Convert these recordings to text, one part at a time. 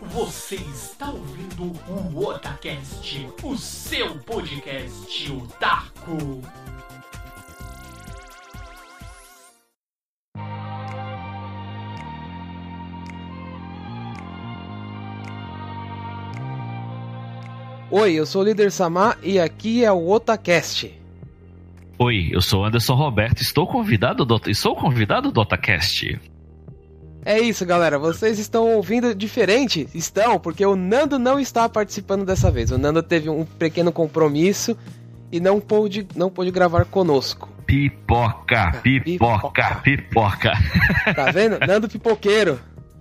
Você está ouvindo o Otacast, o seu podcast otaku. Oi, eu sou o líder Samar e aqui é o Otacast. Oi, eu sou Anderson Roberto, estou convidado do, sou convidado do Otacast. É isso, galera. Vocês estão ouvindo diferente? Estão, porque o Nando não está participando dessa vez. O Nando teve um pequeno compromisso e não pôde, não pôde gravar conosco. Pipoca, pipoca, pipoca. pipoca. Tá vendo? Nando pipoqueiro.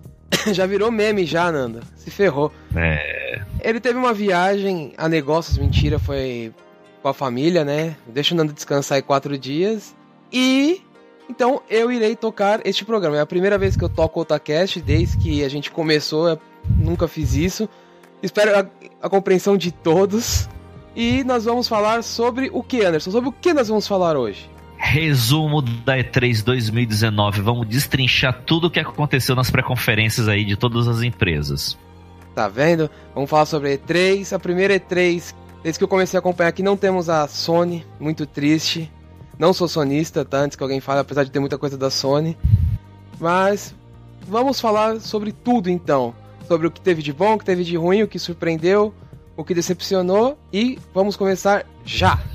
já virou meme já, Nando. Se ferrou. É. Ele teve uma viagem a negócios, mentira, foi com a família, né? Deixa o Nando descansar aí quatro dias. E então eu irei tocar este programa. É a primeira vez que eu toco o Otacast desde que a gente começou. Eu nunca fiz isso. Espero a, a, compreensão de todos. E nós vamos falar sobre o que, Anderson? Sobre o que nós vamos falar hoje? Resumo da E3 2019. Vamos destrinchar tudo o que aconteceu nas pré-conferências aí de todas as empresas. Tá vendo? Vamos falar sobre a E3. A primeira E3, desde que eu comecei a acompanhar aqui, não temos a Sony. Muito triste. Não sou sonista, tá? Antes que alguém fale, apesar de ter muita coisa da Sony. Mas vamos falar sobre tudo então. Sobre o que teve de bom, o que teve de ruim, o que surpreendeu, o que decepcionou. E vamos começar já!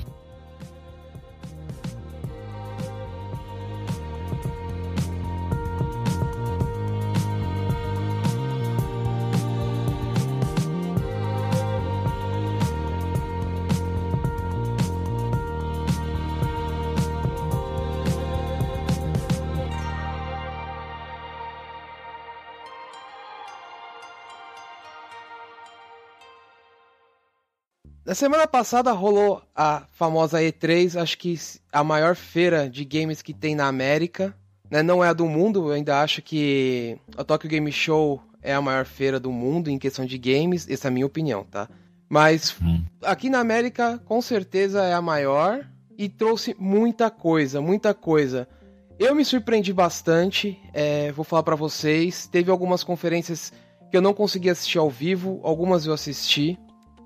Na semana passada rolou a famosa E3, acho que a maior feira de games que tem na América. Né? Não é a do mundo, eu ainda acho que a Tokyo Game Show é a maior feira do mundo em questão de games, essa é a minha opinião, tá? Mas hum. aqui na América, com certeza é a maior e trouxe muita coisa, muita coisa. Eu me surpreendi bastante, é, vou falar para vocês. Teve algumas conferências que eu não consegui assistir ao vivo, algumas eu assisti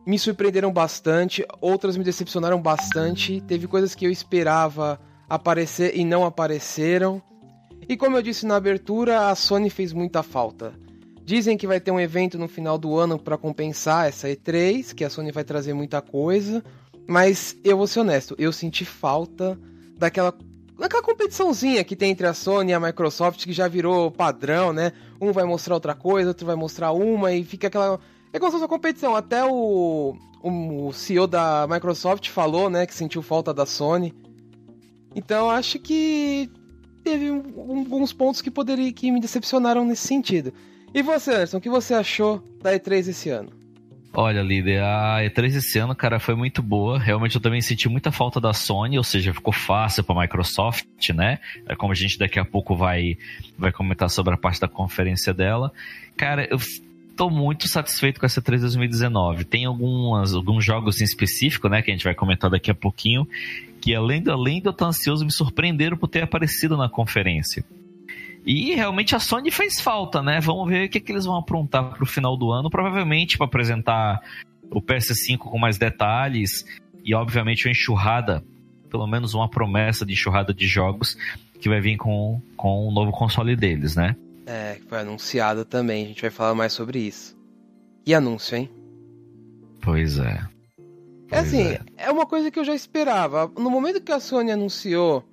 me surpreenderam bastante, outras me decepcionaram bastante. Teve coisas que eu esperava aparecer e não apareceram. E como eu disse na abertura, a Sony fez muita falta. Dizem que vai ter um evento no final do ano para compensar essa E3, que a Sony vai trazer muita coisa, mas eu vou ser honesto, eu senti falta daquela daquela competiçãozinha que tem entre a Sony e a Microsoft que já virou padrão, né? Um vai mostrar outra coisa, outro vai mostrar uma e fica aquela é como se fosse uma competição. Até o, o CEO da Microsoft falou, né, que sentiu falta da Sony. Então acho que teve alguns pontos que poderia que me decepcionaram nesse sentido. E você, Anderson, o que você achou da E3 esse ano? Olha, líder, a E3 esse ano, cara, foi muito boa. Realmente eu também senti muita falta da Sony, ou seja, ficou fácil para a Microsoft, né? É como a gente daqui a pouco vai, vai comentar sobre a parte da conferência dela. Cara, eu tô muito satisfeito com essa 3 2019. Tem algumas, alguns jogos em específico, né, que a gente vai comentar daqui a pouquinho, que além, do, além de eu estar ansioso, me surpreenderam por ter aparecido na conferência. E realmente a Sony fez falta, né? Vamos ver o que, que eles vão aprontar pro final do ano, provavelmente para apresentar o PS5 com mais detalhes e obviamente uma enxurrada, pelo menos uma promessa de enxurrada de jogos que vai vir com, com o novo console deles, né? É, que foi anunciado também. A gente vai falar mais sobre isso. Que anúncio, hein? Pois é. é pois é assim, é. é uma coisa que eu já esperava. No momento que a Sony anunciou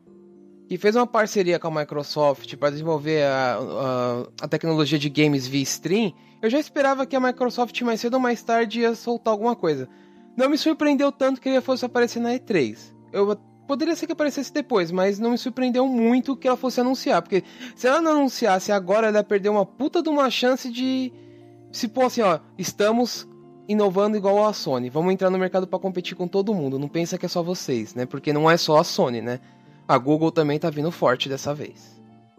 que fez uma parceria com a Microsoft para desenvolver a, a, a, tecnologia de games via stream, eu já esperava que a Microsoft mais cedo ou mais tarde ia soltar alguma coisa. Não me surpreendeu tanto que ele fosse aparecer na E3. Eu Poderia ser que aparecesse depois, mas não me surpreendeu muito que ela fosse anunciar. Porque se ela não anunciasse agora, ela ia perder uma puta de uma chance de. Se pôr assim, ó, estamos inovando igual a Sony. Vamos entrar no mercado para competir com todo mundo. Não pensa que é só vocês, né? Porque não é só a Sony, né? A Google também tá vindo forte dessa vez.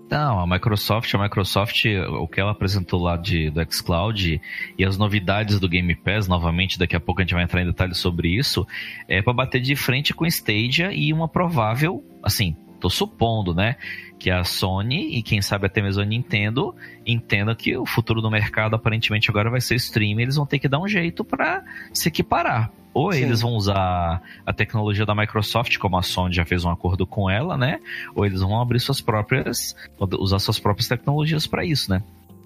Não, a Microsoft, a Microsoft, o que ela apresentou lá de, do xCloud e as novidades do Game Pass, novamente, daqui a pouco a gente vai entrar em detalhes sobre isso, é para bater de frente com Stadia e uma provável, assim, tô supondo, né? Que a Sony e quem sabe até mesmo a Nintendo entendam que o futuro do mercado aparentemente agora vai ser streaming, eles vão ter que dar um jeito para se equiparar. Ou Sim. eles vão usar a tecnologia da Microsoft, como a Sony já fez um acordo com ela, né? Ou eles vão abrir suas próprias, usar suas próprias tecnologias para isso, né?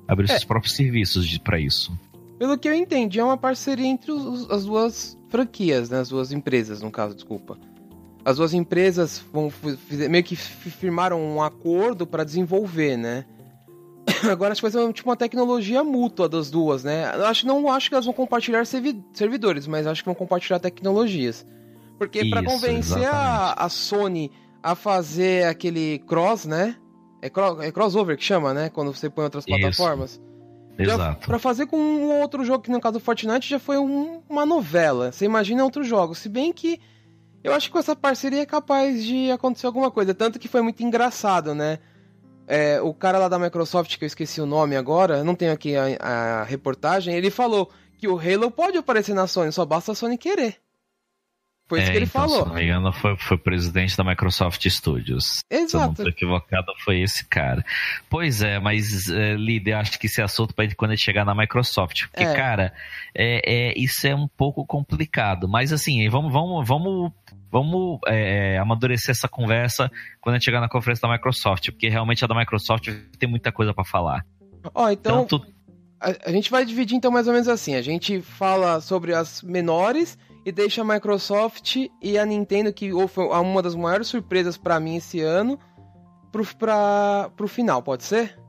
Abrir é. seus próprios serviços para isso. Pelo que eu entendi, é uma parceria entre os, as duas franquias, né? As duas empresas, no caso, desculpa. As duas empresas vão meio que firmaram um acordo para desenvolver, né? Agora acho que vai ser tipo uma tecnologia mútua das duas, né? Acho não acho que elas vão compartilhar servidores, mas acho que vão compartilhar tecnologias. Porque para convencer a, a, Sony a fazer aquele cross, né? É, é crossover que chama, né? Quando você põe outras Isso. plataformas. Exato. Para fazer com um outro jogo, que no caso do Fortnite já foi um, uma novela. Você imagina outro jogo. Se bem que eu acho que com essa parceria é capaz de acontecer alguma coisa. Tanto que foi muito engraçado, né? É, o cara lá da Microsoft, que eu esqueci o nome agora, não tenho aqui a, a reportagem, ele falou que o Halo pode aparecer na Sony, só basta a Sony querer. Foi isso é, que ele então, falou. Se não me engano, foi, foi presidente da Microsoft Studios. Exato. Se eu não estou equivocado, foi esse cara. Pois é, mas, é, líder, acho que esse assunto para quando ele chegar na Microsoft. Porque, é. cara, é, é, isso é um pouco complicado. Mas, assim, vamos, vamos, vamos, vamos é, amadurecer essa conversa quando a gente chegar na conferência da Microsoft. Porque realmente a da Microsoft tem muita coisa para falar. Ó, oh, então. Tanto... A, a gente vai dividir então mais ou menos assim. A gente fala sobre as menores e deixa a Microsoft e a Nintendo, que foi uma das maiores surpresas para mim esse ano, pro, pra, pro final, pode ser?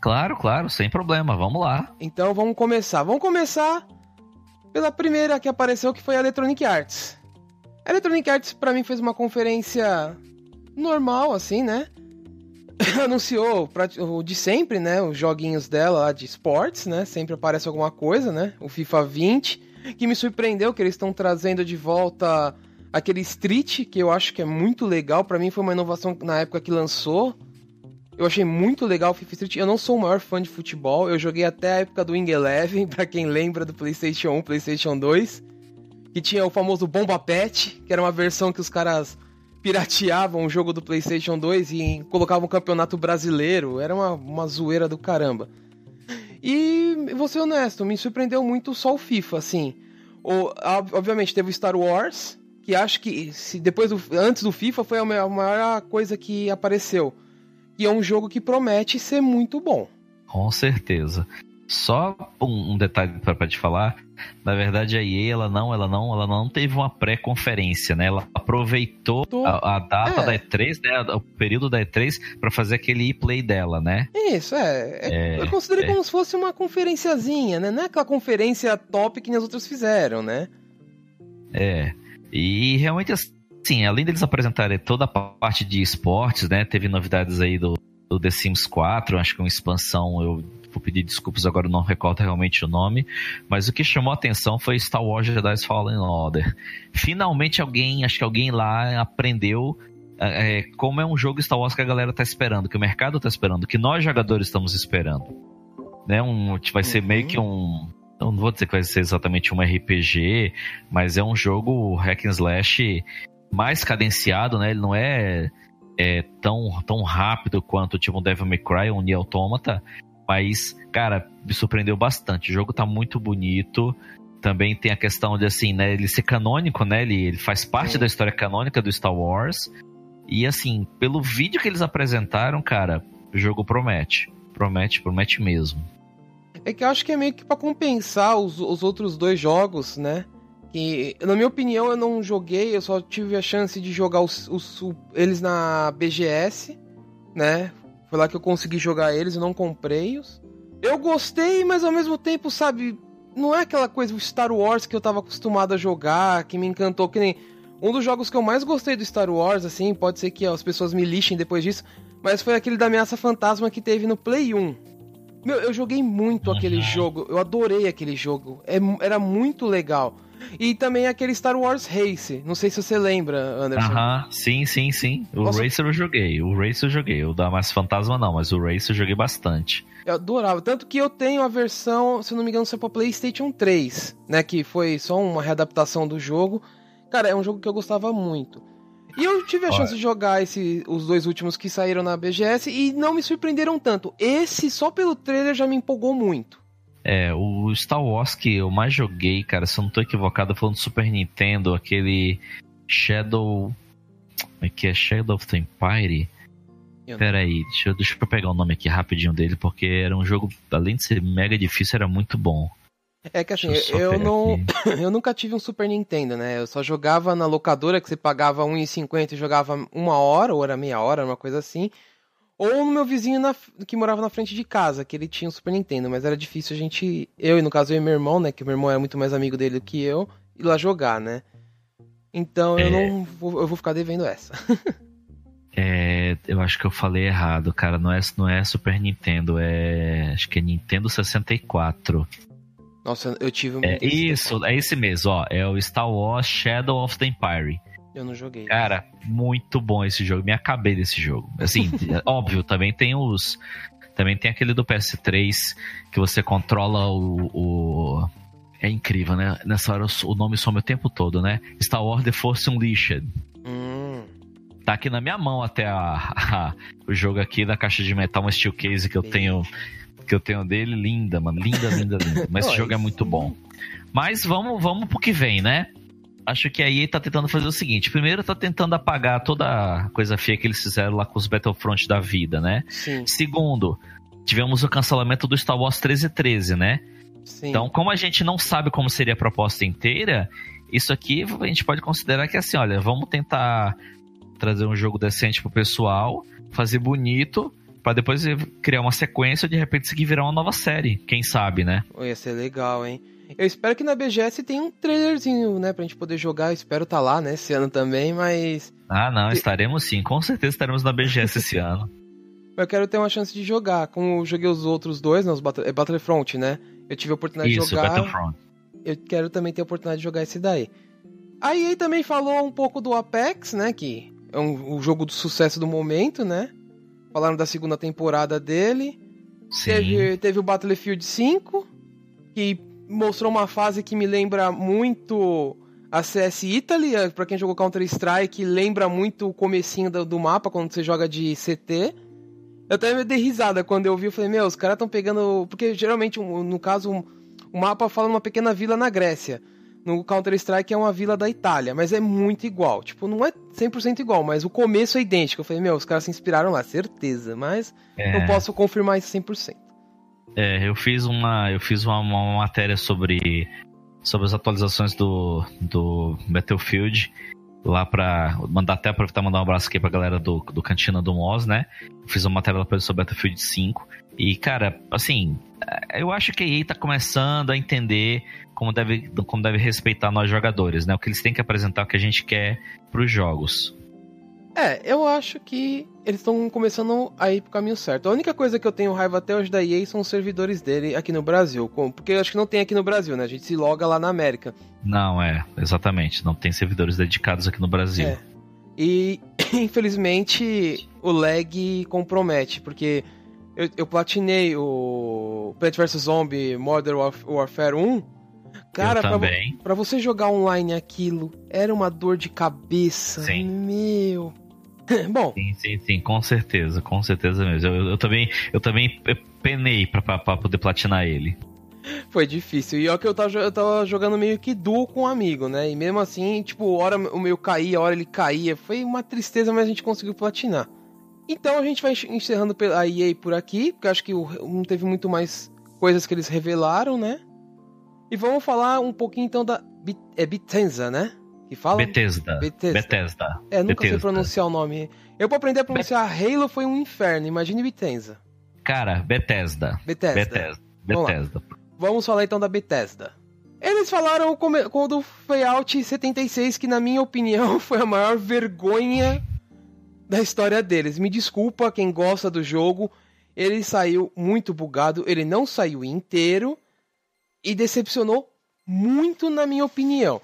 Claro, claro, sem problema, vamos lá. Então vamos começar. Vamos começar pela primeira que apareceu, que foi a Electronic Arts. A Electronic Arts para mim fez uma conferência normal, assim, né? Anunciou o de sempre, né? Os joguinhos dela lá de esportes, né? Sempre aparece alguma coisa, né? O FIFA 20 que me surpreendeu que eles estão trazendo de volta aquele Street, que eu acho que é muito legal. para mim foi uma inovação na época que lançou. Eu achei muito legal o FIFA Street. Eu não sou o maior fã de futebol. Eu joguei até a época do Wing Eleven, pra quem lembra do PlayStation 1, PlayStation 2. Que tinha o famoso Bomba Pet, que era uma versão que os caras pirateavam o jogo do PlayStation 2 e colocavam um campeonato brasileiro. Era uma, uma zoeira do caramba. E vou ser honesto, me surpreendeu muito só o FIFA, assim. O, obviamente teve o Star Wars, que acho que se depois do, antes do FIFA foi a maior coisa que apareceu. E é um jogo que promete ser muito bom. Com certeza. Só um, um detalhe para te falar, na verdade a EA ela não, ela não, ela não teve uma pré-conferência, né? Ela aproveitou a, a, data é. da E3, né? O período da E3 para fazer aquele e-play dela, né? Isso é, é, é eu considerei é. como se fosse uma conferenciazinha, né? Não é aquela conferência top que as outras fizeram, né? É. E realmente assim, além deles apresentarem toda a parte de esportes, né? Teve novidades aí do, do The Sims 4, acho que uma expansão eu vou pedir desculpas agora, não recordo realmente o nome, mas o que chamou a atenção foi Star Wars Jedi Fallen Order. Finalmente alguém, acho que alguém lá aprendeu é, como é um jogo Star Wars que a galera tá esperando, que o mercado tá esperando, que nós jogadores estamos esperando. Né? Um, vai ser meio que um. Não vou dizer que vai ser exatamente um RPG, mas é um jogo hack and slash mais cadenciado, né? Ele não é, é tão, tão rápido quanto tipo um Devil May Cry ou um Nier Automata, mas, cara, me surpreendeu bastante. O jogo tá muito bonito. Também tem a questão de, assim, né, ele ser canônico, né? Ele, ele faz parte Sim. da história canônica do Star Wars. E, assim, pelo vídeo que eles apresentaram, cara, o jogo promete. Promete, promete mesmo. É que eu acho que é meio que pra compensar os, os outros dois jogos, né? Que, na minha opinião, eu não joguei, eu só tive a chance de jogar os, os, eles na BGS, né? Foi lá que eu consegui jogar eles, eu não comprei-os. Eu gostei, mas ao mesmo tempo, sabe, não é aquela coisa do Star Wars que eu tava acostumado a jogar, que me encantou, que nem. Um dos jogos que eu mais gostei do Star Wars, assim, pode ser que ó, as pessoas me lixem depois disso, mas foi aquele da ameaça fantasma que teve no Play 1. Meu, eu joguei muito aquele jogo, eu adorei aquele jogo, é, era muito legal. E também aquele Star Wars Race. Não sei se você lembra, Anderson. Aham, sim, sim, sim. O Nossa. Racer eu joguei. O Racer eu joguei. O da Mais Fantasma não, mas o Racer eu joguei bastante. Eu adorava. Tanto que eu tenho a versão, se não me engano, é para PlayStation 3, né? Que foi só uma readaptação do jogo. Cara, é um jogo que eu gostava muito. E eu tive a chance de jogar esse, os dois últimos que saíram na BGS e não me surpreenderam tanto. Esse, só pelo trailer, já me empolgou muito. É, o Star Wars que eu mais joguei, cara, se eu não tô equivocado, foi no Super Nintendo, aquele Shadow. Como é que é? Shadow of the Empire? Pera aí, deixa eu, deixa eu pegar o nome aqui rapidinho dele, porque era um jogo, além de ser mega difícil, era muito bom. É que assim, eu, eu não. Eu nunca tive um Super Nintendo, né? Eu só jogava na locadora que você pagava R$1,50 e jogava uma hora, ou era meia hora, uma coisa assim. Ou no meu vizinho na, que morava na frente de casa, que ele tinha um Super Nintendo, mas era difícil a gente. Eu, e no caso, eu e meu irmão, né? Que meu irmão era muito mais amigo dele do que eu, ir lá jogar, né? Então é... eu não vou, eu vou ficar devendo essa. é, eu acho que eu falei errado, cara. Não é, não é Super Nintendo, é. Acho que é Nintendo 64. Nossa, eu tive um. É isso, é esse mesmo, ó. É o Star Wars Shadow of the Empire. Eu não joguei. Cara, muito bom esse jogo. Me acabei desse jogo. Assim, óbvio, também tem os. Também tem aquele do PS3 que você controla o. o... É incrível, né? Nessa hora o nome some o tempo todo, né? Star Wars The Force Unleashed. Hum. Tá aqui na minha mão até a, a, o jogo aqui da caixa de metal, uma steel case que eu tenho que eu tenho dele, linda, mano. Linda, linda, linda. Mas esse jogo é muito bom. Mas vamos, vamos pro que vem, né? Acho que a EA tá tentando fazer o seguinte: primeiro tá tentando apagar toda a coisa feia que eles fizeram lá com os Battlefront da vida, né? Sim. Segundo, tivemos o cancelamento do Star Wars 1313, né? Sim. Então, como a gente não sabe como seria a proposta inteira, isso aqui a gente pode considerar que é assim, olha, vamos tentar trazer um jogo decente pro pessoal, fazer bonito, para depois criar uma sequência e de repente seguir virar uma nova série. Quem sabe, né? Ia ser legal, hein? Eu espero que na BGS tenha um trailerzinho, né, pra gente poder jogar. Eu espero estar tá lá, né, esse ano também, mas. Ah, não, estaremos sim. Com certeza estaremos na BGS esse ano. Eu quero ter uma chance de jogar. Como eu joguei os outros dois, né, os Battle... é Battlefront, né? Eu tive a oportunidade Isso, de jogar. Battlefront. Eu quero também ter a oportunidade de jogar esse daí. A EA também falou um pouco do Apex, né? Que é um, um jogo do sucesso do momento, né? Falaram da segunda temporada dele. Sim. Teve, teve o Battlefield 5, que mostrou uma fase que me lembra muito a CS Italy, é, para quem jogou Counter Strike, lembra muito o comecinho do, do, mapa quando você joga de CT. Eu até me dei risada quando eu vi, eu falei, meu, os caras estão pegando, porque geralmente no caso o mapa fala uma pequena vila na Grécia no Counter-Strike é uma vila da Itália, mas é muito igual. Tipo, não é 100% igual, mas o começo é idêntico. Eu falei, meu, os caras se inspiraram lá, certeza, mas é... não posso confirmar isso 100%. É, eu fiz uma, eu fiz uma, uma matéria sobre, sobre as atualizações do, do Battlefield lá pra mandar até aproveitar mandar um abraço aqui pra galera do, do Cantina do Moz, né? Fiz uma matéria lá pra sobre Battlefield 5. E, cara, assim, eu acho que a EA tá começando a entender como deve, como deve respeitar nós jogadores, né? O que eles têm que apresentar, o que a gente quer pros jogos. É, eu acho que eles estão começando a ir pro caminho certo. A única coisa que eu tenho raiva até hoje da EA são os servidores dele aqui no Brasil. Porque eu acho que não tem aqui no Brasil, né? A gente se loga lá na América. Não, é, exatamente. Não tem servidores dedicados aqui no Brasil. É. E, infelizmente, o lag compromete, porque eu, eu platinei o Plant vs Zombie Modern Warfare 1 Cara, pra, pra, você jogar online aquilo, era uma dor de cabeça. Sim. Meu. Bom. Sim, sim, sim, com certeza, com certeza mesmo. Eu, eu também, eu também penei pra, pra, pra, poder platinar ele. Foi difícil. E olha que eu tava, eu tava jogando meio que duo com um amigo, né? E mesmo assim, tipo, hora o meu caía, hora ele caía. Foi uma tristeza, mas a gente conseguiu platinar. Então a gente vai encerrando a EA por aqui, porque acho que não teve muito mais coisas que eles revelaram, né? E vamos falar um pouquinho então da é Bethesda, né? Que fala? Bethesda. Bethesda. Bethesda. É, nunca Bethesda. sei pronunciar o nome. Eu pra aprender a pronunciar Be Halo foi um inferno, imagine Bethesda. Cara, Bethesda. Bethesda. Bethesda. Bethesda. Vamos, vamos falar então da Bethesda. Eles falaram quando foi Out 76 que na minha opinião foi a maior vergonha da história deles. Me desculpa quem gosta do jogo, ele saiu muito bugado, ele não saiu inteiro e decepcionou muito, na minha opinião.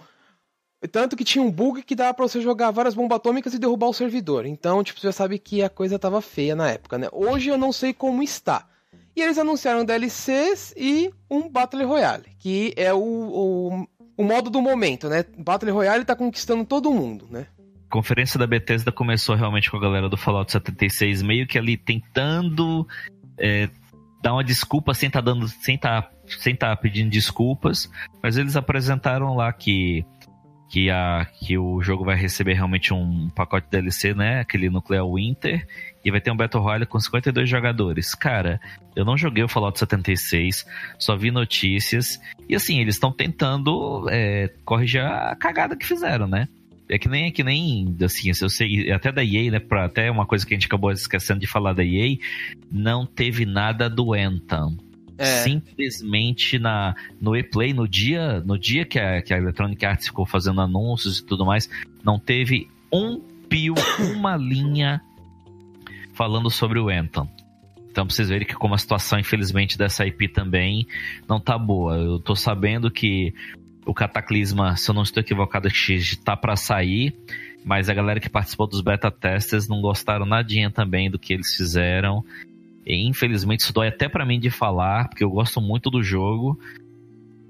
Tanto que tinha um bug que dava pra você jogar várias bombas atômicas e derrubar o servidor. Então, tipo, você já sabe que a coisa tava feia na época, né? Hoje eu não sei como está. E eles anunciaram DLCs e um Battle Royale, que é o, o, o modo do momento, né? Battle Royale tá conquistando todo mundo, né? conferência da Bethesda começou realmente com a galera do Fallout 76, meio que ali tentando é, dar uma desculpa sem estar tá dando, sem tá, sem tá pedindo desculpas, mas eles apresentaram lá que que, a, que o jogo vai receber realmente um pacote DLC, né? Aquele Nuclear Winter. E vai ter um Battle Royale com 52 jogadores. Cara, eu não joguei o Fallout 76, só vi notícias. E assim, eles estão tentando é, corrigir a cagada que fizeram, né? É que nem, é que nem, assim, eu sei, até da EA, né, pra, até uma coisa que a gente acabou esquecendo de falar da EA, não teve nada do Anthem. É. Simplesmente na, no E-Play, no dia, no dia que a, que a Electronic Arts ficou fazendo anúncios e tudo mais, não teve um pio, uma linha falando sobre o Anthem. Então, pra vocês verem que como a situação, infelizmente, dessa IP também não tá boa. Eu tô sabendo que o Cataclisma, se eu não estou equivocado, está para sair, mas a galera que participou dos beta testers não gostaram nadinha também do que eles fizeram. E, infelizmente, isso dói até para mim de falar, porque eu gosto muito do jogo,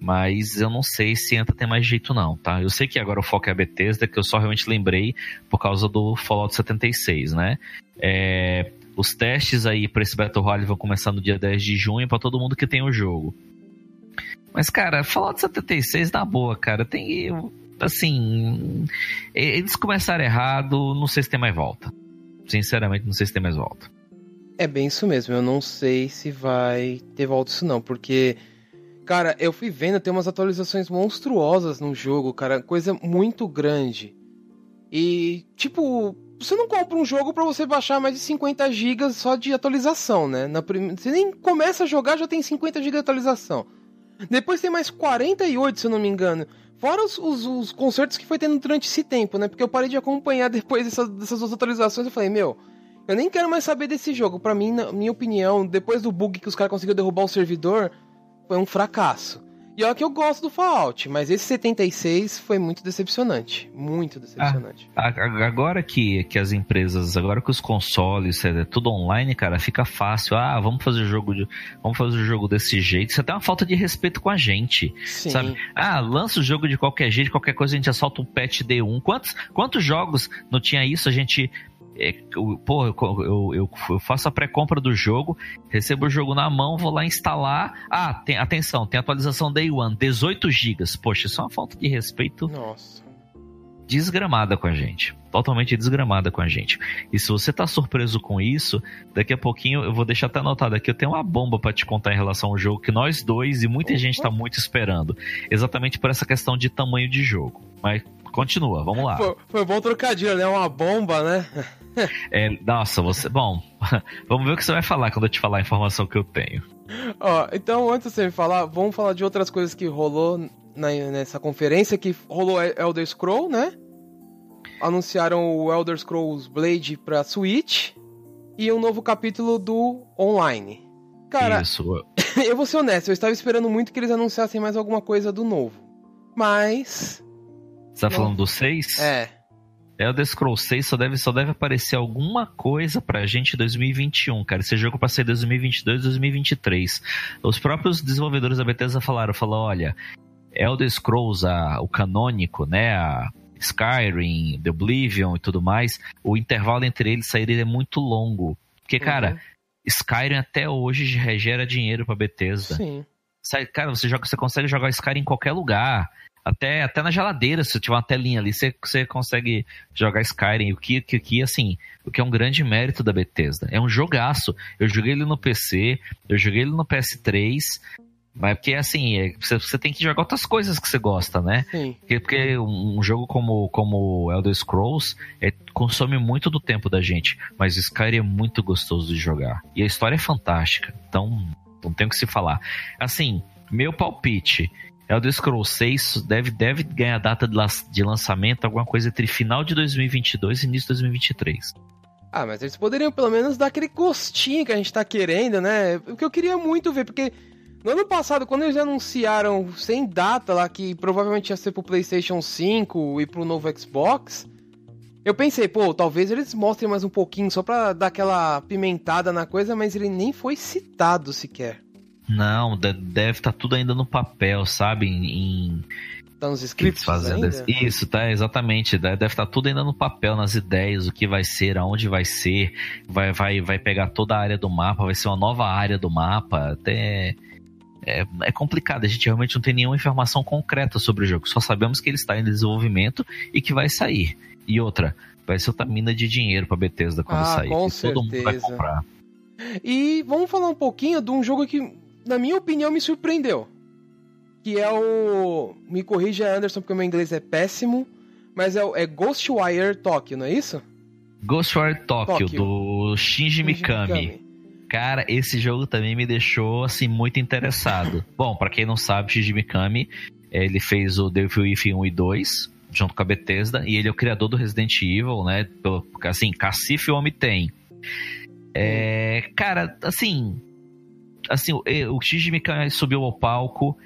mas eu não sei se entra tem mais jeito não, tá? Eu sei que agora o foco é a Bethesda, que eu só realmente lembrei por causa do Fallout 76, né? É, os testes aí para esse Battle Royale vão começar no dia 10 de junho para todo mundo que tem o jogo. Mas, cara, Fallout 76 na boa, cara. Tem. Assim. Eles começaram errado, não sei se tem mais volta. Sinceramente, não sei se tem mais volta. É bem isso mesmo. Eu não sei se vai ter volta isso não, porque. Cara, eu fui vendo, tem umas atualizações monstruosas no jogo, cara. Coisa muito grande. E, tipo, você não compra um jogo para você baixar mais de 50 GB só de atualização, né? Na prim... Você nem começa a jogar, já tem 50 GB de atualização. Depois tem mais 48, se eu não me engano. Fora os, os, os, concertos que foi tendo durante esse tempo, né? Porque eu parei de acompanhar depois dessas, dessas duas atualizações. Eu falei, meu, eu nem quero mais saber desse jogo. Para mim, na minha opinião, depois do bug que os caras conseguiram derrubar o servidor, foi um fracasso. E olha que eu gosto do Fallout, mas esse 76 foi muito decepcionante. Muito decepcionante. Ah, agora que, que as empresas, agora que os consoles, é tudo online, cara, fica fácil. Ah, vamos fazer o jogo de, vamos fazer o jogo desse jeito. Isso é até uma falta de respeito com a gente. Sim. Sabe? Ah, lança o jogo de qualquer jeito, qualquer coisa a gente já solta um patch D1. Quantos, quantos jogos não tinha isso? A gente é, eu, pô, eu, eu, eu, faço a pré-compra do jogo, recebo o jogo na mão, vou lá instalar. Ah, tem, atenção, tem atualização Day One, 18 GB. Poxa, isso é uma falta de respeito. Nossa. Desgramada com a gente. Totalmente desgramada com a gente. E se você tá surpreso com isso, daqui a pouquinho eu vou deixar até anotado aqui. Eu tenho uma bomba para te contar em relação ao jogo que nós dois e muita gente tá muito esperando. Exatamente por essa questão de tamanho de jogo. Mas continua, vamos lá. Foi, foi bom trocadilho, né? Uma bomba, né? É, nossa, você. Bom, vamos ver o que você vai falar quando eu te falar a informação que eu tenho. Ó, então antes de você me falar, vamos falar de outras coisas que rolou na, nessa conferência, que rolou Elder Scroll, né? Anunciaram o Elder Scrolls Blade pra Switch e um novo capítulo do online. Cara, Isso. eu vou ser honesto, eu estava esperando muito que eles anunciassem mais alguma coisa do novo. Mas. Você tá não... falando do 6? É. Elder Scrolls 6 só deve, só deve aparecer alguma coisa pra gente em 2021, cara. Esse jogo pra ser 2022, 2023. Os próprios desenvolvedores da Bethesda falaram, falaram, olha, Elder Scrolls, a, o canônico, né, a Skyrim, The Oblivion e tudo mais, o intervalo entre eles saírem é muito longo. Porque, cara, uhum. Skyrim até hoje gera dinheiro pra Bethesda. Sim. Cara, você, joga, você consegue jogar Skyrim em qualquer lugar. Até, até na geladeira, se tiver uma telinha ali, você, você consegue jogar Skyrim. O que, que, que, assim, o que é um grande mérito da Bethesda. É um jogaço. Eu joguei ele no PC, eu joguei ele no PS3, mas porque, assim, é, você, você, tem que jogar outras coisas que você gosta, né? Sim. Porque, porque um jogo como, como Elder Scrolls é, consome muito do tempo da gente, mas Skyrim é muito gostoso de jogar. E a história é fantástica, então não tem o que se falar. Assim, meu palpite, Elder Scrolls 6 deve, deve ganhar data de lançamento alguma coisa entre final de 2022 e início de 2023. Ah, mas eles poderiam pelo menos dar aquele gostinho que a gente tá querendo, né? O que eu queria muito ver, porque no ano passado, quando eles anunciaram sem data lá que provavelmente ia ser pro PlayStation 5 e pro novo Xbox, eu pensei, pô, talvez eles mostrem mais um pouquinho só pra dar aquela pimentada na coisa, mas ele nem foi citado sequer. Não, deve estar tá tudo ainda no papel, sabe? Em, Tá nos scripts fazendo ainda? Isso, tá, exatamente. Deve estar tá tudo ainda no papel, nas ideias, o que vai ser, aonde vai ser. Vai, vai, vai pegar toda a área do mapa, vai ser uma nova área do mapa. Até é, é, complicado, a gente realmente não tem nenhuma informação concreta sobre o jogo. Só sabemos que ele está em desenvolvimento e que vai sair. E outra, vai ser outra mina de dinheiro pra Bethesda quando Ah, sair. com que todo mundo vai comprar. E vamos falar um pouquinho de um jogo que, na minha opinião, me surpreendeu. Que é o. Me corrija, Anderson, porque o meu inglês é péssimo. Mas é, o- é Ghostwire Tokyo, não é isso? Ghostwire Tokyo, Tokyo. do Shinji Mikami. Cara, esse jogo também me deixou assim muito interessado. Bom, pra quem não sabe, Shinji Mikami, ele fez o Devil Within 1 e 2 junto com a Bethesda e ele é o criador do Resident Evil, né? Assim, cacife o homem tem. É, cara, assim, assim, o- eh, o Shinji Mikami subiu ao palco.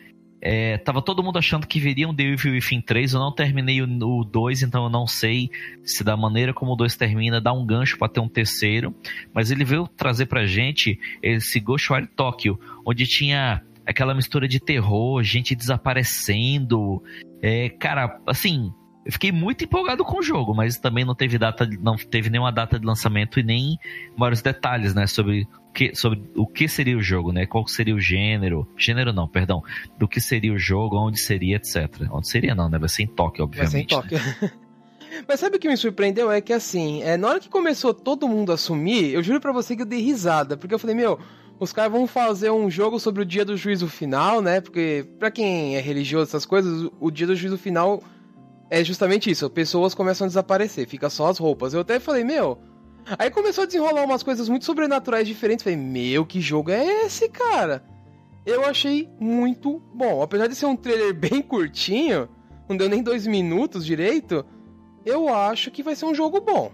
É, tava todo mundo achando que viria um Devil Within 3. Eu não terminei o, o 2, então eu não sei se da maneira como o 2 termina dá um gancho pra ter um terceiro. Mas ele veio trazer pra gente esse Ghostwire Tokyo, onde tinha aquela mistura de terror, gente desaparecendo. É, cara, assim, eu fiquei muito empolgado com o jogo, mas também não teve data, não teve nenhuma data de lançamento e nem vários detalhes, né, sobre que, sobre o que seria o jogo, né, qual seria o gênero, gênero não, perdão, do que seria o jogo, onde seria, etc. Onde seria não, né, vai ser em Tóquio, Vai ser em obviamente. né? Tóquio. Mas sabe o que me surpreendeu? É que assim, é, na hora que começou todo mundo a assumir, eu juro pra você que eu dei risada. Porque eu falei, meu, os caras vão fazer um jogo sobre o dia do juízo final, né? Porque pra quem é religioso, essas coisas, o- o dia do juízo final é justamente isso. Pessoas começam a desaparecer, fica só as roupas. Eu até falei, meu. Aí começou a desenrolar umas coisas muito sobrenaturais diferentes. Falei, meu, que jogo é esse, cara? Eu achei muito bom. Apesar de ser um trailer bem curtinho, não deu nem dois minutos direito, eu acho que vai ser um jogo bom.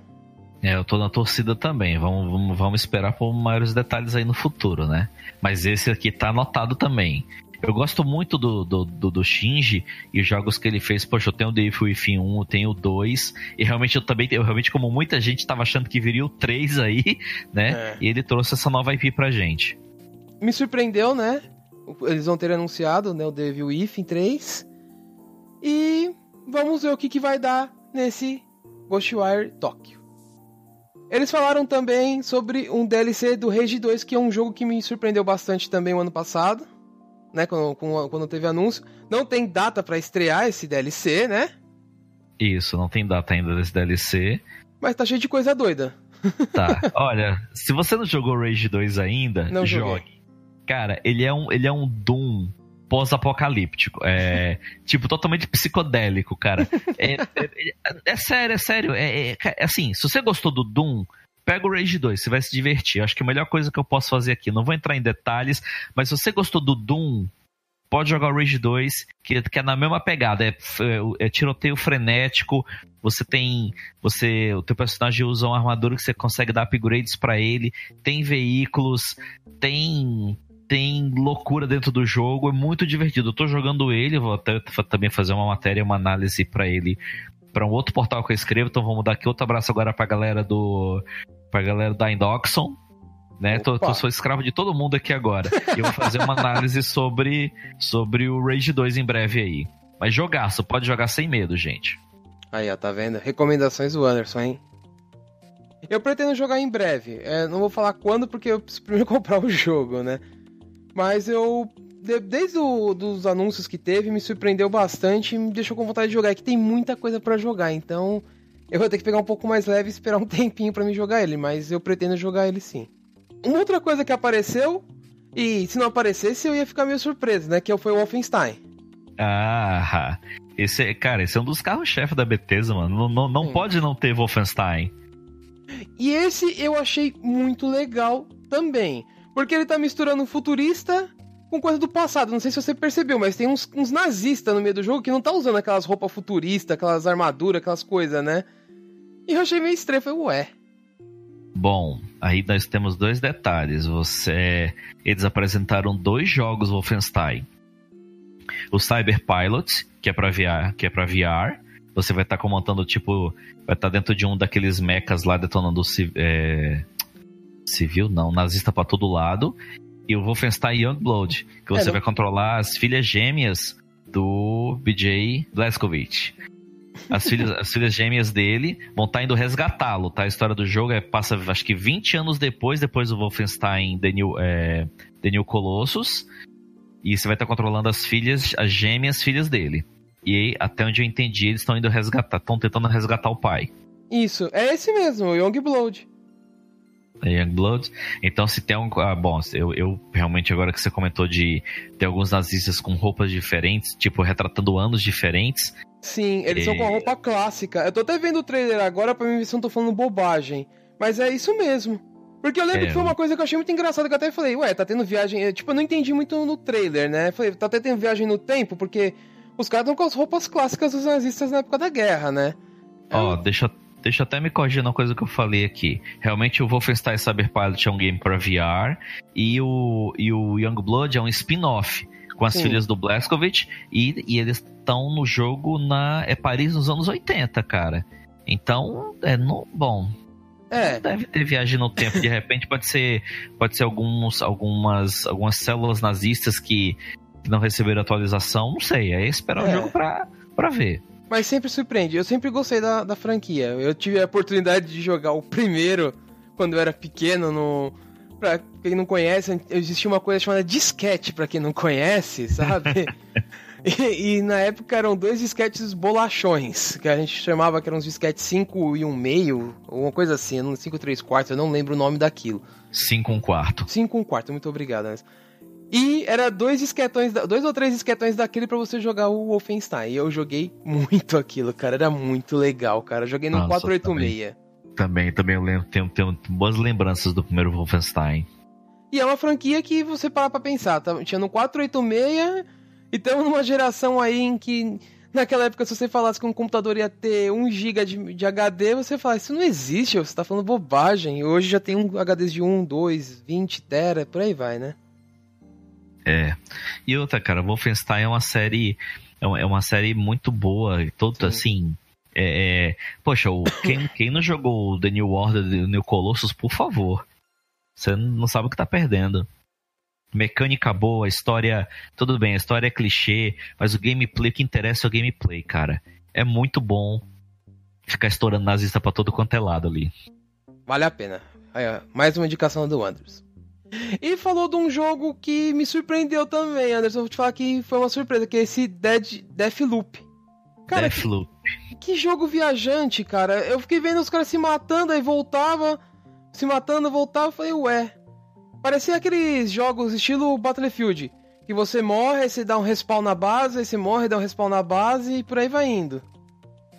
É, eu tô na torcida também. Vamos, vamos, vamos esperar por maiores detalhes aí no futuro, né? Mas esse aqui tá anotado também. Eu gosto muito do, do, do, do Shinji e os jogos que ele fez. Poxa, eu tenho o Devil Within 1, eu tenho o 2. E realmente eu também, eu realmente, como muita gente tava achando que viria o 3 aí, né? É. E ele trouxe essa nova IP pra gente. Me surpreendeu, né? Eles vão ter anunciado né, o Devil Within 3. E vamos ver o que, que vai dar nesse Ghostwire Tokyo. Eles falaram também sobre um DLC do Rage 2, que é um jogo que me surpreendeu bastante também o ano passado, né? Quando, quando teve anúncio. Não tem data pra estrear esse DLC, né? Isso, não tem data ainda desse DLC. Mas tá cheio de coisa doida. Tá. Olha, se você não jogou Rage 2 ainda, Não joguei. jogue. Cara, ele é um, ele é um Doom pós-apocalíptico. É, tipo, totalmente psicodélico, cara. É, é- é- é sério, é sério. É, é- é assim, se você gostou do Doom, pega o Rage 2, você vai se divertir. Acho que a melhor coisa que eu posso fazer aqui, não vou entrar em detalhes, mas se você gostou do Doom, pode jogar o Rage 2, que, que é na mesma pegada. É, é- é tiroteio frenético, você tem. Você. O teu personagem usa uma armadura que você consegue dar upgrades pra ele, tem veículos, tem. Tem loucura dentro do jogo, é muito divertido. Eu tô jogando ele, vou até também fazer uma matéria, uma análise pra ele, pra um outro portal que eu escrevo. Então vamos dar aqui outro abraço agora pra galera do. pra galera da Indoxon. Né? Tô, tô, sou escravo de todo mundo aqui agora. E eu vou fazer uma análise sobre, sobre o Rage 2 em breve aí. Mas jogaço, pode jogar sem medo, gente. Aí, ó, tá vendo? Recomendações do Anderson, hein? Eu pretendo jogar em breve. É, não vou falar quando, porque eu preciso primeiro comprar o jogo, né? Mas eu. De- desde o, dos anúncios que teve, me surpreendeu bastante e me deixou com vontade de jogar. É que tem muita coisa pra jogar, então. Eu vou ter que pegar um pouco mais leve e esperar um tempinho pra me jogar ele, mas eu pretendo jogar ele sim. Uma outra coisa que apareceu, e se não aparecesse eu ia ficar meio surpreso, né? Que foi o Wolfenstein. Ah, esse, é- cara, esse é um dos carros-chefe da Bethesda, mano. Não, não, não pode não ter Wolfenstein. E esse eu achei muito legal também. Porque ele tá misturando futurista com coisa do passado. Não sei se você percebeu, mas tem uns, uns nazistas no meio do jogo que não tá usando aquelas roupas futuristas, aquelas armaduras, aquelas coisas, né? E eu achei meio estranho. Falei, ué. Bom, aí nós temos dois detalhes. Você, eles apresentaram dois jogos Wolfenstein. O Cyber Pilot, que é para VR, que é para VR. Você vai estar comandando tipo, vai estar dentro de um daqueles mechas lá detonando é, civil, não, nazista para todo lado. E o Wolfenstein Youngblood, que você É, vai controlar as filhas gêmeas do BJ Blazkowicz. As filhas, as filhas gêmeas dele vão estar tá indo resgatá-lo, tá? A história do jogo é, passa, acho que 20 anos depois, depois do Wolfenstein The New, é, The New Colossus. E você vai estar tá controlando as filhas, as gêmeas filhas dele. E aí, até onde eu entendi, eles estão indo resgatar, estão tentando resgatar o pai. Isso, é esse mesmo, o Youngblood. É Youngblood. Então, se tem um. Ah, bom, eu, eu realmente, agora que você comentou de ter alguns nazistas com roupas diferentes, tipo, retratando anos diferentes. Sim, eles e... são com a roupa clássica. Eu tô até vendo o trailer agora pra mim ver se eu não tô falando bobagem. Mas é isso mesmo. Porque eu lembro é, que foi uma coisa que eu achei muito engraçada, que eu até falei, ué, tá tendo viagem. Eu, tipo, eu não entendi muito no trailer, né? falei, tá até tendo viagem no tempo, porque os caras estão com as roupas clássicas dos nazistas na época da guerra, né? Ó, oh, deixa, deixa eu até me corrigir uma coisa que eu falei aqui. Realmente o Wolfenstein Cyberpilot é um game para VR e o, e o Youngblood é um spin-off com as Sim. filhas do Blazkowicz e, e eles estão no jogo na é Paris nos anos 80, cara. Então, é no, bom, é. Deve ter viagem no tempo. De repente pode ser, pode ser alguns, algumas, algumas células nazistas que, não receberam atualização. Não sei. É esperar é. o jogo pra, pra ver. Mas sempre surpreende. Eu sempre gostei da, da franquia. Eu tive a oportunidade de jogar o primeiro quando eu era pequeno no. Pra quem não conhece, existia uma coisa chamada disquete, pra quem não conhece, sabe? E, e, na época eram dois disquetes bolachões, que a gente chamava que eram os disquetes 5 e 1 meio, ou uma coisa assim, 5 3 quartos, eu não lembro o nome daquilo. 5 1 quarto. 5 1 quarto, muito obrigado. Né? E era dois disquetões, dois ou três disquetões daquele para você jogar o Wolfenstein. E eu joguei muito aquilo, cara, era muito legal, cara. Eu joguei no Nossa, 486. Também, também, também eu lembro, tenho, tenho boas lembranças do primeiro Wolfenstein. E é uma franquia que você para pra pensar, tá? tinha no 486 e estamos numa geração aí em que, naquela época, se você falasse que um computador ia ter 1 GB de, de, HD, você fala, isso não existe, você está falando bobagem. E hoje já tem um HDs de 1, 2, 20 tera, por aí vai, né? É. E outra, cara, Wolfenstein é uma série. É uma, é série muito boa. Todo Sim. assim. É, é, poxa, o, quem, quem não jogou The New Order, The New Colossus, por favor. Você não sabe o que tá perdendo mecânica boa, a história. Tudo bem, a história é clichê, mas o gameplay, o que interessa é o gameplay, cara. É muito bom ficar estourando nazista pra todo quanto é lado ali. Vale a pena. Aí, ó, mais uma indicação do Anderson. E falou de um jogo que me surpreendeu também, Anderson. Vou te falar que foi uma surpresa, que é esse Dead Deathloop. Cara, Deathloop. Que, que jogo viajante, cara. Eu fiquei vendo os caras se matando, aí voltava, se matando, voltava, falei, ué, Parecia aqueles jogos estilo Battlefield, que você morre, você dá um respawn na base, aí você morre, dá um respawn na base e por aí vai indo.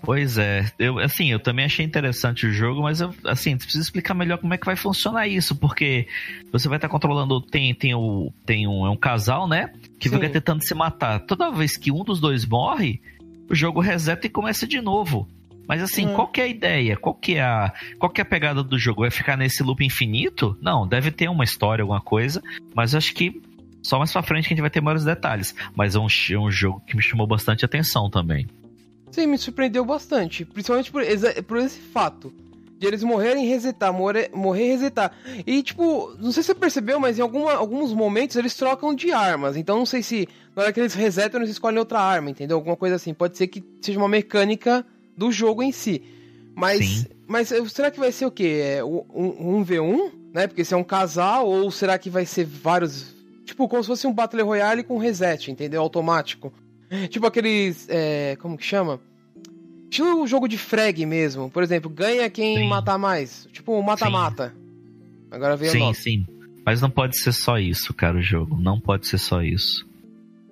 Pois é, eu assim, eu também achei interessante o jogo, mas eu, assim, preciso explicar melhor como é que vai funcionar isso, porque você vai estar controlando, tem, tem, o, tem um, é um casal, né, que Sim. fica tentando se matar. Toda vez que um dos dois morre, o jogo reseta e começa de novo. Mas assim, qual que é a ideia? Qual que é a, qual que é a pegada do jogo? Vai ficar nesse loop infinito? Não, deve ter uma história, alguma coisa, mas eu acho que só mais pra frente que a gente vai ter maiores detalhes. Mas é um, é um jogo que me chamou bastante atenção também. Sim, me surpreendeu bastante. Principalmente por, por esse fato. De eles morrerem e resetar, morrer, morrer e resetar. E, tipo, não sei se você percebeu, mas em alguma, alguns momentos eles trocam de armas. Então não sei se na hora que eles resetam, eles escolhem outra arma, entendeu? Alguma coisa assim. Pode ser que seja uma mecânica do jogo em si. Mas, mas eh, será que vai ser o quê? É um, um V1? Né? Porque se é um casal, ou será que vai ser vários. Tipo, como se fosse um Battle Royale com reset, entendeu? Automático. Tipo aqueles. É, como que chama? Tipo o jogo de frag mesmo. Por exemplo, ganha quem sim. matar mais. Tipo mata-mata. Agora veio Sim, sim. Mas não pode ser só isso, cara, o jogo. Não pode ser só isso.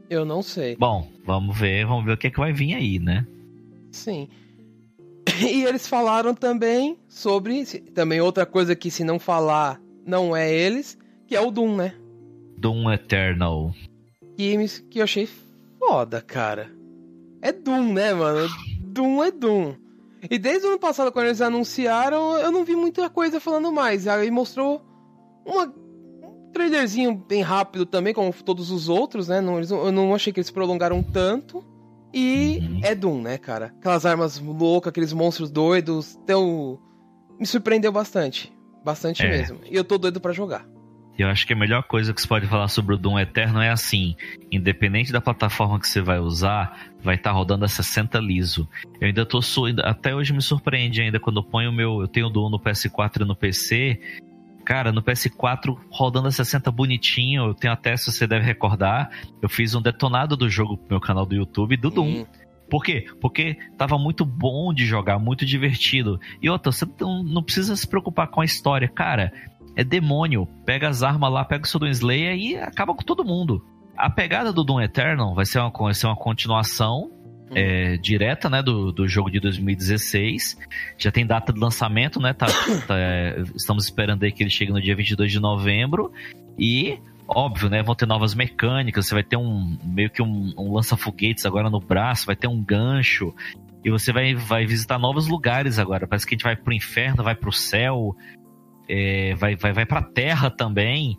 Eu não sei. Bom, vamos ver, vamos ver o que, é que vai vir aí, né? Sim. E eles falaram também sobre. Também outra coisa que, se não falar, não é eles, que é o Doom, né? Doom Eternal. Que, que eu achei foda, cara. É Doom, né, mano? Doom é Doom. E desde o ano passado, quando eles anunciaram, eu não vi muita coisa falando mais. Aí mostrou uma, um trailerzinho bem rápido também, como todos os outros, né? Não, eles, eu não achei que eles prolongaram tanto. E uhum. é Doom, né, cara? Aquelas armas loucas, aqueles monstros doidos. Então, me surpreendeu bastante. Bastante é. mesmo. E eu tô doido para jogar. Eu acho que a melhor coisa que você pode falar sobre o Doom Eterno é assim: independente da plataforma que você vai usar, vai estar tá rodando a 60 liso. Eu ainda tô até hoje me surpreende ainda quando eu ponho o meu, eu tenho o Doom no PS4 e no PC. Cara, no PS4 rodando a 60 bonitinho, eu tenho até, se você deve recordar, eu fiz um detonado do jogo pro meu canal do YouTube do Doom. Hum. Por quê? Porque tava muito bom de jogar, muito divertido. E outra, você não, não precisa se preocupar com a história. Cara, é demônio. Pega as armas lá, pega o seu Doom Slayer e acaba com todo mundo. A pegada do Doom Eternal vai ser uma, vai ser uma continuação hum. é, direta, né, do, do jogo de 2016. Já tem data de lançamento, né? Tá, tá é, estamos esperando aí que ele chegue no dia 22 de novembro. E óbvio, né? Vão ter novas mecânicas. Você vai ter um meio que um, um lança-foguetes agora no braço, vai ter um gancho. E você vai, vai visitar novos lugares agora. Parece que a gente vai pro inferno, vai pro céu, é, vai, vai, vai pra terra também.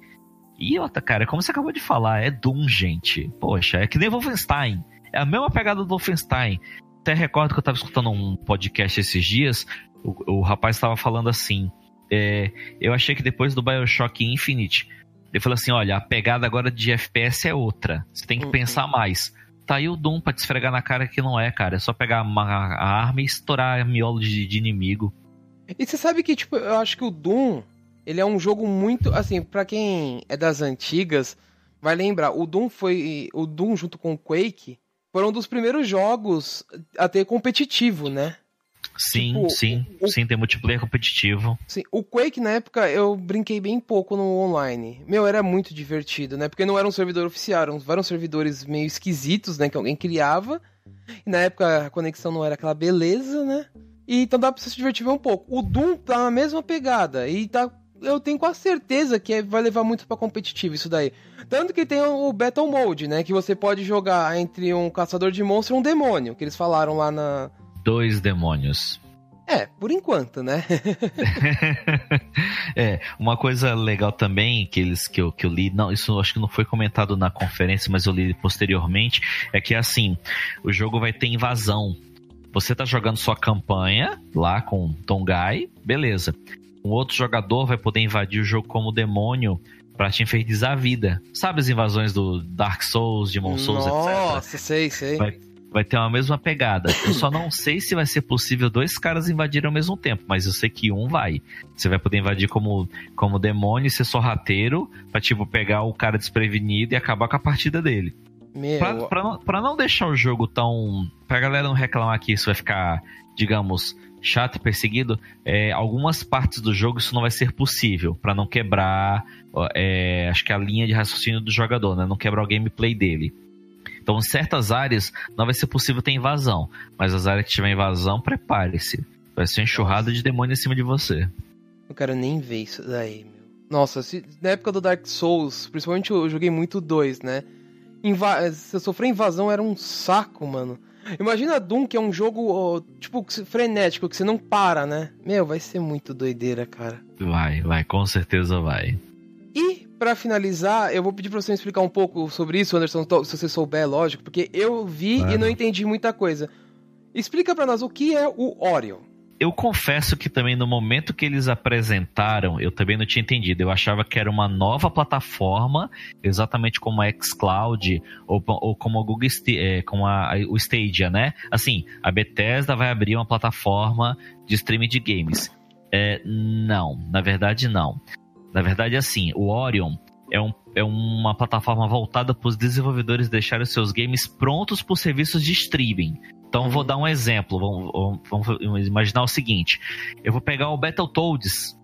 E outra, cara, como você acabou de falar, é Doom, gente. Poxa, é que nem Wolfenstein. É a mesma pegada do Wolfenstein. Até recordo que eu tava escutando um podcast esses dias. O, o rapaz estava falando assim. É, eu achei que depois do Bioshock Infinite ele falou assim: olha, a pegada agora de FPS é outra. Você tem que uhum. pensar mais. Tá aí o Doom pra te esfregar na cara que não é, cara. É só pegar uma, a arma e estourar miolo de, de inimigo. E você sabe que, tipo, eu acho que o Doom, ele é um jogo muito. Assim, para quem é das antigas, vai lembrar, o Doom foi. O Doom junto com o Quake foram um dos primeiros jogos a ter competitivo, né? Sim, tipo, sim, o, sim, tem multiplayer competitivo. Sim, o Quake na época eu brinquei bem pouco no online. Meu, era muito divertido, né? Porque não era um servidor oficial, eram, eram servidores meio esquisitos, né? Que alguém criava. E na época a conexão não era aquela beleza, né? E então dá pra você se divertir um pouco. O Doom tá na mesma pegada. E tá. Eu tenho quase certeza que vai levar muito para competitivo isso daí. Tanto que tem o Battle Mode, né? Que você pode jogar entre um caçador de monstros e um demônio. Que eles falaram lá na, dois demônios. É, por enquanto, né? é, uma coisa legal também que eles que eu, que eu li, não, isso acho que não foi comentado na conferência, mas eu li posteriormente, é que assim, o jogo vai ter invasão. Você tá jogando sua campanha lá com Tongai, beleza. Um outro jogador vai poder invadir o jogo como demônio para te infernizar a vida. Sabe as invasões do Dark Souls, Demon Souls, Nossa, etc? Nossa, sei, sei. Vai, vai ter uma mesma pegada. Eu só não sei se vai ser possível dois caras invadirem ao mesmo tempo, mas eu sei que um vai. Você vai poder invadir como, como demônio e ser sorrateiro pra, tipo, pegar o cara desprevenido e acabar com a partida dele. Meu... Pra, pra, não, pra não deixar o jogo tão. Pra galera não reclamar que isso vai ficar, digamos, chato e perseguido, é, algumas partes do jogo isso não vai ser possível, para não quebrar, é, acho que a linha de raciocínio do jogador, né? Não quebrar o gameplay dele. Então, em certas áreas não vai ser possível ter invasão, mas as áreas que tiver invasão, prepare-se. Vai ser enxurrada de demônio em cima de você. Eu quero nem ver isso daí, meu. Nossa, se, na época do Dark Souls, principalmente eu joguei muito dois, né? Inva se eu sofrer invasão era um saco, mano. Imagina Doom, que é um jogo, tipo, frenético, que você não para, né? Meu, vai ser muito doideira, cara. Vai, vai, com certeza vai. E para finalizar, eu vou pedir pra você me explicar um pouco sobre isso, Anderson, se você souber, lógico, porque eu vi claro. e não entendi muita coisa. Explica para nós o que é o Orion. Eu confesso que também no momento que eles apresentaram, eu também não tinha entendido. Eu achava que era uma nova plataforma, exatamente como a xCloud ou, ou como, a Google, é, como a, o Stadia, né? Assim, a Bethesda vai abrir uma plataforma de streaming de games. É, não, na verdade não. Na verdade, assim, o Orion é, um, é uma plataforma voltada para os desenvolvedores deixarem seus games prontos para serviços de streaming. Então, vou dar um exemplo. Vamos, vamos, imaginar o seguinte: eu vou pegar o Battletoads,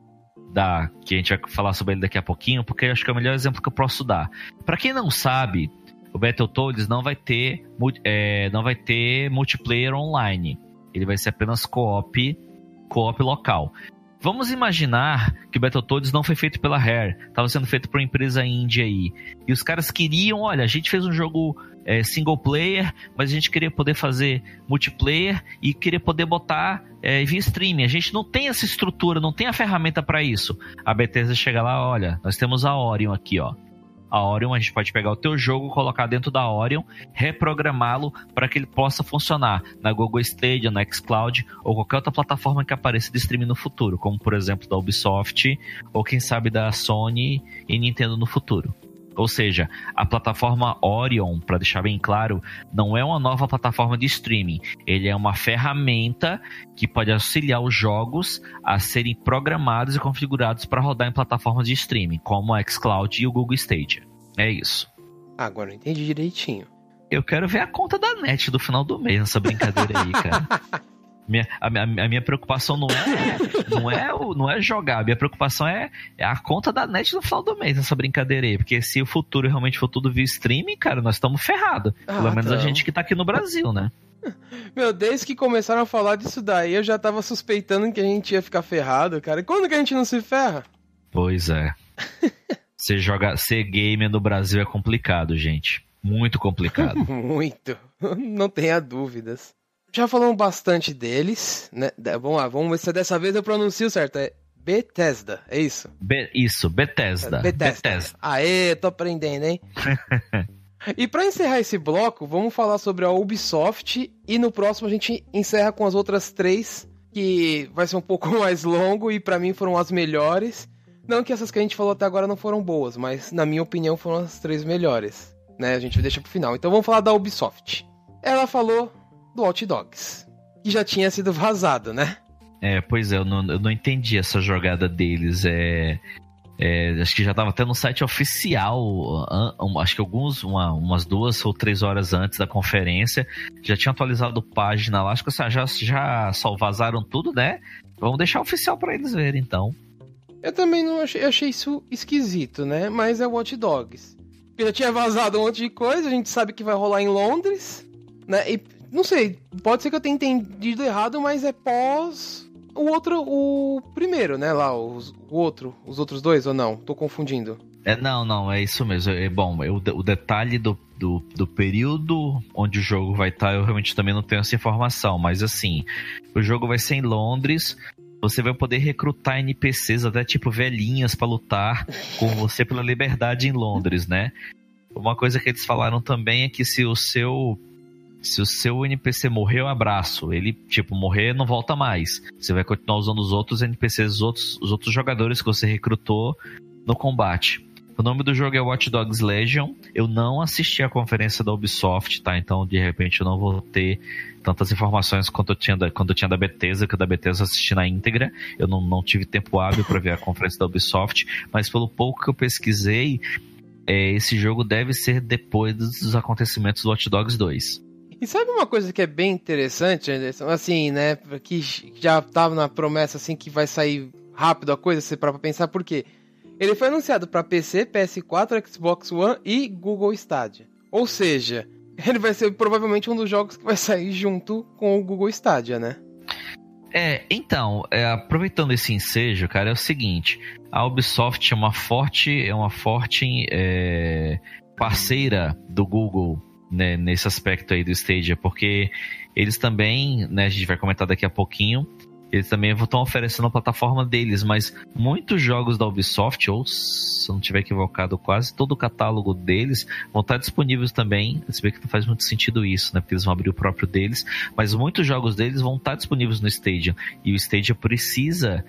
da, que a gente vai falar sobre ele daqui a pouquinho, porque acho que é o melhor exemplo que eu posso dar. Para quem não sabe, o Battletoads não vai ter, é, não vai ter multiplayer online. Ele vai ser apenas co-op, co-op local. Vamos imaginar que o Battletoads não foi feito pela Rare, estava sendo feito por uma empresa índia aí. E os caras queriam, olha, a gente fez um jogo é, single player, mas a gente queria poder fazer multiplayer e queria poder botar é, via streaming. A gente não tem essa estrutura, não tem a ferramenta para isso. A Bethesda chega lá, olha, nós temos a Orion aqui, ó. A Orion, a gente pode pegar o teu jogo, colocar dentro da Orion, reprogramá-lo para que ele possa funcionar na Google Stadia, na xCloud ou qualquer outra plataforma que apareça de streaming no futuro, como por exemplo da Ubisoft ou quem sabe da Sony e Nintendo no futuro. Ou seja, a plataforma Orion, para deixar bem claro, não é uma nova plataforma de streaming. Ele é uma ferramenta que pode auxiliar os jogos a serem programados e configurados para rodar em plataformas de streaming, como a xCloud e o Google Stadia. É isso. Agora eu entendi direitinho. Eu quero ver a conta da net do final do mês nessa brincadeira aí, cara. Minha, a, a, a, minha preocupação não é não é, o, não é jogar, a minha preocupação é, é, a conta da net no final do mês nessa brincadeira aí. Porque se o futuro realmente for tudo via streaming, cara, nós estamos ferrados. Ah, Pelo menos a gente que tá aqui no Brasil, né? Meu, desde que começaram a falar disso daí, eu já tava suspeitando que a gente ia ficar ferrado, cara. E quando que a gente não se ferra? Pois é. Ser, jogar, ser gamer no Brasil é complicado, gente. Muito complicado. Muito. Não tenha dúvidas. Já falamos bastante deles, né? Vamos lá, vamos ver se dessa vez eu pronuncio certo. É Bethesda, é isso? Be isso, Bethesda. É Bethesda. Bethesda. Aê, tô aprendendo, hein? e para encerrar esse bloco, vamos falar sobre a Ubisoft e no próximo a gente encerra com as outras três, que vai ser um pouco mais longo e para mim foram as melhores. Não que essas que a gente falou até agora não foram boas, mas na minha opinião foram as três melhores, né? A gente deixa pro final. Então vamos falar da Ubisoft. Ela falou do Hot Dogs, que já tinha sido vazado, né? É, pois é, eu não, eu não entendi essa jogada deles. É, é, acho que já estava até no site oficial, acho que alguns, uma, umas duas ou três horas antes da conferência, já tinha atualizado página lá. Acho que já, já só vazaram tudo, né? Vamos deixar oficial para eles verem, então. Eu também não achei, achei isso esquisito, né? Mas é Watch Dogs. Porque já tinha vazado um monte de coisa, a gente sabe que vai rolar em Londres, né? E não sei, pode ser que eu tenha entendido errado, mas é pós o outro, o primeiro, né? Lá, os, o outro, os outros dois, ou não? Tô confundindo. É, não, não, é isso mesmo. É, bom, eu, o detalhe do, do, do, período onde o jogo vai estar, tá, eu realmente também não tenho essa informação, mas assim, o jogo vai ser em Londres. Você vai poder recrutar NPCs, até tipo velhinhas, para lutar com você pela liberdade em Londres, né? Uma coisa que eles falaram também é que se o seu se o seu NPC morrer, um abraço. Ele, tipo, morrer, não volta mais. Você vai continuar usando os outros NPCs, os outros, os outros jogadores que você recrutou no combate. O nome do jogo é Watch Dogs Legion. Eu não assisti a conferência da Ubisoft, tá? Então, de repente, eu não vou ter tantas informações quanto eu tinha da, quando eu tinha da Bethesda, que da Bethesda assisti na íntegra. Eu não, não tive tempo hábil para ver a conferência da Ubisoft, mas pelo pouco que eu pesquisei, é, esse jogo deve ser depois dos acontecimentos do Watch Dogs 2. E sabe uma coisa que é bem interessante, Anderson? Assim, né? Que já tava na promessa assim que vai sair rápido a coisa, você para pensar por quê? Ele foi anunciado para PC, PS4, Xbox One e Google Stadia. Ou seja, ele vai ser provavelmente um dos jogos que vai sair junto com o Google Stadia, né? É, então, é, aproveitando esse ensejo, cara, é o seguinte: a Ubisoft é uma forte, é uma forte é, parceira do Google né, nesse aspecto aí do Stadia, porque eles também, né, a gente vai comentar daqui a pouquinho, eles também estão oferecendo a plataforma deles, mas muitos jogos da Ubisoft, ou se eu não estiver equivocado, quase todo o catálogo deles vão estar disponíveis também. Se vê que não faz muito sentido isso, né? Porque eles vão abrir o próprio deles, mas muitos jogos deles vão estar disponíveis no Stadia. E o Stadia precisa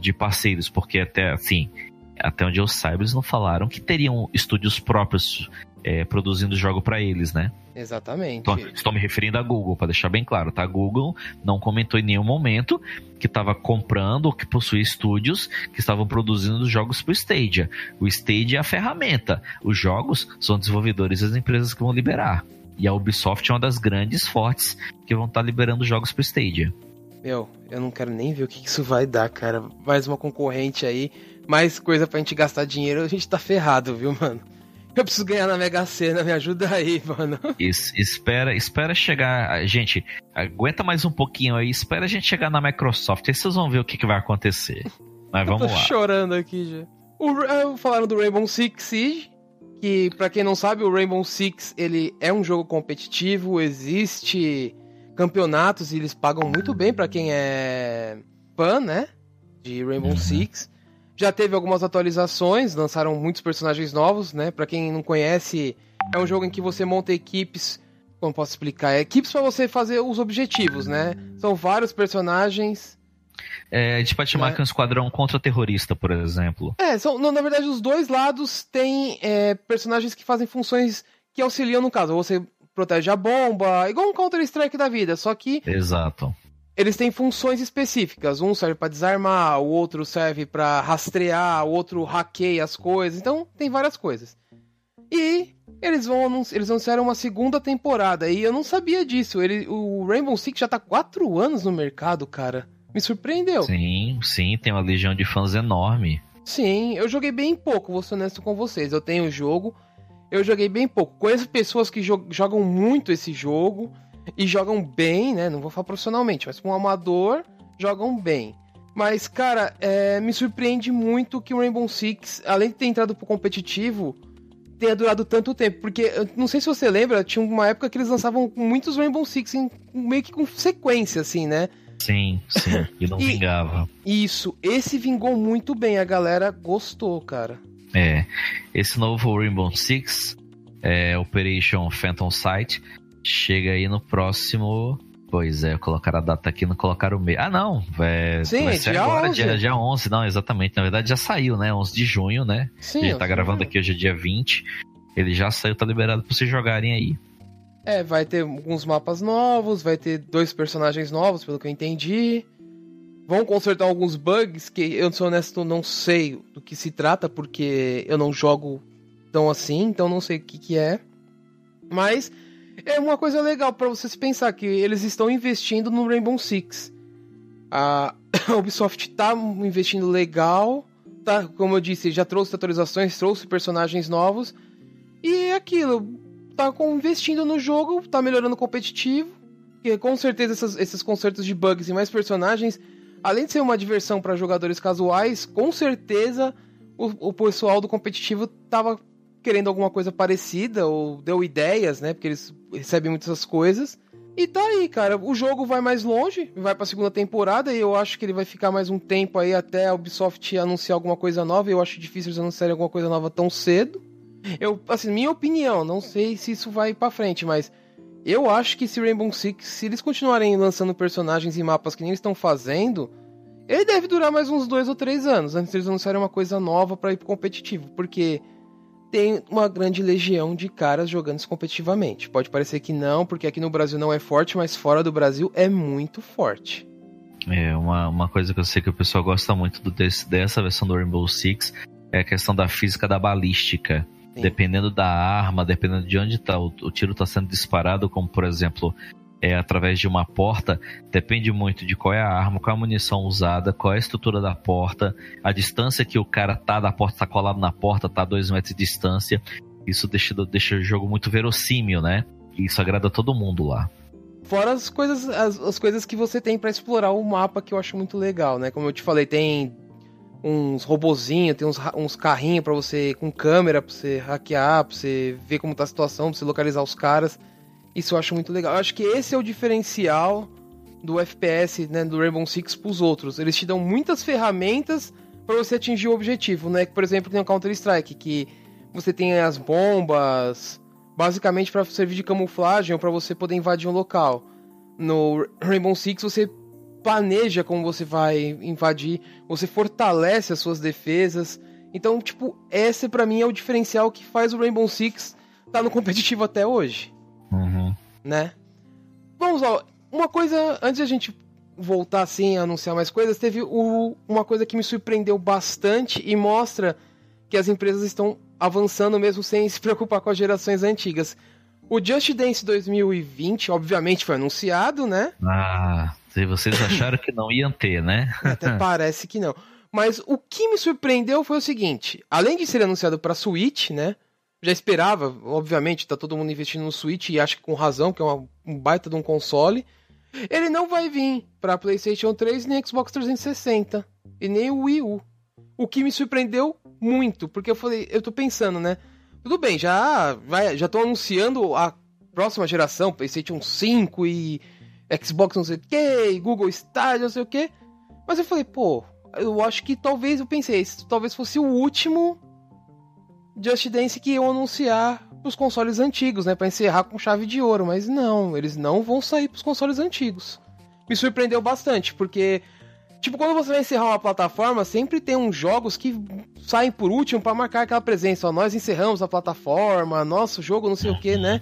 de parceiros, porque até assim, até onde eu saiba, eles não falaram que teriam estúdios próprios é, produzindo jogo para eles, né? Exatamente. Então, estou me referindo a Google, para deixar bem claro, tá? A Google não comentou em nenhum momento que estava comprando ou que possuía estúdios que estavam produzindo jogos para o Stadia. O Stadia é a ferramenta. Os jogos são desenvolvedores das empresas que vão liberar. E a Ubisoft é uma das grandes fortes que vão estar tá liberando jogos para o Stadia. Meu, eu não quero nem ver o que isso vai dar, cara. Mais uma concorrente aí, mais coisa pra gente gastar dinheiro, a gente tá ferrado, viu, mano? Eu preciso ganhar na Mega Sena, me ajuda aí, mano. Isso, espera, espera chegar. Gente, aguenta mais um pouquinho aí, espera a gente chegar na Microsoft, aí vocês vão ver o que, que vai acontecer. Mas vamos eu tô lá. chorando aqui já. O, falaram do Rainbow Six Siege, que para quem não sabe, o Rainbow Six ele é um jogo competitivo, existe campeonatos e eles pagam muito bem para quem é fã, né? De Rainbow uhum. Six. Já teve algumas atualizações, lançaram muitos personagens novos, né? Para quem não conhece, é um jogo em que você monta equipes, como posso explicar? É equipes para você fazer os objetivos, né? São vários personagens. É, a gente pode chamar Né? que um esquadrão contra-terrorista, por exemplo. É, são, não, na verdade, os dois lados têm é, personagens que fazem funções que auxiliam no caso. Você protege a bomba, igual um Counter-Strike da vida, só que Exato. Eles têm funções específicas. Um serve pra desarmar, o outro serve pra rastrear, o outro hackeia as coisas. Então, tem várias coisas. E eles vão anun- eles anunciaram uma segunda temporada e eu não sabia disso. Ele, o Rainbow Six já tá quatro anos no mercado, cara. Me surpreendeu. Sim, sim, tem uma legião de fãs enorme. Sim, eu joguei bem pouco, vou ser honesto com vocês. Eu tenho o jogo, eu joguei bem pouco. Conheço pessoas que jo- jogam muito esse jogo e jogam bem, né? Não vou falar profissionalmente, mas como amador, jogam bem. Mas, cara, é, me surpreende muito que o Rainbow Six, além de ter entrado pro competitivo, tenha durado tanto tempo. Porque, eu não sei se você lembra, tinha uma época que eles lançavam muitos Rainbow Six em- meio que com sequência, assim, né? Sim, sim. E não E- vingava. Isso, esse vingou muito bem, a galera gostou, cara. É. Esse novo Rainbow Six, é, Operation Phantom Sight, chega aí no próximo. Pois é, colocaram a data aqui, não colocaram o mês. Ah, não. É, Sim, vai ser dia agora, 11. dia, dia 11. Não, exatamente. Na verdade, já saiu, né? 11 de junho, né? Sim, a gente tá gravando aqui hoje é dia 20. Ele já saiu, tá liberado pra vocês jogarem aí. É, vai ter alguns mapas novos, vai ter dois personagens novos, pelo que eu entendi. Vão consertar alguns bugs que eu, sou honesto, não sei do que se trata, porque eu não jogo tão assim, então não sei o que, que é. Mas é uma coisa legal pra vocês pensar que eles estão investindo no Rainbow Six. A Ubisoft tá investindo legal, tá, como eu disse, já trouxe atualizações, trouxe personagens novos. E é aquilo, tá investindo no jogo, tá melhorando o competitivo. Porque com certeza essas- esses concertos de bugs e mais personagens, além de ser uma diversão para jogadores casuais, com certeza o, o pessoal do competitivo tava querendo alguma coisa parecida ou deu ideias, né? Porque eles recebem muitas coisas. E tá aí, cara. O jogo vai mais longe, vai pra segunda temporada e eu acho que ele vai ficar mais um tempo aí até a Ubisoft anunciar alguma coisa nova. Eu acho difícil eles anunciarem alguma coisa nova tão cedo. Eu, assim, minha opinião, não sei se isso vai pra frente, mas eu acho que esse Rainbow Six, se eles continuarem lançando personagens e mapas que nem eles estão fazendo, ele deve durar mais uns dois ou três anos antes de eles anunciarem uma coisa nova pra ir pro competitivo, porque tem uma grande legião de caras jogando isso competitivamente. Pode parecer que não, porque aqui no Brasil não é forte, mas fora do Brasil é muito forte. É, uma, uma coisa que eu sei que o pessoal gosta muito do desse- dessa versão do Rainbow Six é a questão da física da balística. Sim. Dependendo da arma, dependendo de onde tá, o, o tiro está sendo disparado, como por exemplo, é através de uma porta, depende muito de qual é a arma, qual é a munição usada, qual é a estrutura da porta, a distância que o cara tá da porta, tá colado na porta, tá a dois metros de distância. Isso deixa, deixa o jogo muito verossímil, né? E isso agrada todo mundo lá. Fora as coisas, as, as coisas que você tem pra explorar o mapa, que eu acho muito legal, né? Como eu te falei, tem uns robozinhos, tem uns, uns carrinhos pra você, com câmera, pra você hackear, pra você ver como tá a situação, pra você localizar os caras. Isso eu acho muito legal. Eu acho que esse é o diferencial do FPS, né, do Rainbow Six pros outros. Eles te dão muitas ferramentas pra você atingir o objetivo, né? Por exemplo, tem o Counter-Strike, que você tem as bombas, basicamente para servir de camuflagem ou para você poder invadir um local. No Rainbow Six você planeja como você vai invadir, você fortalece as suas defesas. Então, tipo, esse pra mim é o diferencial que faz o Rainbow Six tá no competitivo até hoje, Uhum. né? Vamos lá, uma coisa antes de a gente voltar assim a anunciar mais coisas, teve o- uma coisa que me surpreendeu bastante e mostra que as empresas estão avançando mesmo sem se preocupar com as gerações antigas. O Just Dance 2020, obviamente, foi anunciado, né? Ah, se vocês acharam que não iam ter, né? Até parece que não. Mas o que me surpreendeu foi o seguinte: além de ser anunciado para Switch, né? Já esperava, obviamente, tá todo mundo investindo no Switch e acho que com razão, que é uma- um baita de um console. Ele não vai vir para PlayStation 3 nem Xbox 360 e nem o Wii U. O que me surpreendeu muito, porque eu falei, eu tô pensando, né? Tudo bem, já vai, já tô anunciando a próxima geração, PlayStation 5 e Xbox não sei o que, Google Stadia, não sei o que. Mas eu falei, pô, eu acho que talvez, eu pensei, talvez fosse o último Just Dance que iam anunciar pros consoles antigos, né? Pra encerrar com chave de ouro. Mas não, eles não vão sair pros consoles antigos. Me surpreendeu bastante, porque Tipo, quando você vai encerrar uma plataforma, sempre tem uns jogos que saem por último para marcar aquela presença. Ó, nós encerramos a plataforma, nosso jogo, não sei o que, né?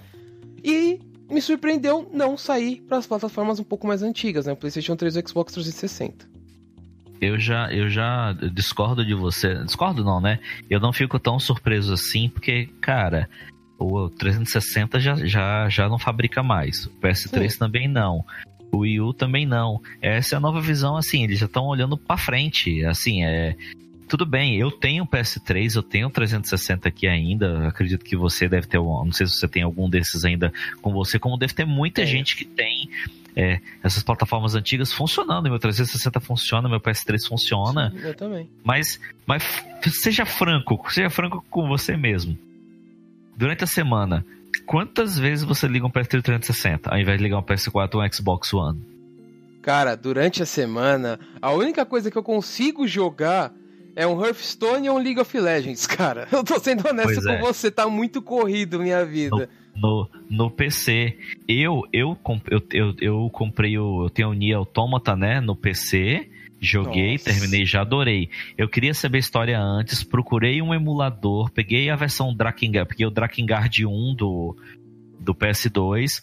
E me surpreendeu não sair para as plataformas um pouco mais antigas, né? PlayStation 3 e o Xbox 360. Eu já, eu já discordo de você. Discordo não, né? Eu não fico tão surpreso assim, porque, cara, o 360 já, já, já não fabrica mais. O PS3 Sim. também não. O Wii U também não. Essa é a nova visão, assim, eles já estão olhando para frente. Assim, é. Tudo bem, eu tenho PS3, eu tenho 360 aqui ainda. Acredito que você deve ter. Não sei se você tem algum desses ainda com você, como deve ter muita é. gente que tem é, essas plataformas antigas funcionando. Meu 360 funciona, meu PS3 funciona. Sim, eu também. Mas, mas seja franco, seja franco com você mesmo. Durante a semana, quantas vezes você liga um PS3 360 ao invés de ligar um PS4 ou um Xbox One? Cara, durante a semana, a única coisa que eu consigo jogar é um Hearthstone ou um League of Legends, cara. Eu tô sendo honesto pois com é. você, tá muito corrido minha vida. No, no, no PC, eu, eu, eu, eu, eu comprei o. Eu tenho o Nier Automata, né, no PC. Joguei, Nossa. terminei, já adorei. Eu queria saber a história antes, procurei um emulador, peguei a versão Drakengard, peguei o Drakengard 1 do, do PS2,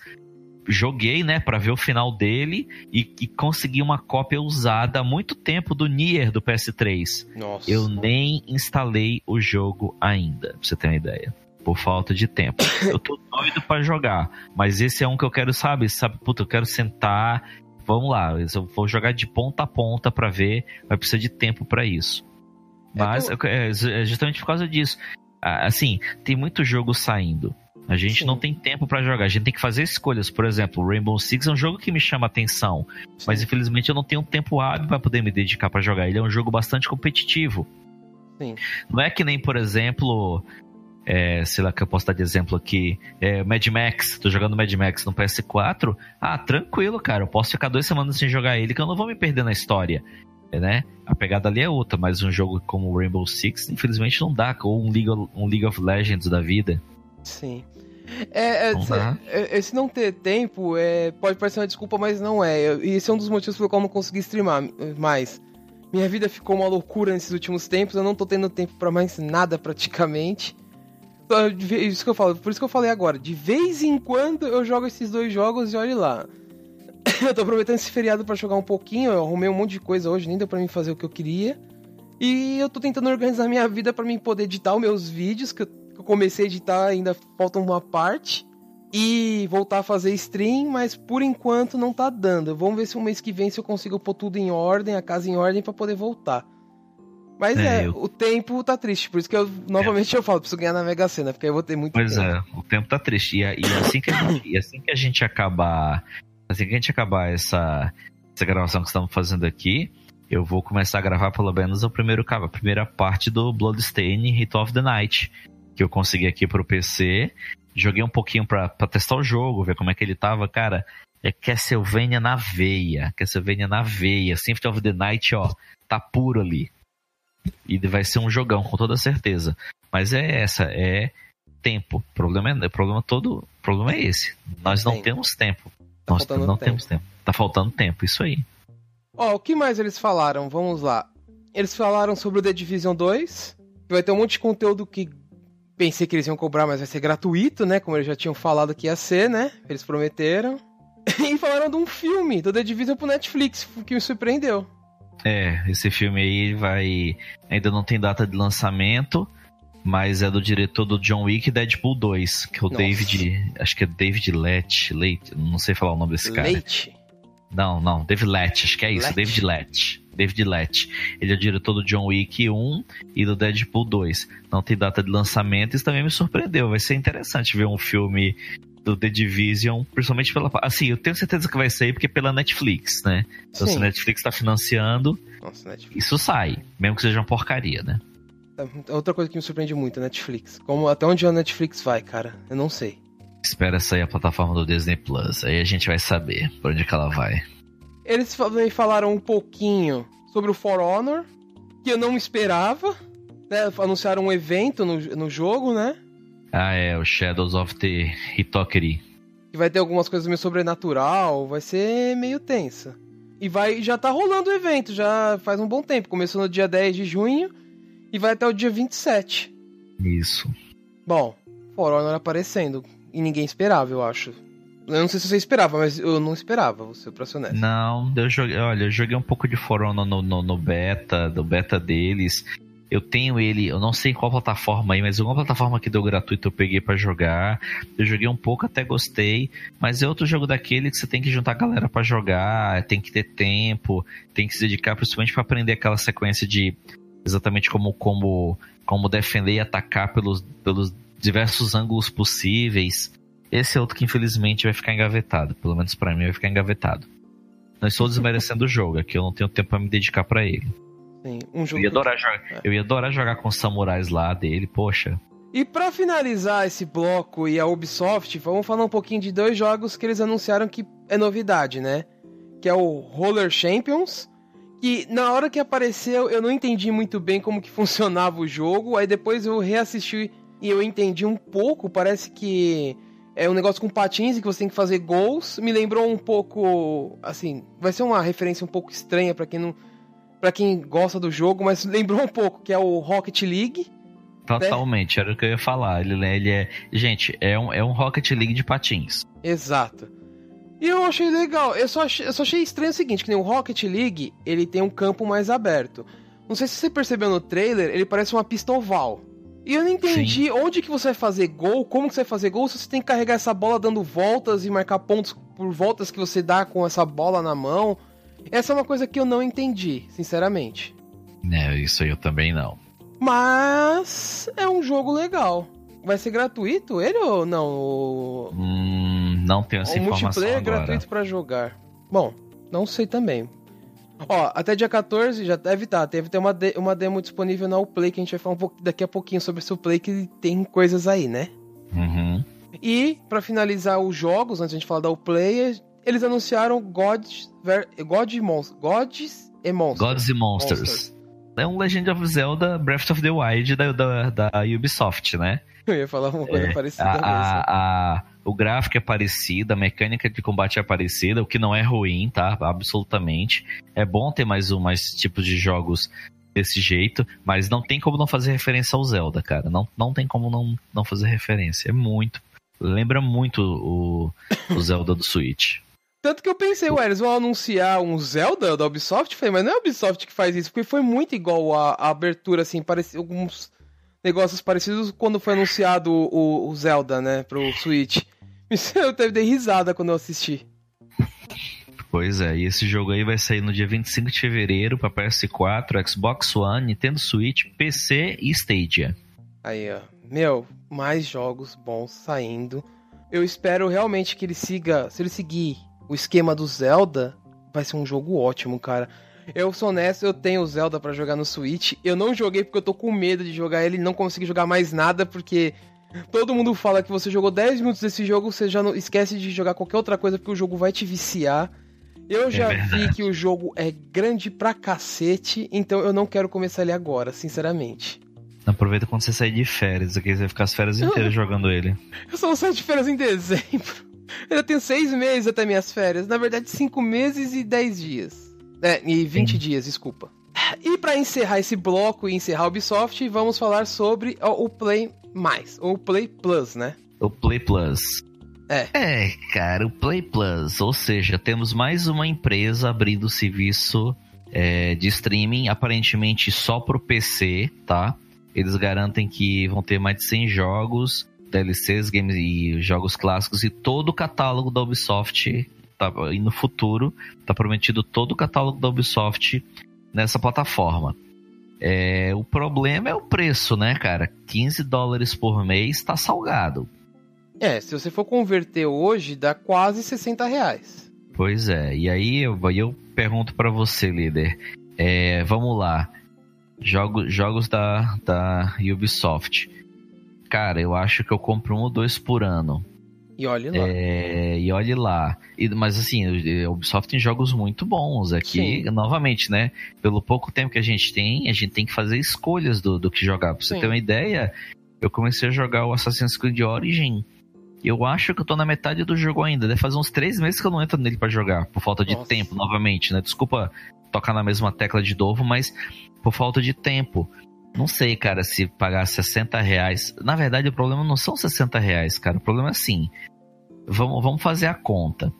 joguei, né, para ver o final dele e, e, consegui uma cópia usada há muito tempo do Nier do PS3. Nossa. Eu nem instalei o jogo ainda, pra você ter uma ideia. Por falta de tempo. Eu tô doido para jogar, mas esse é um que eu quero, sabe? Sabe, puta, eu quero sentar vamos lá, eu vou jogar de ponta a ponta para ver, vai precisar de tempo para isso. Mas é, é, é, justamente por causa disso. Assim, tem muito jogo saindo. A gente Sim. não tem tempo para jogar, a gente tem que fazer escolhas. Por exemplo, Rainbow Six é um jogo que me chama atenção, Sim. mas infelizmente eu não tenho tempo hábil para poder me dedicar para jogar. Ele é um jogo bastante competitivo. Sim. Não é que nem, por exemplo, é, sei lá, que eu posso dar de exemplo aqui, é, Mad Max, tô jogando Mad Max no PS4, ah, tranquilo, cara, eu posso ficar duas semanas sem jogar ele que eu não vou me perder na história, né? A pegada ali é outra, mas um jogo como Rainbow Six, infelizmente não dá, ou um League of, um League of Legends da vida. Sim. É, é, é, esse não ter tempo é, pode parecer uma desculpa, mas não é. E esse é um dos motivos pelo qual eu não consegui streamar mais. Minha vida ficou uma loucura nesses últimos tempos, eu não tô tendo tempo para mais nada praticamente. Isso que eu falo, por isso que eu falei agora. De vez em quando eu jogo esses dois jogos e olhe lá. eu tô aproveitando esse feriado para jogar um pouquinho. Eu arrumei um monte de coisa hoje, nem deu pra mim fazer o que eu queria. E eu tô tentando organizar minha vida para mim poder editar os meus vídeos, que eu comecei a editar, ainda falta uma parte. E voltar a fazer stream, mas por enquanto não tá dando. Vamos ver se um mês que vem se eu consigo pôr tudo em ordem, a casa em ordem para poder voltar. Mas é, é eu... o tempo tá triste, por isso que eu novamente é. eu falo, preciso ganhar na Mega Sena, porque eu vou ter muito pois tempo. Pois é, o tempo tá triste. E, e, assim que a gente, e assim que a gente acabar. Assim que a gente acabar essa, essa gravação que estamos fazendo aqui, eu vou começar a gravar pelo menos o primeiro, a primeira parte do Bloodstain Hit of the Night. Que eu consegui aqui pro PC. Joguei um pouquinho pra, pra testar o jogo, ver como é que ele tava, cara. É Castlevania na veia. Castlevania na veia. Symphony of the Night, ó, tá puro ali. E vai ser um jogão, com toda certeza. Mas é essa, é tempo. O problema, é, o problema todo, o problema é esse. Nós não temos tempo. Tá Nós não tempo. temos tempo. Tá faltando tempo, isso aí. Ó, oh, o que mais eles falaram? Vamos lá. Eles falaram sobre o The Division 2, que vai ter um monte de conteúdo que pensei que eles iam cobrar, mas vai ser gratuito, né? Como eles já tinham falado que ia ser, né? Eles prometeram. e falaram de um filme do The Division pro Netflix, que me surpreendeu. É, esse filme aí vai. Ainda não tem data de lançamento, mas é do diretor do John Wick e Deadpool 2, que é o Nossa. David. Acho que é David Lett, Leite, não sei falar o nome desse cara. Leite? Não, não, David Lett, acho que é isso, Lett. David Lett. David Lett. Ele é o diretor do John Wick 1 e do Deadpool 2. Não tem data de lançamento, isso também me surpreendeu. Vai ser interessante ver um filme do The Division, principalmente pela. Assim, eu tenho certeza que vai sair porque é pela Netflix, né? Então, se a Netflix tá financiando, Nossa, Netflix. isso sai, mesmo que seja uma porcaria, né? É, outra coisa que me surpreende muito, a Netflix. Como, até onde a Netflix vai, cara? Eu não sei. Espera sair a plataforma do Disney Plus, aí a gente vai saber por onde que ela vai. Eles também falaram um pouquinho sobre o For Honor, que eu não esperava. Né? Anunciaram um evento no, no jogo, né? Ah, é, o Shadows of the Hitokiri. Que vai ter algumas coisas meio sobrenatural, vai ser meio tensa. E vai já tá rolando o evento, já faz um bom tempo. Começou no dia 10 de junho e vai até o dia 27. Isso. Bom, For Honor aparecendo. E ninguém esperava, eu acho. Eu não sei se você esperava, mas eu não esperava, ser pra ser honesto. Não, eu joguei, olha, eu joguei um pouco de For Honor no, no, no beta, do beta deles. Eu tenho ele, eu não sei qual plataforma aí, mas uma plataforma que deu gratuito eu peguei para jogar. Eu joguei um pouco, até gostei, mas é outro jogo daquele que você tem que juntar a galera para jogar, tem que ter tempo, tem que se dedicar principalmente para aprender aquela sequência de exatamente como como como defender e atacar pelos pelos diversos ângulos possíveis. Esse é outro que infelizmente vai ficar engavetado, pelo menos para mim vai ficar engavetado. Não estou desmerecendo o jogo, é que eu não tenho tempo para me dedicar para ele. Sim, um jogo eu, ia adorar jogar, é. eu ia adorar jogar com os samurais lá dele, poxa. E para finalizar esse bloco e a Ubisoft, vamos falar um pouquinho de dois jogos que eles anunciaram que é novidade, né? Que é o Roller Champions, que na hora que apareceu eu não entendi muito bem como que funcionava o jogo, aí depois eu reassisti e eu entendi um pouco, parece que é um negócio com patins e que você tem que fazer gols. Me lembrou um pouco, assim, vai ser uma referência um pouco estranha para quem não para quem gosta do jogo, mas lembrou um pouco, que é o Rocket League. Totalmente, né? era o que eu ia falar. Ele, ele é. Gente, é um, é um Rocket League de patins. Exato. E eu achei legal. Eu só achei, eu só achei estranho o seguinte: que nem o Rocket League, ele tem um campo mais aberto. Não sei se você percebeu no trailer, ele parece uma pista oval. E eu não entendi Sim. onde que você vai fazer gol, como que você vai fazer gol, se você tem que carregar essa bola dando voltas e marcar pontos por voltas que você dá com essa bola na mão. Essa é uma coisa que eu não entendi, sinceramente. É, isso aí eu também não. Mas é um jogo legal. Vai ser gratuito ele ou não? O... Hum, não tenho essa o informação multiplayer agora. gratuito para jogar. Bom, não sei também. Ó, até dia 14 já deve estar. Tá, deve ter uma, de, uma demo disponível na Uplay, que a gente vai falar um pouco, daqui a pouquinho sobre esse Uplay, que tem coisas aí, né? Uhum. E, para finalizar os jogos, antes de a gente falar da Uplay, eles anunciaram Gods, Ver, God Monst Gods e Monsters. Gods e Monsters. Monsters. É um Legend of Zelda Breath of the Wild da, da, da Ubisoft, né? Eu ia falar uma coisa é, parecida a, a, a, o gráfico é parecido, a mecânica de combate é parecida, o que não é ruim, tá? Absolutamente. É bom ter mais um mais tipos de jogos desse jeito, mas não tem como não fazer referência ao Zelda, cara. Não, não tem como não, não fazer referência. É muito. Lembra muito o, o Zelda do Switch. Tanto que eu pensei, ué, eles vão anunciar um Zelda da Ubisoft? Falei, mas não é a Ubisoft que faz isso, porque foi muito igual a, a abertura, assim, parece alguns negócios parecidos quando foi anunciado o, o Zelda, né, pro Switch. Eu teve de risada quando eu assisti. Pois é, e esse jogo aí vai sair no dia 25 de fevereiro para PS4, Xbox One, Nintendo Switch, PC e Stadia. Aí, ó. Meu, mais jogos bons saindo. Eu espero realmente que ele siga, se ele seguir o esquema do Zelda, vai ser um jogo ótimo, cara. Eu sou honesto, eu tenho o Zelda para jogar no Switch. Eu não joguei porque eu tô com medo de jogar ele e não consegui jogar mais nada, porque todo mundo fala que você jogou 10 minutos desse jogo, você já não esquece de jogar qualquer outra coisa porque o jogo vai te viciar. Eu já é vi que o jogo é grande pra cacete, então eu não quero começar ele agora, sinceramente. Aproveita quando você sair de férias, aqui você vai ficar as férias inteiras jogando ele. Eu só saio de férias em dezembro. Eu tenho seis meses até minhas férias. Na verdade, cinco meses e dez dias. É, e 20 Sim. dias, desculpa. E para encerrar esse bloco e encerrar o Ubisoft, vamos falar sobre o Play Mais, ou Play Plus, né? O Play Plus. É. É, cara, o Play Plus. Ou seja, temos mais uma empresa abrindo serviço é, de streaming, aparentemente só pro PC, tá? Eles garantem que vão ter mais de 100 jogos DLCs, games e jogos clássicos e todo o catálogo da Ubisoft tá, e no futuro tá prometido todo o catálogo da Ubisoft nessa plataforma. É, o problema é o preço, né, cara? 15 dólares por mês tá salgado. É, se você for converter hoje, dá quase 60 reais. Pois é, e aí eu, eu pergunto para você, líder. É, vamos lá. Jogo, jogos da, da Ubisoft cara, eu acho que eu compro um ou dois por ano. E olhe lá. É, e olhe lá. E, mas assim, a Ubisoft tem jogos muito bons aqui. Sim. Novamente, né? Pelo pouco tempo que a gente tem, a gente tem que fazer escolhas do, do que jogar. Pra você Sim. ter uma ideia, eu comecei a jogar o Assassin's Creed Origin. Eu acho que eu tô na metade do jogo ainda. Deve fazer uns três meses que eu não entro nele para jogar, por falta de Nossa. tempo, novamente, né? Desculpa tocar na mesma tecla de novo, mas por falta de tempo. Não sei, cara, se pagar 60 reais. Na verdade, o problema não são 60 reais, cara. O problema é assim. Vamos, vamos fazer a conta.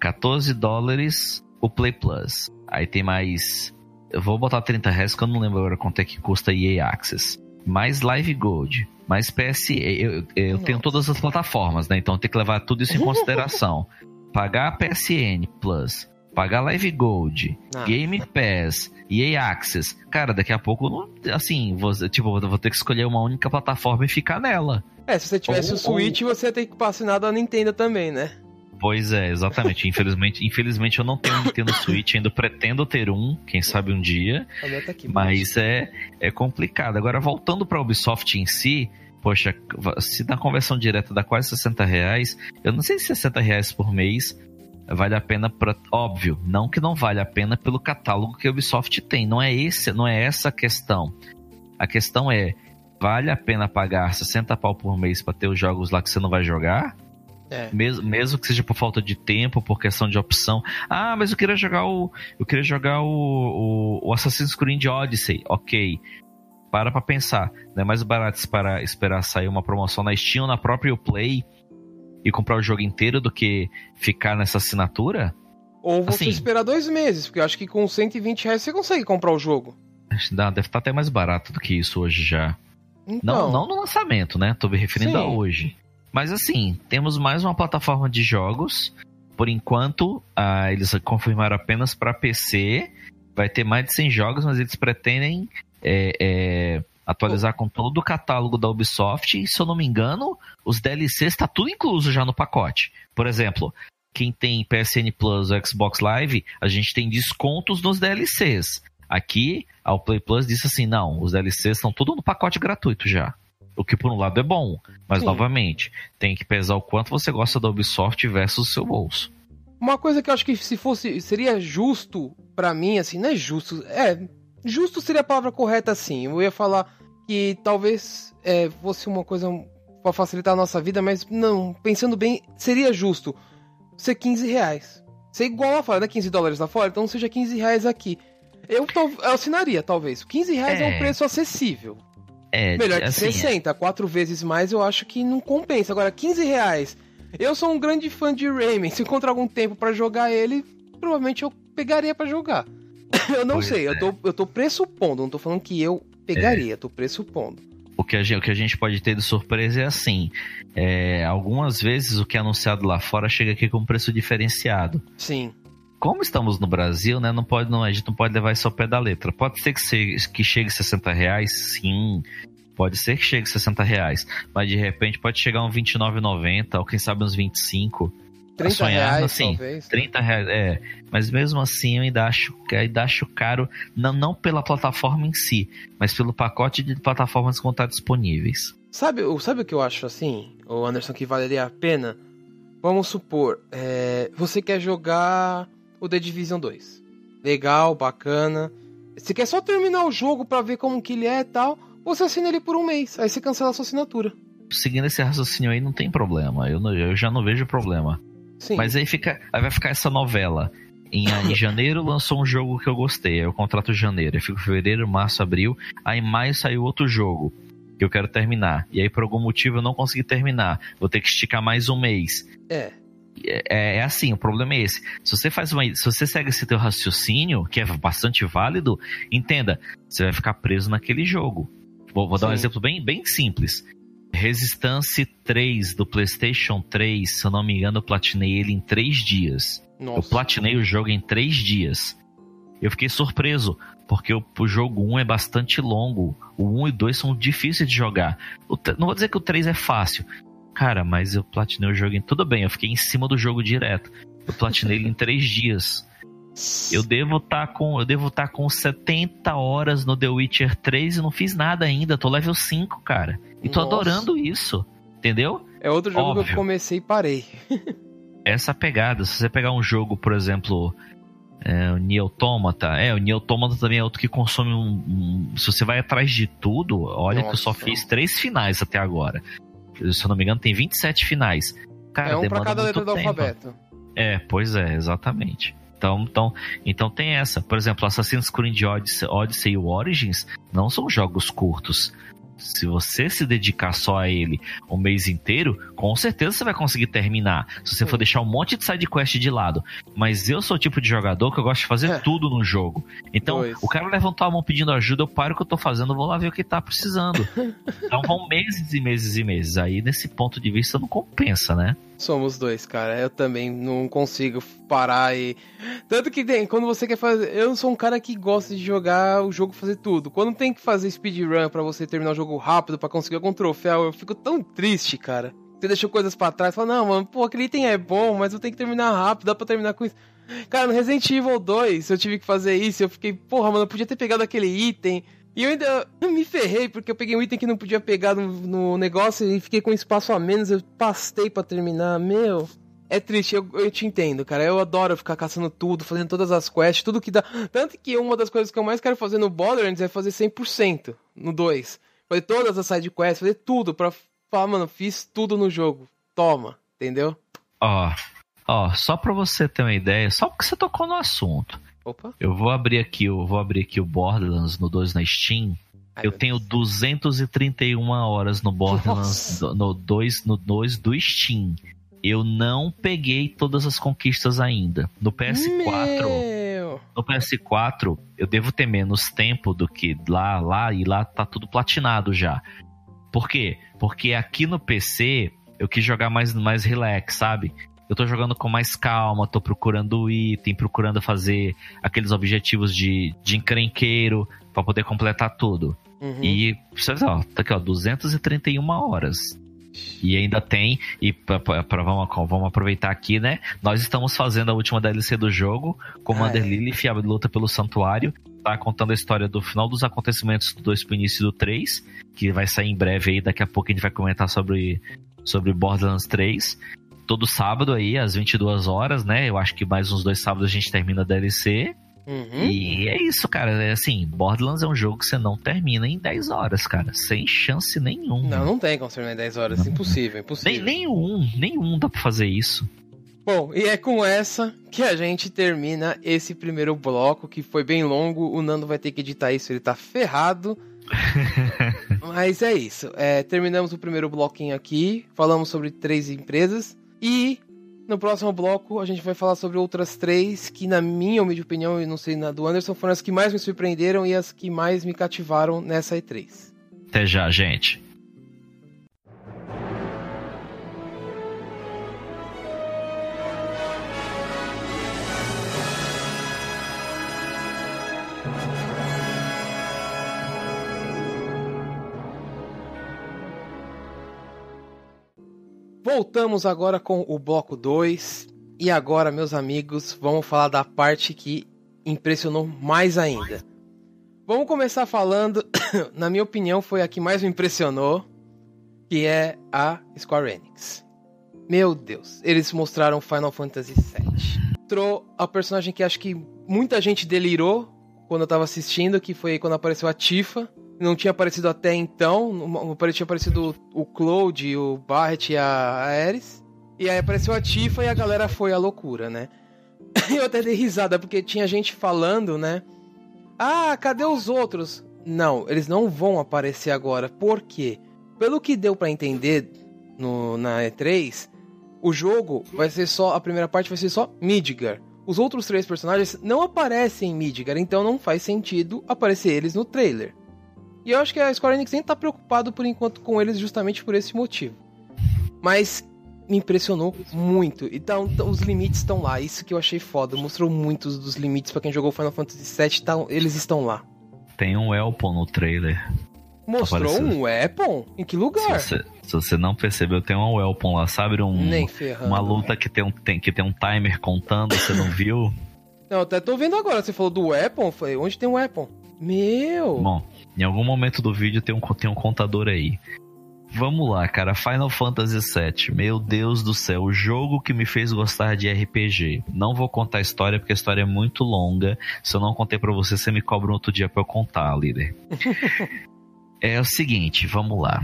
14 dólares o Play Plus. Aí tem mais. Eu vou botar 30 reais, que eu não lembro agora quanto é que custa EA Access. Mais Live Gold. Mais PS. Eu, eu, eu tenho todas as plataformas, né? Então tem que levar tudo isso em consideração. Pagar a PSN Plus pagar Live Gold, ah. Game Pass, EA Access. Cara, daqui a pouco, assim, vou, tipo, vou ter que escolher uma única plataforma e ficar nela. É, se você tivesse ou, o Switch, ou... você ia ter que passar nada a Nintendo também, né? Pois é, exatamente. infelizmente, infelizmente eu não tenho um Nintendo Switch, ainda pretendo ter um, quem sabe um dia. Tá aqui, mas é, é complicado. Agora, voltando para a Ubisoft em si, poxa, se na conversão direta dá quase 60 reais, eu não sei se 60 reais por mês vale a pena para óbvio, não que não vale a pena pelo catálogo que a Ubisoft tem, não é esse, não é essa a questão. A questão é, vale a pena pagar 60 pau por mês para ter os jogos lá que você não vai jogar? É. Mesmo, mesmo que seja por falta de tempo, por questão de opção. Ah, mas eu queria jogar o. Eu queria jogar o, o, o Assassin's Creed Odyssey. Ok. Para pra pensar. Não é mais barato para esperar sair uma promoção na Steam ou na própria Play e comprar o jogo inteiro do que ficar nessa assinatura? Ou você assim, esperar dois meses, porque eu acho que com 120 reais você consegue comprar o jogo. Não, deve estar até mais barato do que isso hoje já. Então, não, não no lançamento, né? Tô me referindo sim. a hoje. Mas assim, temos mais uma plataforma de jogos. Por enquanto, ah, eles confirmaram apenas para PC. Vai ter mais de 100 jogos, mas eles pretendem é, é, atualizar com todo o catálogo da Ubisoft. E se eu não me engano, os DLCs está tudo incluso já no pacote. Por exemplo, quem tem PSN Plus ou Xbox Live, a gente tem descontos nos DLCs. Aqui, a Play Plus disse assim: não, os DLCs estão tudo no pacote gratuito já. O que por um lado é bom, mas Sim. novamente, tem que pesar o quanto você gosta da Ubisoft versus o seu bolso. Uma coisa que eu acho que se fosse seria justo para mim, assim, não é justo, é justo seria a palavra correta assim. Eu ia falar que talvez é, fosse uma coisa para facilitar a nossa vida, mas não, pensando bem, seria justo ser 15 reais. Ser igual lá fora, né? 15 dólares lá fora, então seja 15 reais aqui. Eu, eu assinaria, talvez. 15 reais é, é um preço acessível. É, Melhor que assim, 60, é. quatro vezes mais eu acho que não compensa. Agora, 15 reais. Eu sou um grande fã de Rayman. Se encontrar algum tempo para jogar ele, provavelmente eu pegaria para jogar. eu não pois sei, é. eu, tô, eu tô pressupondo, não tô falando que eu pegaria, é. tô pressupondo. O que, a gente, o que a gente pode ter de surpresa é assim: é, algumas vezes o que é anunciado lá fora chega aqui com preço diferenciado. Sim. Como estamos no Brasil, né? Não pode, não, a gente não pode levar isso ao pé da letra. Pode ser que, se, que chegue 60 reais, sim. Pode ser que chegue 60 reais. Mas de repente pode chegar um 29,90 ou quem sabe uns 25 30 sonhar, reais, assim, talvez. 30 reais, é. Mas mesmo assim eu ainda acho, ainda acho caro, não, não pela plataforma em si, mas pelo pacote de plataformas que vão estar disponíveis. Sabe, sabe o que eu acho assim, o Anderson, que valeria a pena? Vamos supor, é, você quer jogar o The Division 2. Legal, bacana. Você quer só terminar o jogo para ver como que ele é e tal, você assina ele por um mês, aí você cancela a sua assinatura. Seguindo esse raciocínio aí, não tem problema. Eu, não, eu já não vejo problema. Sim. Mas aí fica. Aí vai ficar essa novela. Em, em janeiro lançou um jogo que eu gostei. Aí eu contrato janeiro. Aí fico fevereiro, março, abril. Aí em maio saiu outro jogo que eu quero terminar. E aí por algum motivo eu não consegui terminar. Vou ter que esticar mais um mês. É. É, é, assim, o problema é esse. Se você faz uma, se você segue esse teu raciocínio, que é bastante válido, entenda, você vai ficar preso naquele jogo. Vou, vou dar um exemplo bem, bem simples. Resistance 3 do PlayStation 3, se eu não me engano, eu platinei ele em 3 dias. Nossa. Eu platinei o jogo em 3 dias. Eu fiquei surpreso, porque o, o, jogo 1 é bastante longo. O 1 e 2 são difíceis de jogar. O, não vou dizer que o 3 é fácil. Cara, mas eu platinei o jogo em. Tudo bem, eu fiquei em cima do jogo direto. Eu platinei ele em 3 dias. Eu devo estar tá com, eu devo estar tá com 70 horas no The Witcher 3 e não fiz nada ainda, tô level 5, cara. E tô Nossa. adorando isso. Entendeu? É outro jogo Óbvio. que eu comecei e parei. Essa pegada. Se você pegar um jogo, por exemplo, é, o Nier Automata, é, o Nier Automata também é outro que consome um, um- Se você vai atrás de tudo, olha que eu só Nossa. fiz três finais até agora. Se eu não me engano, tem 27 finais. Cara, é um pra demanda cada muito letra do tempo. alfabeto. É, pois é, exatamente. Então, então, então tem essa. Por exemplo, Assassin's Creed Odyssey, Odyssey e Origins não são jogos curtos. Se você se dedicar só a ele o mês inteiro, com certeza você vai conseguir terminar. Se você for deixar um monte de side quest de lado. Mas eu sou o tipo de jogador que eu gosto de fazer É. tudo no jogo. Então, Pois. o cara levantou a mão pedindo ajuda, eu paro o que eu tô fazendo, vou lá ver o que tá precisando. então vão meses e meses e meses. Aí, nesse ponto de vista, não compensa, né? Somos dois, cara. Eu também não consigo parar e. Tanto que tem, quando você quer fazer. Eu sou um cara que gosta de jogar o jogo fazer tudo. Quando tem que fazer speedrun pra você terminar o jogo rápido pra conseguir algum troféu, eu fico tão triste, cara. Você deixou coisas pra trás, fala, não, mano, pô, aquele item é bom, mas eu tenho que terminar rápido, dá pra terminar com isso. Cara, no Resident Evil 2, eu tive que fazer isso, eu fiquei, porra, mano, eu podia ter pegado aquele item. E eu ainda me ferrei, porque eu peguei um item que não podia pegar no, no negócio e fiquei com espaço a menos, eu pastei pra terminar. Meu, é triste, eu, eu te entendo, cara. Eu adoro ficar caçando tudo, fazendo todas as quests, tudo que dá. Tanto que uma das coisas que eu mais quero fazer no Borderlands é fazer 100% no 2. Fazer todas as side quests, fazer tudo pra falar, mano, fiz tudo no jogo. Toma, entendeu? Ó, ó, só pra você ter uma ideia, só porque você tocou no assunto. Opa. Eu vou abrir aqui, eu vou abrir aqui o Borderlands no 2 na Steam. Ai, eu tenho Deus. 231 horas no Borderlands Nossa. no 2 no 2 do Steam. Eu não peguei todas as conquistas ainda. No PS4, Meu. no PS4 eu devo ter menos tempo do que lá, lá e lá tá tudo platinado já. Por quê? Porque aqui no PC eu quis jogar mais mais relax, sabe? Eu tô jogando com mais calma, tô procurando item, procurando fazer aqueles objetivos de, de encrenqueiro pra poder completar tudo. Uhum. E, você vê, ó, tá aqui, ó, 231 horas. E ainda tem, e pra, pra- pra- vamos, vamos aproveitar aqui, né? Nós estamos fazendo a última DLC do jogo, Commander Ah, é. Lilith, a luta pelo santuário. Tá contando a história do final dos acontecimentos do 2 pro início do 3, que vai sair em breve aí, daqui a pouco a gente vai comentar sobre, sobre Borderlands 3. Todo sábado aí, às 22 horas, né? Eu acho que mais uns dois sábados a gente termina a DLC. Uhum. E é isso, cara. É assim, Borderlands é um jogo que você não termina em 10 horas, cara. Sem chance nenhuma. Não, não tem como terminar em 10 horas. Não. Impossível, Nem, impossível. nenhum, nenhum dá pra fazer isso. Bom, e é com essa que a gente termina esse primeiro bloco, que foi bem longo. O Nando vai ter que editar isso, ele tá ferrado. Mas é isso. É, terminamos o primeiro bloquinho aqui. Falamos sobre três empresas. E no próximo bloco a gente vai falar sobre outras três que, na minha humilde opinião, e não sei na do Anderson, foram as que mais me surpreenderam e as que mais me cativaram nessa E3. Até já, gente. Voltamos agora com o bloco 2. E agora, meus amigos, vamos falar da parte que impressionou mais ainda. Vamos começar falando, na minha opinião, foi a que mais me impressionou, que é a Square Enix. Meu Deus, eles mostraram Final Fantasy VII. Mostrou a personagem que acho que muita gente delirou quando eu tava assistindo, que foi quando apareceu a Tifa. Não tinha aparecido até então, tinha aparecido o Claude, o Barret e a Ares. E aí apareceu a Tifa e a galera foi à loucura, né? Eu até dei risada, porque tinha gente falando, né? Ah, cadê os outros? Não, eles não vão aparecer agora. Por quê? Pelo que deu pra entender no, na E3, o jogo vai ser só. A primeira parte vai ser só Midgar. Os outros três personagens não aparecem em Midgar, então não faz sentido aparecer eles no trailer. E eu acho que a Square Enix nem tá preocupado por enquanto com eles justamente por esse motivo. Mas me impressionou muito. Então, os limites estão lá. Isso que eu achei foda. Mostrou muitos dos limites pra quem jogou Final Fantasy VII. Tá, eles estão lá. Tem um Elpon no trailer. Mostrou Apareceu. um weapon? Em que Se lugar? você, se você não percebeu, tem um Elpon lá, sabe? Um, Nem ferrando. uma luta que tem, um, tem, que tem um timer contando, você não viu? Não, até tô vendo agora. Você falou do weapon? Falei, onde tem um weapon? Meu! Bom, em algum momento do vídeo tem um, tem um contador aí. Vamos lá, cara. Final Fantasy VII. Meu Deus do céu. O jogo que me fez gostar de RPG. Não vou contar a história porque a história é muito longa. Se eu não contei para você, você me cobra um outro dia pra eu contar, líder. é o seguinte, vamos lá.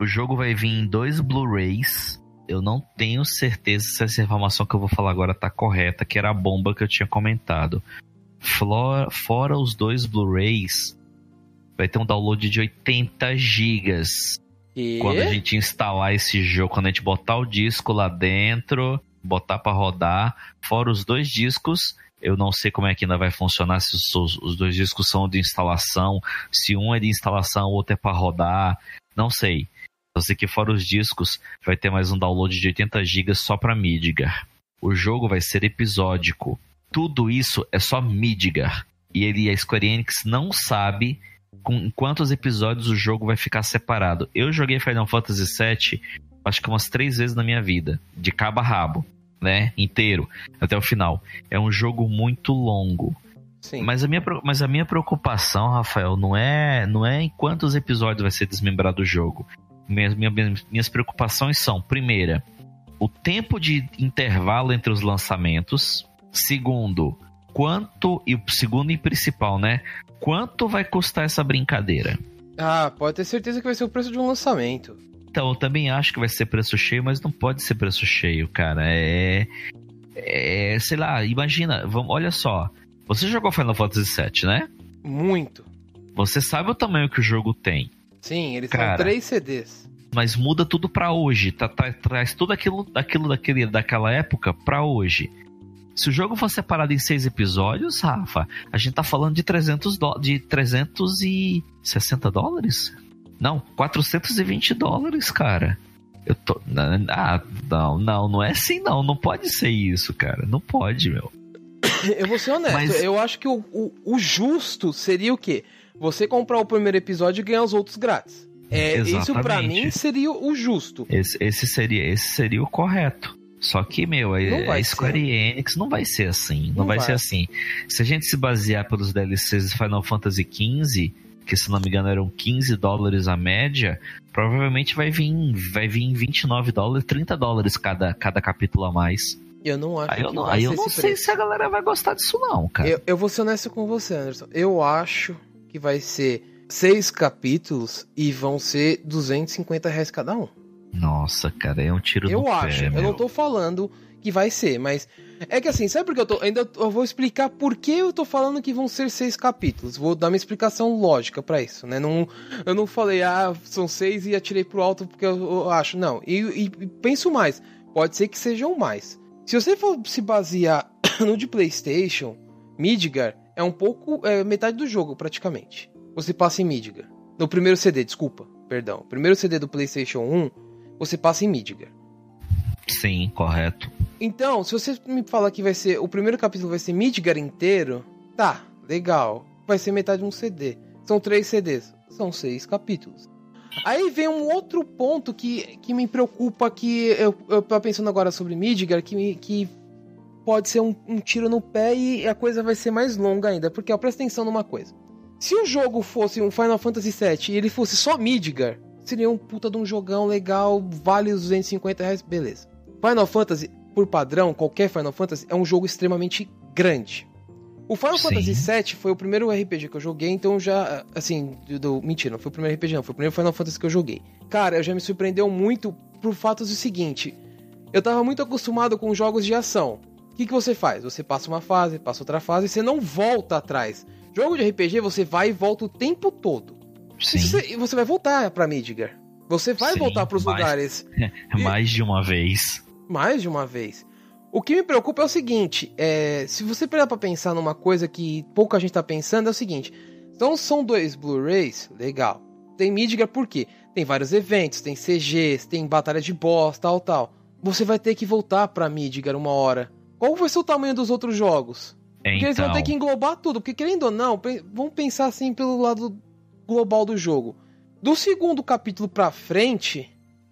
O jogo vai vir em dois Blu-rays. Eu não tenho certeza se essa informação que eu vou falar agora tá correta, que era a bomba que eu tinha comentado. Fora, fora os dois Blu-rays, vai ter um download de 80 gigas. E... Quando a gente instalar esse jogo, quando a gente botar o disco lá dentro, botar para rodar, fora os dois discos, eu não sei como é que ainda vai funcionar, se os, os dois discos são de instalação, se um é de instalação, o outro é para rodar, não sei. Eu sei que fora os discos, vai ter mais um download de 80 GB só para Midgar. O jogo vai ser episódico. Tudo isso é só Midgar. E ele, a Square Enix não sabe com quantos episódios o jogo vai ficar separado. Eu joguei Final Fantasy VII acho que umas três vezes na minha vida, de cabo a rabo, né? Inteiro, até o final. É um jogo muito longo. Sim. Mas a, minha, mas a minha preocupação, Rafael, não é, não é em quantos episódios vai ser desmembrado o jogo. Minhas, minhas, minhas preocupações são, primeira, o tempo de intervalo entre os lançamentos. Segundo, quanto, e o segundo e principal, né? Quanto vai custar essa brincadeira? Ah, pode ter certeza que vai ser o preço de um lançamento. Então, eu também acho que vai ser preço cheio, mas não pode ser preço cheio, cara. É. É. Sei lá, imagina, vamos, olha só. Você jogou Final Fantasy VII, né? Muito. Você sabe o tamanho que o jogo tem. Sim, eles Cara, são três CDs. Mas muda tudo pra hoje. Tá, tá- traz tudo aquilo, aquilo daquele, daquela época pra hoje. Se o jogo for separado em seis episódios, Rafa, a gente tá falando de 300 dó- de 360 dólares? Não, 420 dólares, cara. Eu tô. Ah, não, não, não é assim não. Não pode ser isso, cara. Não pode, meu. Eu vou ser honesto, Mas- eu acho que o, o, o justo seria o quê? Você comprar o primeiro episódio e ganhar os outros grátis. É, isso pra Exatamente. mim seria o justo. Esse, esse seria, esse seria o correto. Só que, meu, a, Não vai a Square Enix não vai ser assim. Não, Não vai, vai. ser assim. Se a gente se basear pelos DLCs de Final Fantasy XV, que se não me engano eram 15 dólares a média, provavelmente vai vir, vai vir 29 dólares, 30 dólares cada, cada capítulo a mais. Eu não acho Aí eu que não, aí ser eu não sei preço. se a galera vai gostar disso, não, cara. Eu, eu vou ser honesto com você, Anderson. Eu acho que vai ser seis capítulos e vão ser 250 reais cada um. Nossa, cara, é um tiro Eu no acho. pé, eu meu. não tô falando que vai ser, mas é que assim, sabe por que eu tô. Ainda eu vou explicar por que eu tô falando que vão ser seis capítulos. Vou dar uma explicação lógica pra isso, né? Não, eu não falei, ah, são seis e atirei pro alto porque eu, eu acho. Não. E, e- e penso mais. Pode ser que sejam mais. Se você for se basear no de PlayStation, Midgar é um pouco. É metade do jogo, praticamente. Você passa em Midgar. No primeiro CD, desculpa, perdão. Primeiro CD do PlayStation 1, você passa em Midgar. Sim, correto. Então, se você me falar que vai ser. O primeiro capítulo vai ser Midgar inteiro, tá, legal. Vai ser metade de um CD. São três CDs. São seis capítulos. Aí vem um outro ponto que, que me preocupa, que eu, eu tô pensando agora sobre Midgar, que, me- que pode ser um, um tiro no pé e a coisa vai ser mais longa ainda. Porque, ó, presta atenção numa coisa. Se o jogo fosse um Final Fantasy VII e ele fosse só Midgar, seria um puta de um jogão legal, vale os 250 reais, beleza. Final Fantasy, por padrão, qualquer Final Fantasy, é um jogo extremamente grande. O Final Sim. Fantasy VII foi o primeiro RPG que eu joguei, então já, assim, do, mentira, não foi o primeiro RPG não, foi o primeiro Final Fantasy que eu joguei. Cara, eu já me surpreendeu muito por fatos do seguinte, eu tava muito acostumado com jogos de ação. O que, que você faz? Você passa uma fase, passa outra fase, e você não volta atrás. Jogo de RPG, você vai e volta o tempo todo. Sim, você, você vai voltar pra Midgar. Você vai Sim, voltar pros mas- lugares mais de uma vez. mais de uma vez. O que me preocupa é o seguinte: é, se você parar pra pensar numa coisa que pouca gente tá pensando, é o seguinte. Então são dois Blu-rays, legal. Tem Midgar por quê? Tem vários eventos, tem CGs, tem batalha de boss, tal, tal. Você vai ter que voltar pra Midgar uma hora. Qual vai ser o tamanho dos outros jogos? Porque eles vão Então, ter que englobar tudo, porque querendo ou não, vamos pensar assim pelo lado global do jogo. Do segundo capítulo pra frente,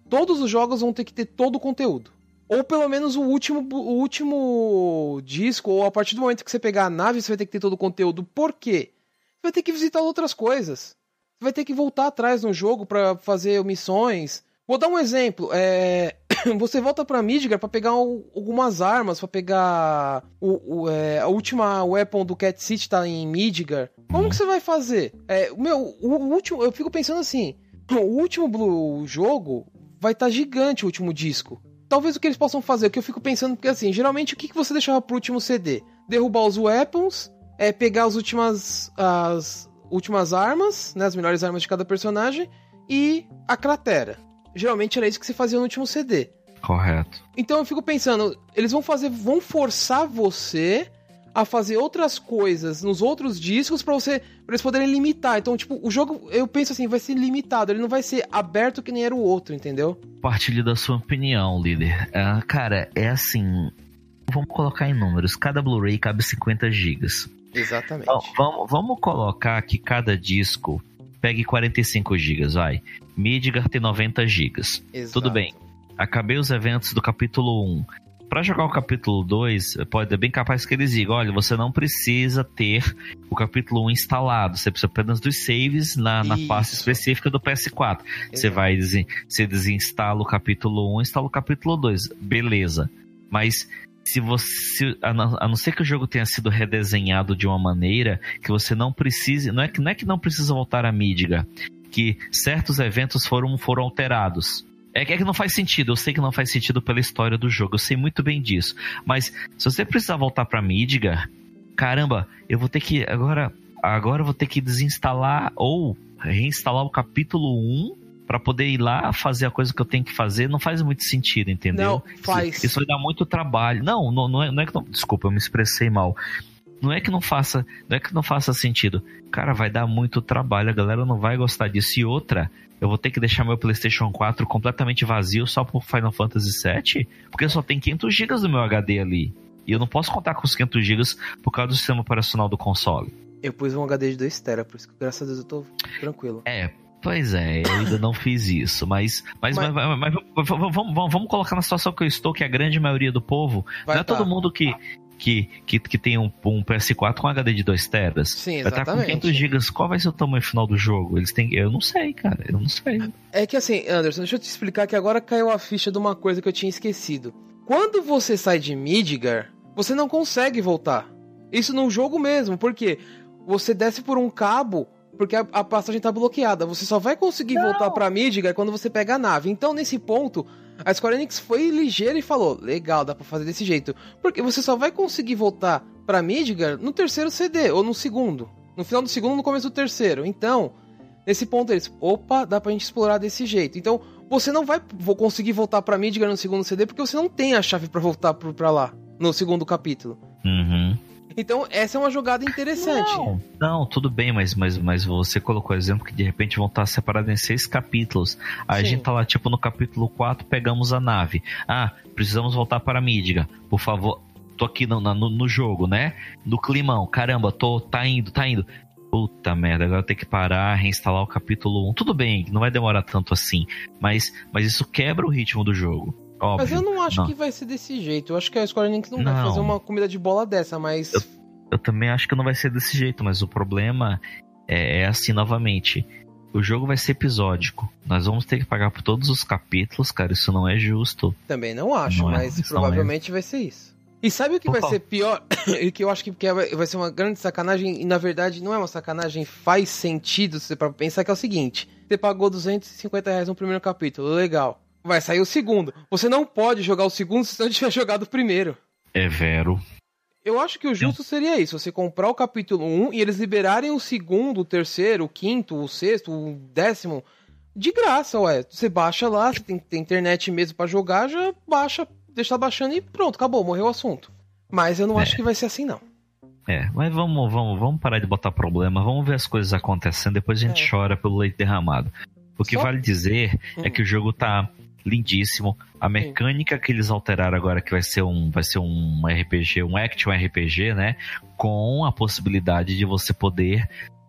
todos os jogos vão ter que ter todo o conteúdo. Ou pelo menos o último, o último disco, ou a partir do momento que você pegar a nave, você vai ter que ter todo o conteúdo. Por quê? Você vai ter que visitar outras coisas. Você vai ter que voltar atrás no jogo pra fazer missões. Vou dar um exemplo. É... Você volta pra Midgar pra pegar o, algumas armas, pra pegar o, o é, a última weapon do Cat City tá em Midgar. Como que você vai fazer? É, meu, o, o último, eu fico pensando assim, o último Blue jogo vai estar tá gigante o último disco. Talvez o que eles possam fazer, o que eu fico pensando, porque assim, geralmente o que, que você deixava pro último CD? Derrubar os weapons, é pegar as últimas as últimas armas, né, as melhores armas de cada personagem e a cratera. Geralmente era isso que se fazia no último CD. Correto. Então eu fico pensando, eles vão fazer, vão forçar você a fazer outras coisas nos outros discos para você pra eles poderem limitar. Então, tipo, o jogo, eu penso assim, vai ser limitado, ele não vai ser aberto que nem era o outro, entendeu? Partilho da sua opinião, líder. Uh, cara, é assim, vamos colocar em números, cada Blu-ray cabe 50 gigas. Exatamente. Então, vamos, vamos colocar que cada disco pegue 45 gigas, vai. Midgar tem 90 gigas. Exato. Tudo bem. Acabei os eventos do capítulo 1 para jogar o capítulo 2, pode é bem capaz que eles digam, olha, você não precisa ter o capítulo 1 instalado, você precisa apenas dos saves na, na pasta específica do PS4. Exato. Você vai, você desinstala o capítulo 1, instala o capítulo 2, beleza. Mas se você a não, a não, ser que o jogo tenha sido redesenhado de uma maneira que você não precise, não é que não é que não precisa voltar a Midgar, que certos eventos foram foram alterados. É que, é que não faz sentido, eu sei que não faz sentido pela história do jogo, eu sei muito bem disso. Mas se você precisar voltar pra Midgar, caramba, eu vou ter que. Agora, agora eu vou ter que desinstalar ou reinstalar o capítulo 1 para poder ir lá fazer a coisa que eu tenho que fazer. Não faz muito sentido, entendeu? Não, faz. Isso, isso vai dar muito trabalho. Não, não, não, é, não é que não. Desculpa, eu me expressei mal não é que não faça, não é que não faça sentido. Cara, vai dar muito trabalho, a galera não vai gostar disso. E outra, eu vou ter que deixar meu PlayStation 4 completamente vazio só pro Final Fantasy VII, porque só tem 500 GB do meu HD ali. E eu não posso contar com os 500 GB por causa do sistema operacional do console. Eu pus um HD de 2 TB, por isso que graças a Deus eu tô tranquilo. É, Pois é, eu ainda não fiz isso, mas, mas, mas, mas, mas vamos, vamos, vamos, colocar na situação que eu estou, que a grande maioria do povo, vai não é tá. todo mundo que, que, que, que tem um, um PS4 com HD de 2 teras. Sim, exatamente. Vai estar com 500 GB. Qual vai ser o tamanho final do jogo? Eles têm. Eu não sei, cara. Eu não sei. É que assim, Anderson, deixa eu te explicar que agora caiu a ficha de uma coisa que eu tinha esquecido. Quando você sai de Midgar, você não consegue voltar. Isso no jogo mesmo, porque você desce por um cabo porque a, a passagem tá bloqueada. Você só vai conseguir não. voltar pra Midgar quando você pega a nave. Então, nesse ponto, a Square Enix foi ligeira e falou: legal, dá pra fazer desse jeito. Porque você só vai conseguir voltar pra Midgar no terceiro CD, ou no segundo. No final do segundo, no começo do terceiro. Então, nesse ponto eles, opa, dá pra gente explorar desse jeito. Então, você não vai conseguir voltar pra Midgar no segundo CD, porque você não tem a chave para voltar pra lá, no segundo capítulo. Uhum. Então, essa é uma jogada interessante. Não, não tudo bem, mas, mas, mas você colocou exemplo que de repente vão estar separados em seis capítulos. Aí Sim. a gente tá lá, tipo, no capítulo 4, pegamos a nave. Ah, precisamos voltar para Midgar. Por favor, tô aqui no, no, no jogo, né? No climão. Caramba, tô, tá indo, tá indo. Puta merda, agora tem que parar, reinstalar o capítulo 1. Tudo bem, não vai demorar tanto assim. Mas, mas isso quebra o ritmo do jogo. Óbvio, mas eu não acho não. que vai ser desse jeito. Eu acho que a Square Enix não, não. vai fazer uma comida de bola dessa, mas. Eu, eu, também acho que não vai ser desse jeito, mas o problema é, é assim novamente. O jogo vai ser episódico. Nós vamos ter que pagar por todos os capítulos, cara. Isso não é justo. Também não acho, não é, mas é, provavelmente é. vai ser isso. E sabe o que vai ser pior? e que eu acho que vai ser uma grande sacanagem, e na verdade não é uma sacanagem, faz sentido você para pensar que é o seguinte: você pagou 250 reais no primeiro capítulo, legal vai sair o segundo. Você não pode jogar o segundo se não tiver jogado o primeiro. É vero. Eu acho que o justo seria isso, você comprar o capítulo 1 e eles liberarem o segundo, o terceiro, o quinto, o sexto, o décimo, de graça, ué. Você baixa lá, você tem, tem internet mesmo para jogar, já baixa, deixa baixando e pronto, acabou, morreu o assunto. Mas eu não é. acho que vai ser assim, não. É, mas vamos, vamos, vamos parar de botar problema, vamos ver as coisas acontecendo, depois a gente é. chora pelo leite derramado. O que Só... vale dizer hum. é que o jogo tá lindíssimo. A mecânica que eles alteraram agora, que vai ser um, vai ser um RPG, um action RPG, né? Com a possibilidade de você poder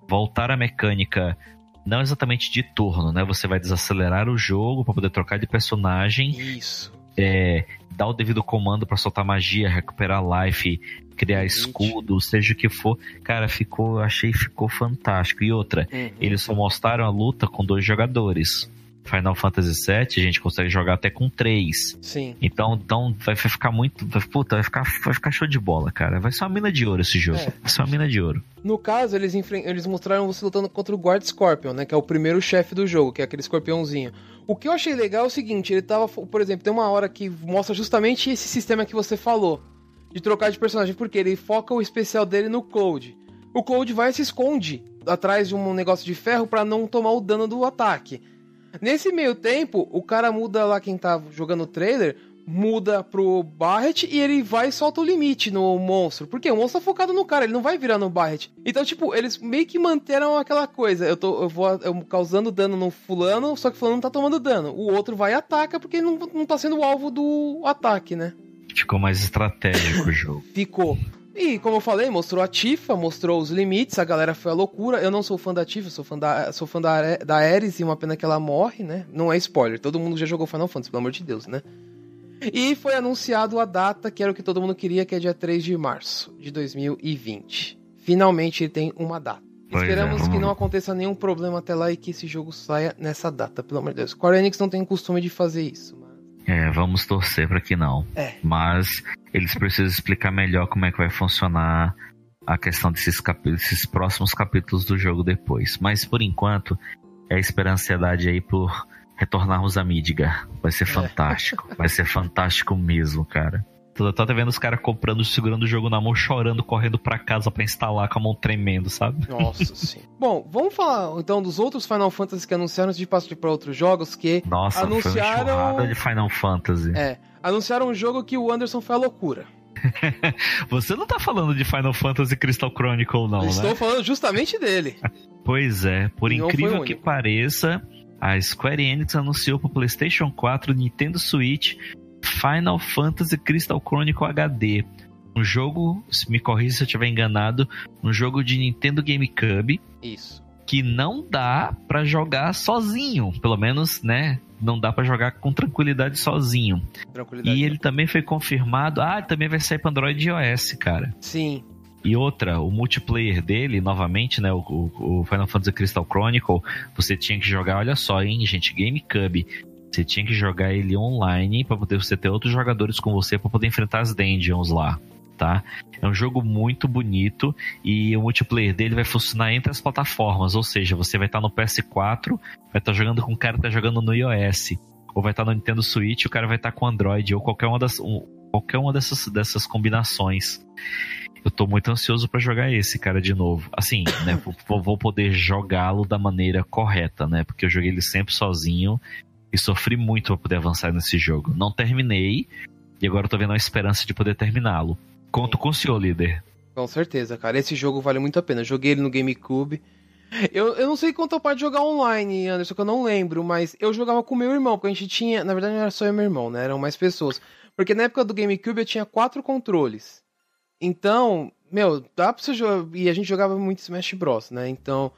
voltar à mecânica não exatamente de turno, né? Você vai desacelerar o jogo para poder trocar de personagem. Isso. É, dar o devido comando para soltar magia, recuperar life, criar Gente. escudo, seja o que for. Cara, ficou, achei ficou fantástico. E outra, uhum. eles só mostraram a luta com dois jogadores. Final Fantasy VII, a gente consegue jogar até com 3. Sim. Então, então vai ficar muito. Vai, puta, vai ficar, vai ficar show de bola, cara. Vai ser uma mina de ouro esse jogo. É. Vai ser uma mina de ouro. No caso, eles, eles mostraram você lutando contra o Guard Scorpion, né? Que é o primeiro chefe do jogo, que é aquele escorpiãozinho. O que eu achei legal é o seguinte, ele tava, por exemplo, tem uma hora que mostra justamente esse sistema que você falou. De trocar de personagem, porque ele foca o especial dele no Cloud. O Cloud vai e se esconde atrás de um negócio de ferro pra não tomar o dano do ataque. Nesse meio tempo, o cara muda lá quem tá jogando o trailer, muda pro Barret e ele vai e solta o limite no monstro. Porque o monstro tá focado no cara, ele não vai virar no Barret. Então, tipo, eles meio que manteram aquela coisa. Eu tô eu vou eu causando dano no fulano, só que o fulano não tá tomando dano. O outro vai e ataca porque ele não, não tá sendo o alvo do ataque, né? Ficou mais estratégico o jogo. Ficou. E, como eu falei, mostrou a Tifa, mostrou os limites, a galera foi a loucura. Eu não sou fã da Tifa, sou fã da, sou fã da, da Ares e uma pena que ela morre, né? Não é spoiler, todo mundo já jogou Final Fantasy, pelo amor de Deus, né? E foi anunciado a data, que era o que todo mundo queria, que é dia 3 de março de 2020. Finalmente ele tem uma data. Pois é, Esperamos vamos que não aconteça nenhum problema até lá e que esse jogo saia nessa data, pelo amor de Deus. Square Enix não tem costume de fazer isso, mas... É, vamos torcer pra que não. É. Mas eles precisam explicar melhor como é que vai funcionar a questão desses, desses próximos capítulos do jogo depois. Mas por enquanto, é a esperançadade aí por retornarmos a Midgar. Vai ser fantástico. Vai ser fantástico mesmo, cara. Tô até vendo os caras comprando, segurando o jogo na mão, chorando, correndo pra casa pra instalar com a mão tremendo, sabe? Nossa sim. Bom, vamos falar então dos outros Final Fantasy que anunciaram antes de passar para outros jogos que Nossa, foi Anunciaram- enxurrada de Final Fantasy. é, anunciaram um jogo que o Anderson foi a loucura. Você não tá falando de Final Fantasy Crystal Chronicle, não, Eu né? Estou falando justamente dele. Pois é, por não foi incrível que pareça, a Square Enix anunciou para PlayStation 4, Nintendo Switch, Final Fantasy Crystal Chronicle HD. Um jogo, se me corrija se eu estiver enganado, um jogo de Nintendo GameCube Isso. que não dá pra jogar sozinho, pelo menos, né? Não dá pra jogar com tranquilidade sozinho. Tranquilidade. E ele também foi confirmado, ah, também vai sair para Android e iOS, cara. Sim. E outra, o multiplayer dele, novamente, né? O, o- o Final Fantasy Crystal Chronicle, você tinha que jogar, olha só, hein, gente, GameCube. Você tinha que jogar ele online pra poder você ter outros jogadores com você pra poder enfrentar as dungeons lá, tá? É um jogo muito bonito e o multiplayer dele vai funcionar entre as plataformas, ou seja, você vai estar no PS4, vai estar jogando com o cara que tá jogando no iOS, ou vai estar no Nintendo Switch, o cara vai estar com Android, ou qualquer uma das, um- qualquer uma dessas, dessas combinações. Eu tô muito ansioso pra jogar esse cara de novo. Assim, né? vou, vou poder jogá-lo da maneira correta, né? Porque eu joguei ele sempre sozinho e sofri muito pra poder avançar nesse jogo. Não terminei e agora tô vendo a esperança de poder terminá-lo. Conto com o senhor, líder. Com certeza, cara. Esse jogo vale muito a pena. Joguei ele no GameCube. Eu, eu não sei quanto eu pode jogar online, Anderson, que eu não lembro, mas eu jogava com meu irmão, porque a gente tinha. Na verdade, não era só eu e meu irmão, né? Eram mais pessoas. Porque na época do GameCube eu tinha quatro controles. Então, meu, dá pra você jogar. E a gente jogava muito Smash Bros, né? Então.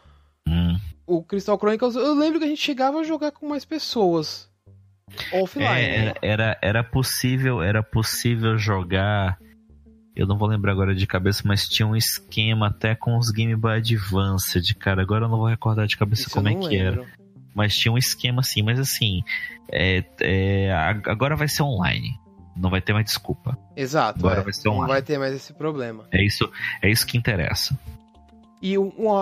O Crystal Chronicles, eu lembro que a gente chegava a jogar com mais pessoas. Offline. É, era, era, era possível, era possível jogar. Eu não vou lembrar agora de cabeça, mas tinha um esquema até com os Game Boy Advanced, cara. Agora eu não vou recordar de cabeça Isso como é não que era. lembro. Mas tinha um esquema assim, mas assim, é, é, agora vai ser online. Não vai ter mais desculpa. Exato. Agora é. vai ser Não online. vai ter mais esse problema. É isso, é isso que interessa. E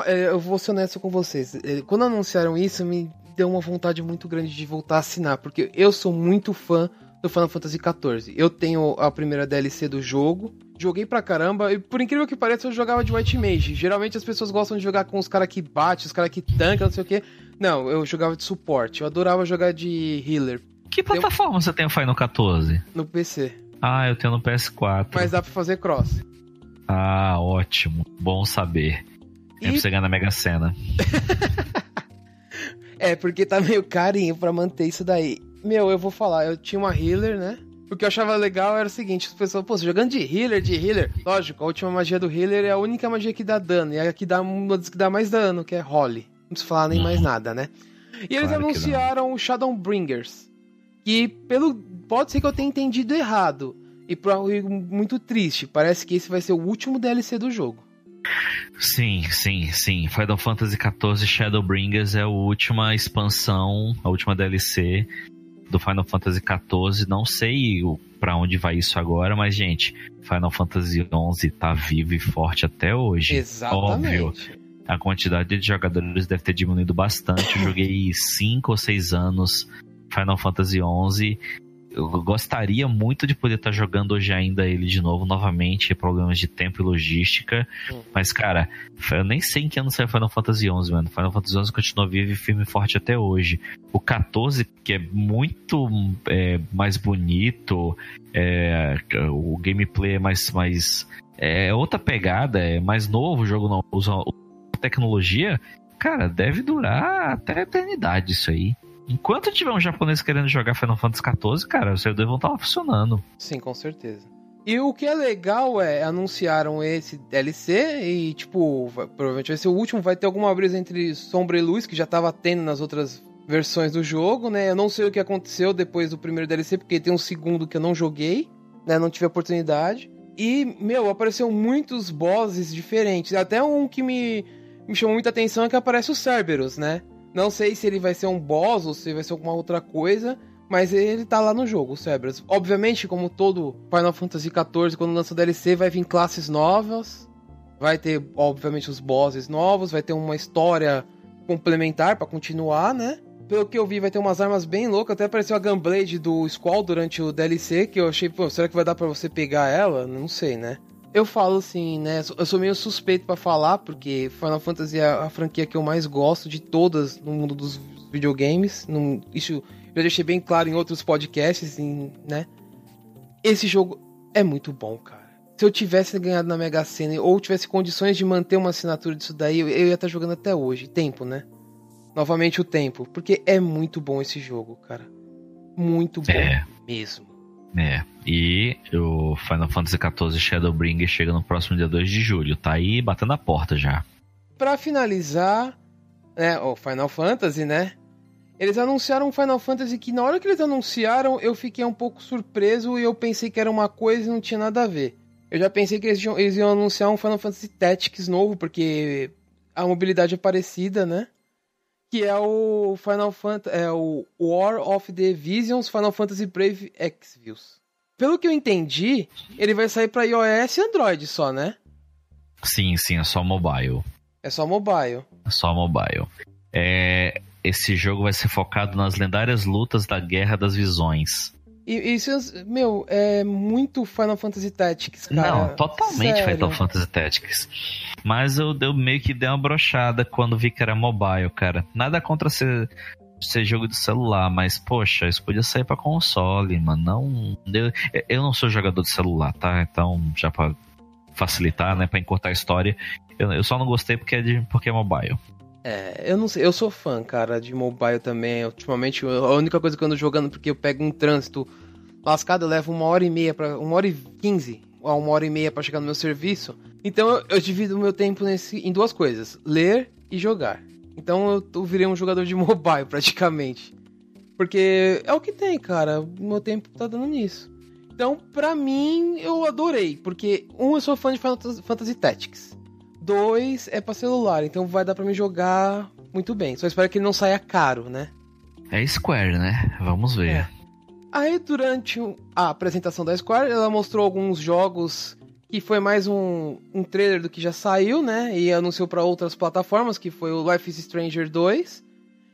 é, eu vou ser honesto com vocês. é, Quando anunciaram isso, me deu uma vontade muito grande de voltar a assinar, porque eu sou muito fã do Final Fantasy XIV. Eu tenho a primeira DLC do jogo, joguei pra caramba, e por incrível que pareça, eu jogava de White Mage. Geralmente as pessoas gostam de jogar com os caras que bate, os caras que tancam, não sei o quê. Não, eu jogava de suporte. Eu adorava jogar de healer Que plataforma você tem o Final 14? no PC. Ah, eu tenho no PS4. Mas dá pra fazer cross. Ah, ótimo. Bom saber. É pra E você ganhar na Mega Sena. É, porque tá meio carinho pra manter isso daí. Meu, eu vou falar, eu tinha uma healer, né? O que eu achava legal era o seguinte, as pessoas, pô, jogando de healer, de healer. Lógico, a última magia do healer é a única magia que dá dano. E é a que dá uma das que dá mais dano, que é Holly. Não preciso falar nem Uhum. mais nada, né? E eles Claro anunciaram o Shadowbringers. Que pelo. Pode ser que eu tenha entendido errado. E e muito triste. Parece que esse vai ser o último DLC do jogo. Sim, sim, sim. Final Fantasy XIV Shadowbringers é a última expansão, a última DLC do Final Fantasy XIV. Não sei para onde vai isso agora, mas, gente, Final Fantasy XI tá vivo e forte até hoje. Exatamente. Óbvio. A quantidade de jogadores deve ter diminuído bastante. Eu joguei 5 ou 6 anos Final Fantasy XI eu gostaria muito de poder estar tá jogando hoje ainda ele de novo, novamente, problemas de tempo e logística. Hum. Mas, cara, eu nem sei em que ano saiu Final Fantasy XI, mano. Final Fantasy XI continua vivo e firme e forte até hoje. O 14, que é muito é, mais bonito, é, o gameplay é mais, mais. É outra pegada, é mais novo, o jogo não usa tecnologia. Cara, deve durar até a eternidade isso aí. Enquanto tiver um japonês querendo jogar Final Fantasy XIV, cara, os servidores vão estar funcionando. Sim, com certeza. E o que é legal é, anunciaram esse DLC e, tipo, vai, provavelmente vai ser o último, vai ter alguma brisa entre sombra e luz, que já tava tendo nas outras versões do jogo, né? Eu não sei o que aconteceu depois do primeiro DLC, porque tem um segundo que eu não joguei, né? Não tive oportunidade. E, meu, apareceu muitos bosses diferentes. Até um que me, me chamou muita atenção é que aparece o Cerberus, né? Não sei se ele vai ser um boss ou se vai ser alguma outra coisa, mas ele tá lá no jogo, o Cerberus. Obviamente, como todo Final Fantasy XIV, quando lança DLC, vai vir classes novas, vai ter, obviamente, os bosses novos, vai ter uma história complementar para continuar, né? Pelo que eu vi, vai ter umas armas bem loucas. Até apareceu a Gunblade do Squall durante o DLC, que eu achei, pô, será que vai dar para você pegar ela? Não sei, né? Eu falo assim, né? Eu sou meio suspeito para falar, porque Final Fantasy é a franquia que eu mais gosto de todas no mundo dos videogames. isso eu já deixei bem claro em outros podcasts, né? Esse jogo é muito bom, cara. Se eu tivesse ganhado na Mega Sena ou tivesse condições de manter uma assinatura disso daí, eu ia estar jogando até hoje. Tempo, né? Novamente o tempo. Porque é muito bom esse jogo, cara. Muito bom é. mesmo. É, e o Final Fantasy XIV Shadowbringer chega no próximo dia 2 de julho. Tá aí batendo a porta já. Para finalizar, né, o Final Fantasy, né? Eles anunciaram um Final Fantasy que na hora que eles anunciaram, eu fiquei um pouco surpreso e eu pensei que era uma coisa e não tinha nada a ver. Eu já pensei que eles iam, eles iam anunciar um Final Fantasy Tactics novo, porque a mobilidade é parecida, né? Que é o Final Fantasy, é o War of the Visions Final Fantasy Brave Exvius. Pelo que eu entendi, ele vai sair para iOS e Android só, né? Sim, sim, é só mobile. É só mobile. É só mobile. É, esse jogo vai ser focado nas lendárias lutas da Guerra das Visões. E isso, meu, é muito Final Fantasy Tactics, cara. Não, totalmente Sério. Final Fantasy Tactics. Mas eu, eu meio que dei uma brochada quando vi que era mobile, cara. Nada contra ser, ser jogo de celular, mas, poxa, isso podia sair pra console, mano. Não. Eu, eu não sou jogador de celular, tá? Então, já pra facilitar, né? Pra encurtar a história. Eu, eu só não gostei porque é, de, porque é mobile. É, eu não sei, eu sou fã, cara, de mobile também. Ultimamente, a única coisa que eu ando jogando porque eu pego um trânsito lascado, eu levo uma hora e meia para uma hora e quinze a uma hora e meia para chegar no meu serviço. Então eu, eu divido o meu tempo nesse, em duas coisas: ler e jogar. Então eu, eu virei um jogador de mobile praticamente. Porque é o que tem, cara. O meu tempo tá dando nisso. Então, pra mim, eu adorei. Porque, um, eu sou fã de Fantasy Tactics. Dois é para celular, então vai dar para me jogar muito bem. Só espero que ele não saia caro, né? É Square, né? Vamos ver. É. Aí durante a apresentação da Square, ela mostrou alguns jogos que foi mais um, um trailer do que já saiu, né? E anunciou para outras plataformas, que foi o Life is Stranger 2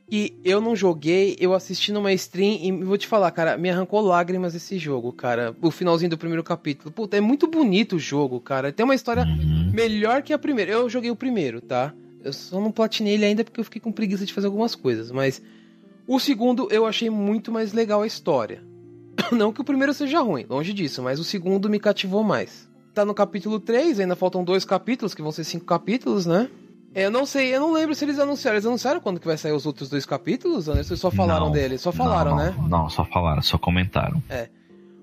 e eu não joguei, eu assisti numa stream e vou te falar, cara, me arrancou lágrimas esse jogo, cara. O finalzinho do primeiro capítulo. Puta, é muito bonito o jogo, cara. Tem uma história uhum. melhor que a primeira. Eu joguei o primeiro, tá? Eu só não platinei ele ainda porque eu fiquei com preguiça de fazer algumas coisas, mas o segundo eu achei muito mais legal a história. Não que o primeiro seja ruim, longe disso, mas o segundo me cativou mais. Tá no capítulo 3, ainda faltam dois capítulos, que vão ser cinco capítulos, né? É, eu não sei, eu não lembro se eles anunciaram. Eles anunciaram quando que vai sair os outros dois capítulos? Ou só falaram não, dele? Só falaram, não, né? Não, só falaram, só comentaram. É.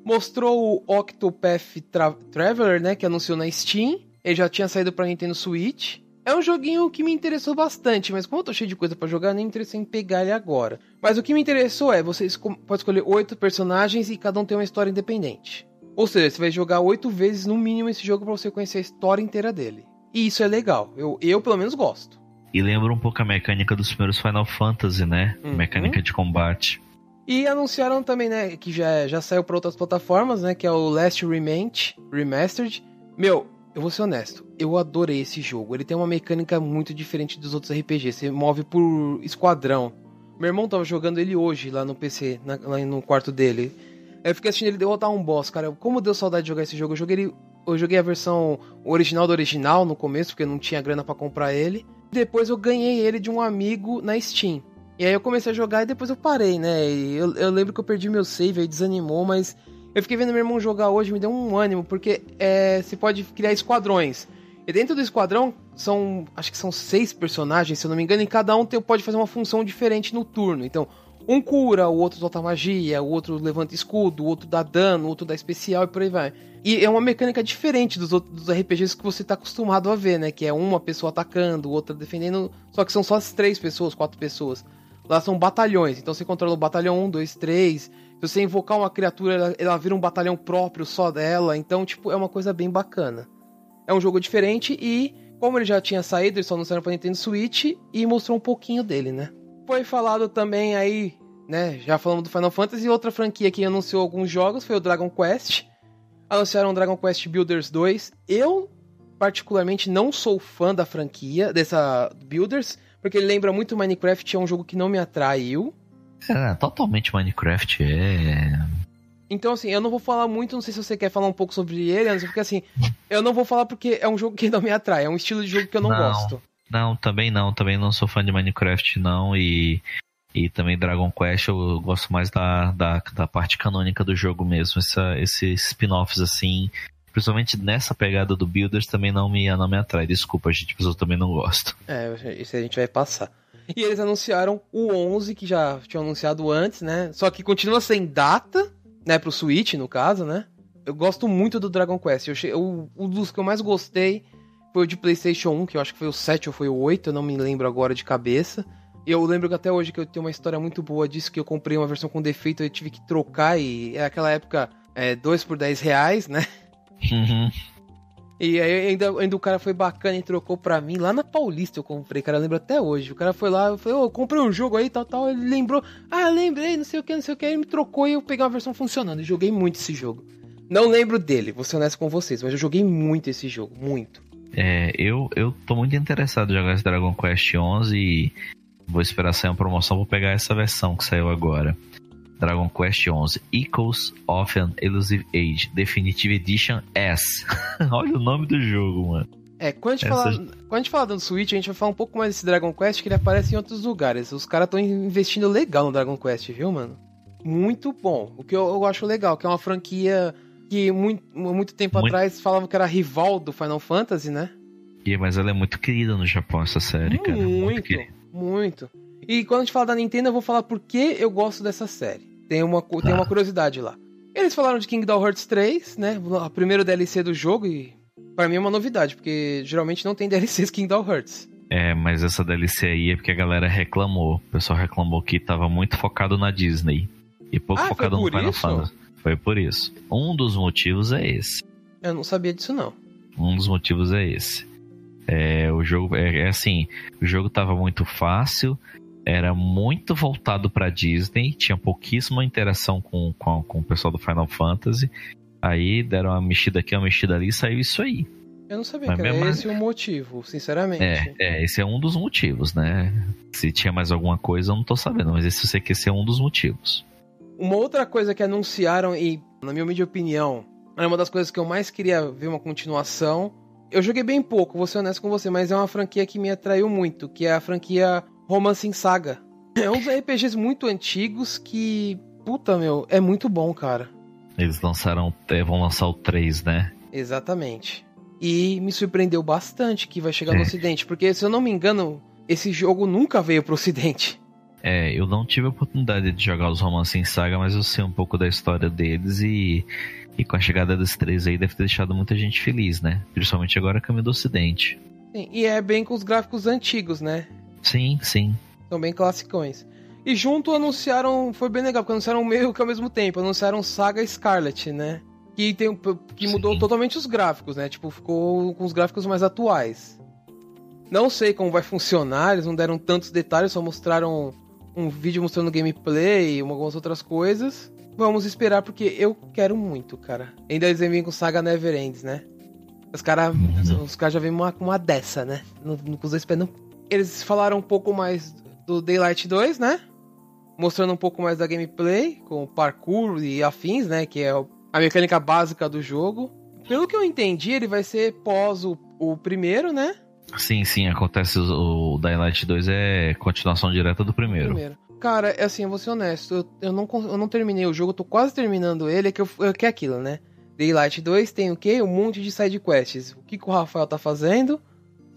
Mostrou o Octopath Tra Traveler, né? Que anunciou na Steam. Ele já tinha saído pra Nintendo Switch. É um joguinho que me interessou bastante, mas como eu tô cheio de coisa para jogar, nem interessei em pegar ele agora. Mas o que me interessou é, você pode escolher oito personagens e cada um tem uma história independente. Ou seja, você vai jogar oito vezes no mínimo esse jogo para você conhecer a história inteira dele. E isso é legal. Eu, eu pelo menos gosto. E lembra um pouco a mecânica dos primeiros Final Fantasy, né? Uhum. Mecânica de combate. E anunciaram também, né, que já, já saiu para outras plataformas, né, que é o Last Remnant Remastered. Meu, eu vou ser honesto, eu adorei esse jogo. Ele tem uma mecânica muito diferente dos outros RPGs. Você move por esquadrão. Meu irmão tava jogando ele hoje lá no PC, na, lá no quarto dele. Eu fiquei assistindo ele derrotar um boss, cara. Como deu saudade de jogar esse jogo. Eu joguei ele, eu joguei a versão original do original no começo, porque eu não tinha grana para comprar ele. Depois eu ganhei ele de um amigo na Steam. E aí eu comecei a jogar e depois eu parei, né? Eu, eu, lembro que eu perdi meu save, aí desanimou, mas eu fiquei vendo meu irmão jogar hoje, me deu um ânimo, porque é, você pode criar esquadrões. E dentro do esquadrão são, acho que são seis personagens, se eu não me engano, e cada um tem, pode fazer uma função diferente no turno. Então, um cura, o outro solta magia, o outro levanta escudo, o outro dá dano, o outro dá especial e por aí vai. E é uma mecânica diferente dos outros dos RPGs que você está acostumado a ver, né? Que é uma pessoa atacando, outra defendendo. Só que são só as três pessoas, quatro pessoas. Lá são batalhões, então você controla o batalhão 1, 2, 3. Se você invocar uma criatura, ela, ela vira um batalhão próprio só dela. Então, tipo, é uma coisa bem bacana. É um jogo diferente e, como ele já tinha saído, eles só anunciaram pra Nintendo Switch e mostrou um pouquinho dele, né? Foi falado também aí, né? Já falamos do Final Fantasy, outra franquia que anunciou alguns jogos foi o Dragon Quest. Anunciaram o Dragon Quest Builders 2. Eu, particularmente, não sou fã da franquia, dessa Builders porque ele lembra muito Minecraft, é um jogo que não me atraiu. É, totalmente Minecraft é. Então, assim, eu não vou falar muito, não sei se você quer falar um pouco sobre ele, porque assim, eu não vou falar porque é um jogo que não me atrai, é um estilo de jogo que eu não, não gosto. Não, também não, também não sou fã de Minecraft, não, e, e também Dragon Quest eu gosto mais da, da, da parte canônica do jogo mesmo, essa, esses spin-offs assim, principalmente nessa pegada do Builders, também não me, não me atrai. Desculpa, gente, mas eu também não gosto. É, isso a gente vai passar. E eles anunciaram o 11, que já tinham anunciado antes, né? Só que continua sem data, né? Pro Switch, no caso, né? Eu gosto muito do Dragon Quest. Eu, eu, um dos que eu mais gostei foi o de PlayStation 1, que eu acho que foi o 7 ou foi o 8, eu não me lembro agora de cabeça. E eu lembro que até hoje que eu tenho uma história muito boa disso, que eu comprei uma versão com defeito, eu tive que trocar e é aquela época é, 2 por 10 reais, né? Uhum. E aí ainda, ainda o cara foi bacana e trocou pra mim. Lá na Paulista eu comprei, cara, eu lembro até hoje. O cara foi lá, eu falei, ô, oh, comprei um jogo aí, tal, tal. Ele lembrou, ah, lembrei, não sei o que, não sei o que. Ele me trocou e eu peguei uma versão funcionando. E joguei muito esse jogo. Não lembro dele, vou ser honesto com vocês, mas eu joguei muito esse jogo, muito. É, eu, eu tô muito interessado em jogar esse Dragon Quest 11 e vou esperar sair uma promoção, vou pegar essa versão que saiu agora. Dragon Quest XI Echoes of an Elusive Age Definitive Edition S. Olha o nome do jogo, mano. É, quando a, gente Essa... fala, quando a gente fala do Switch, a gente vai falar um pouco mais desse Dragon Quest, que ele aparece em outros lugares. Os caras estão investindo legal no Dragon Quest, viu, mano? Muito bom. O que eu, eu acho legal, que é uma franquia que muito, muito tempo muito... atrás falavam que era rival do Final Fantasy, né? Yeah, mas ela é muito querida no Japão, essa série, muito, cara. Muito, muito. E quando a gente fala da Nintendo, eu vou falar por que eu gosto dessa série. Tem uma, tem uma curiosidade lá. Eles falaram de Kingdom Hearts 3, né? A primeira DLC do jogo e para mim é uma novidade, porque geralmente não tem DLCs Kingdom Hearts. É, mas essa DLC aí é porque a galera reclamou. O pessoal reclamou que tava muito focado na Disney e pouco ah, focado no Final Fantasy. Foi por isso. Um dos motivos é esse. Eu não sabia disso não. Um dos motivos é esse. É, o jogo é, é assim, o jogo tava muito fácil, era muito voltado para Disney, tinha pouquíssima interação com, com, com o pessoal do Final Fantasy. Aí deram uma mexida aqui, uma mexida ali e saiu isso aí. Eu não sabia Mas que era esse o motivo, sinceramente. É, é, esse é um dos motivos, né? Se tinha mais alguma coisa, eu não tô sabendo, mas esse eu sei que esse é um dos motivos. Uma outra coisa que anunciaram, e na minha humilde opinião, é uma das coisas que eu mais queria ver uma continuação. Eu joguei bem pouco, vou ser honesto com você, mas é uma franquia que me atraiu muito, que é a franquia Romance em Saga. É um dos RPGs muito antigos que, puta meu, é muito bom, cara. Eles lançaram, vão lançar o 3, né? Exatamente. E me surpreendeu bastante que vai chegar é. no ocidente, porque se eu não me engano, esse jogo nunca veio pro ocidente. É, eu não tive a oportunidade de jogar os romances em saga, mas eu sei um pouco da história deles e, e com a chegada dos três aí deve ter deixado muita gente feliz, né? Principalmente agora caminho do ocidente. Sim, e é bem com os gráficos antigos, né? Sim, sim. São bem classicões. E junto anunciaram, foi bem legal, porque anunciaram meio que ao mesmo tempo, anunciaram Saga Scarlet, né? que, tem, que mudou Sim. totalmente os gráficos, né? Tipo, ficou com os gráficos mais atuais. Não sei como vai funcionar, eles não deram tantos detalhes, só mostraram um vídeo mostrando gameplay e algumas outras coisas. Vamos esperar, porque eu quero muito, cara. Ainda eles vêm com Saga Never Ends, né? Os caras Uhum. os caras já vêm com uma dessa, né? No, no, com os dois pés no- Eles falaram um pouco mais do Daylight 2, né? Mostrando um pouco mais da gameplay, com parkour e afins, né? Que é a mecânica básica do jogo. Pelo que eu entendi, ele vai ser pós o, o primeiro, né? Sim, sim, acontece. O o Dying Light 2 é continuação direta do primeiro. Primeiro. Cara, é assim, eu vou ser honesto, eu, eu, não, eu não terminei o jogo, eu tô quase terminando ele, é que, eu, é que é aquilo, né? Daylight 2 tem o quê? Um monte de side quests. O que, que o Rafael tá fazendo?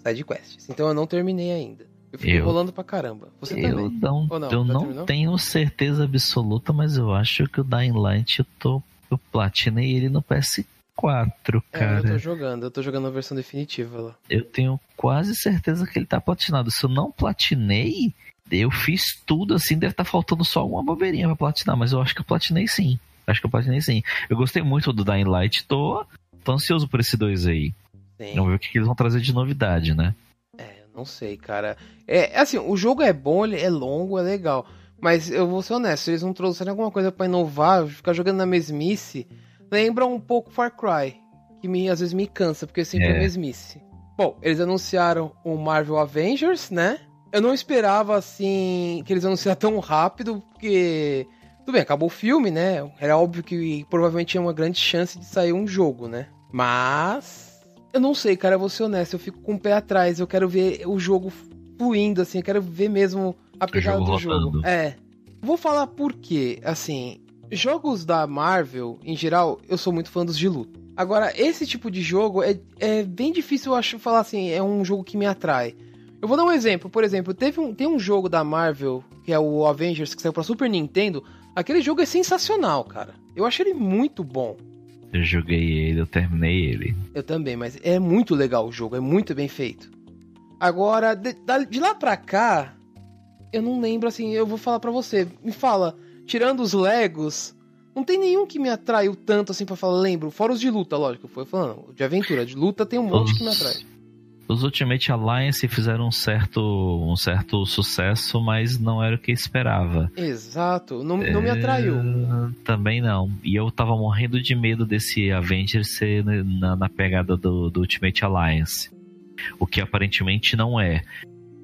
Side quests. Então eu não terminei ainda. Eu fico Eu- enrolando pra caramba. Você Eu também? não, Ou não? eu Já não terminou? tenho certeza absoluta, mas eu acho que o Dying Light eu tô. Eu platinei ele no PS4, É, eu cara. tô jogando, eu tô jogando a versão definitiva lá. Eu tenho quase certeza que ele tá platinado. Se eu não platinei, eu fiz tudo assim, deve estar faltando só alguma bobeirinha pra platinar, mas eu acho que eu platinei sim. Acho que eu platinei sim. Eu gostei muito do Dying Light, tô, tô ansioso por esse dois aí. Sim. Vamos ver o que, que eles vão trazer de novidade, né? É, eu não sei, cara. É, assim, o jogo é bom, ele é longo, é legal. Mas eu vou ser honesto, se eles não trouxerem alguma coisa pra inovar, ficar jogando na mesmice, lembra um pouco Far Cry. Que me, às vezes me cansa, porque sempre é, mesmice. Bom, eles anunciaram o Marvel Avengers, né? Eu não esperava, assim, que eles anunciassem tão rápido, porque... Tudo bem, acabou o filme, né? Era óbvio que provavelmente tinha uma grande chance de sair um jogo, né? Mas... Eu não sei, cara, eu vou ser honesto, eu fico com o pé atrás, eu quero ver o jogo fluindo, assim, eu quero ver mesmo a pegada jogo do jogo. rodando. É. Vou falar por quê, assim, jogos da Marvel, em geral, eu sou muito fã dos de luta. Agora, esse tipo de jogo é, é bem difícil, eu acho, falar assim, é um jogo que me atrai. Eu vou dar um exemplo, por exemplo, teve um, tem um jogo da Marvel, que é o Avengers, que saiu pra Super Nintendo, aquele jogo é sensacional, cara. Eu achei ele muito bom. Eu joguei ele, eu terminei ele. Eu também, mas é muito legal o jogo, é muito bem feito. Agora, de, de lá pra cá, eu não lembro assim, eu vou falar pra você. Me fala, tirando os Legos, não tem nenhum que me atraiu tanto assim pra falar, lembro. Fora os de luta, lógico, foi falando. De aventura, de luta tem um monte que me atrai. Os Ultimate Alliance fizeram um certo, um certo sucesso, mas não era o que esperava. Exato, não, não me atraiu. É, Também não. E eu tava morrendo de medo desse Avengers ser na, na pegada do, do Ultimate Alliance. O que aparentemente não é.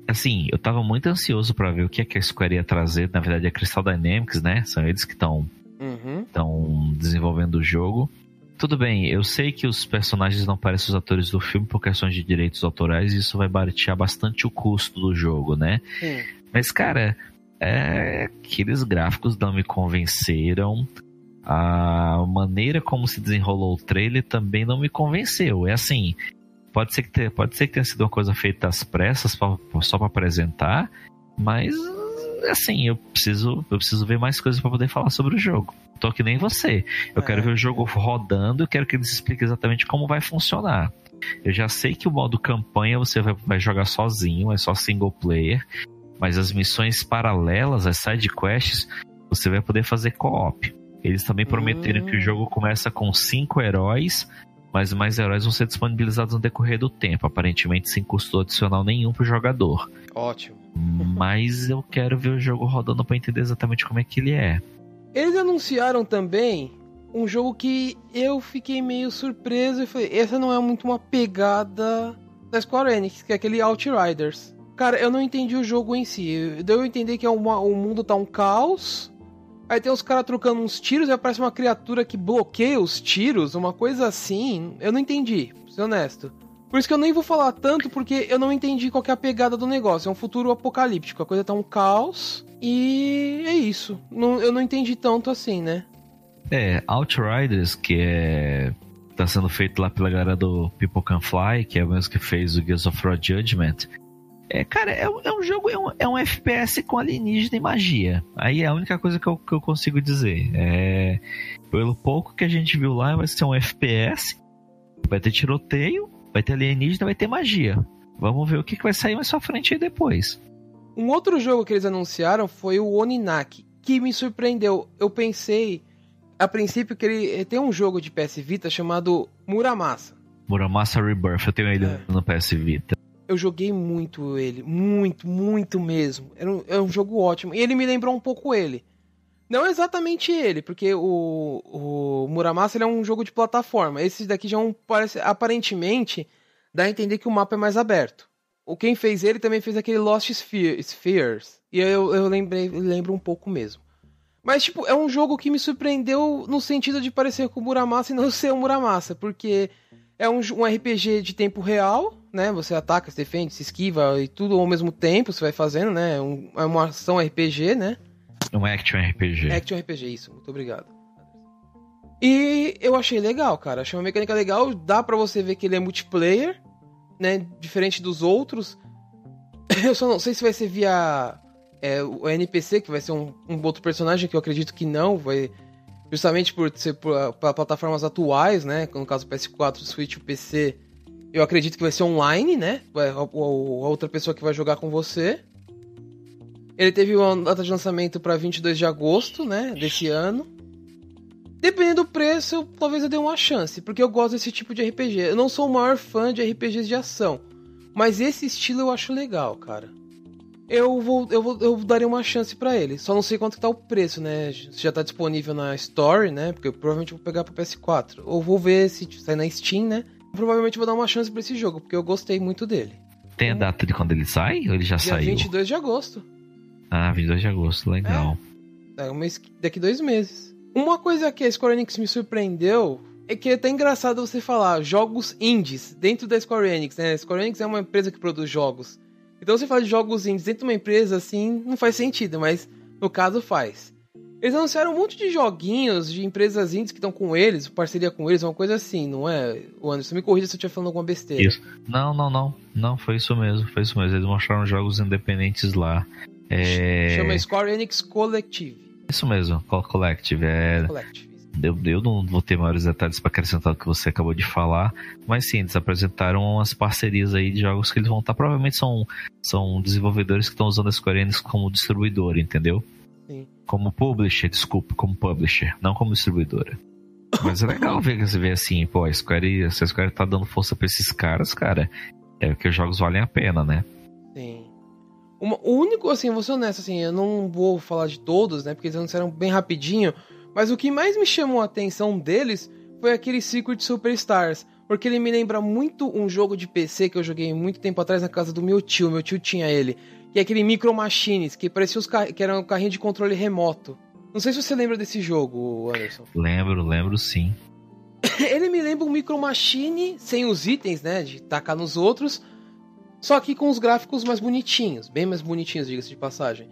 Assim, eu tava muito ansioso pra ver o que, é que a Square ia trazer. Na verdade, é Crystal Dynamics, né? São eles que estão Uhum. desenvolvendo o jogo. Tudo bem, eu sei que os personagens não parecem os atores do filme por questões de direitos autorais e isso vai baratear bastante o custo do jogo, né? Sim. Mas, cara, é, aqueles gráficos não me convenceram. A maneira como se desenrolou o trailer também não me convenceu. É assim, pode ser que, te- pode ser que tenha sido uma coisa feita às pressas pra- só para apresentar, mas assim, eu preciso, eu preciso ver mais coisas para poder falar sobre o jogo. Tô que nem você. Eu É. quero ver o jogo rodando, eu quero que eles expliquem exatamente como vai funcionar. Eu já sei que o modo campanha você vai, vai jogar sozinho, é só single player, mas as missões paralelas, as side quests, você vai poder fazer co-op. Eles também prometeram Hum. que o jogo começa com cinco heróis, mas mais heróis vão ser disponibilizados no decorrer do tempo, aparentemente sem custo adicional nenhum pro jogador. Ótimo. Mas eu quero ver o jogo rodando pra entender exatamente como é que ele é. Eles anunciaram também um jogo que eu fiquei meio surpreso e falei, essa não é muito uma pegada da Square Enix, que é aquele Outriders. Cara, eu não entendi o jogo em si. Deu a entender que é uma- o mundo tá um caos. Aí tem os caras trocando uns tiros e aparece uma criatura que bloqueia os tiros, uma coisa assim. Eu não entendi, pra ser honesto. Por isso que eu nem vou falar tanto, porque eu não entendi qual é a pegada do negócio. É um futuro apocalíptico, a coisa tá um caos. E é isso. Não- eu não entendi tanto assim, né? É, Outriders, que é. tá sendo feito lá pela galera do People Can Fly, que é o mesmo que fez o Gears of War Judgment. É, cara, é, um- é um jogo, é um, é um FPS com alienígena e magia. Aí é a única coisa que eu, que eu consigo dizer. É, pelo pouco que a gente viu lá, vai ser um FPS, vai ter tiroteio, vai ter alienígena, vai ter magia. Vamos ver o que, que vai sair mais pra frente aí depois. Um outro jogo que eles anunciaram foi o Oninaki, que me surpreendeu. Eu pensei. a princípio que ele tem um jogo de PS Vita chamado Muramasa. Muramasa Rebirth, eu tenho ele é. no PS Vita. Eu joguei muito ele, muito, muito mesmo. Era um, é um jogo ótimo. E ele me lembrou um pouco ele. Não exatamente ele, porque o, o Muramasa ele é um jogo de plataforma. Esse daqui já é um, parece, aparentemente dá a entender que o mapa é mais aberto. O quem fez ele também fez aquele Lost Spheres. E eu, eu lembrei, lembro um pouco mesmo. Mas, tipo, é um jogo que me surpreendeu no sentido de parecer com o Muramasa e não ser o Muramasa, porque é um, um RPG de tempo real, né? Você ataca, se defende, se esquiva e tudo ao mesmo tempo, você vai fazendo, né? Um, é uma ação RPG, né? Um action RPG. Action RPG, isso. Muito obrigado. E eu achei legal, cara. Achei uma mecânica legal. Dá para você ver que ele é multiplayer, né? Diferente dos outros. Eu só não sei se vai ser via é, o NPC, que vai ser um, um outro personagem que eu acredito que não. Vai justamente por ser para plataformas atuais, né? No caso PS4, Switch, o PC. Eu acredito que vai ser online, né? A, outra pessoa que vai jogar com você. Ele teve uma data de lançamento para 22 de agosto, né, desse ano. Dependendo do preço, talvez eu dê uma chance, porque eu gosto desse tipo de RPG. Eu não sou o maior fã de RPGs de ação, mas esse estilo eu acho legal, cara. Eu vou, eu vou, eu daria uma chance para ele. Só não sei quanto tá o preço, né? Se já tá disponível na Store, né? Porque eu provavelmente vou pegar para PS4. Ou vou ver se sai na Steam, né? Provavelmente vou dar uma chance para esse jogo, porque eu gostei muito dele. Tem a data de quando ele sai? Ou ele já Dia saiu? 22 de agosto. Ah, 22 de agosto, legal. É, é um mês, daqui dois meses. Uma coisa que a Square Enix me surpreendeu é que é até engraçado você falar jogos indies dentro da Square Enix, né? A Square Enix é uma empresa que produz jogos. Então você fala de jogos indies dentro de uma empresa assim, não faz sentido, mas no caso faz. Eles anunciaram um monte de joguinhos de empresas indies que estão com eles, parceria com eles, uma coisa assim, não é? O Anderson, me corrija se eu estiver falando alguma besteira. Isso. Não, não, não. Não, foi isso mesmo, foi isso mesmo. Eles mostraram jogos independentes lá. É... Chama Square Enix Collective. Isso mesmo, Collective. É... Collective. Eu, eu não vou ter maiores detalhes para acrescentar o que você acabou de falar, mas sim, eles apresentaram umas parcerias aí de jogos que eles vão estar. Provavelmente são, são desenvolvedores que estão usando a Square Enix como distribuidor, entendeu? Como publisher, desculpa, como publisher, não como distribuidora. Mas é legal ver que você vê assim, pô, a Square, a Square tá dando força pra esses caras, cara, é que os jogos valem a pena, né? Sim. Uma, o único, assim, vou ser honesto, assim, eu não vou falar de todos, né? Porque eles anunciaram bem rapidinho. Mas o que mais me chamou a atenção deles foi aquele Secret Superstars. Porque ele me lembra muito um jogo de PC que eu joguei muito tempo atrás na casa do meu tio. Meu tio tinha ele. Que é aquele Micro Machines, que parecia os que era um carrinho de controle remoto. Não sei se você lembra desse jogo, Anderson. Lembro, lembro sim. ele me lembra um Micro Machine sem os itens, né? De tacar nos outros só que com os gráficos mais bonitinhos, bem mais bonitinhos, diga-se de passagem.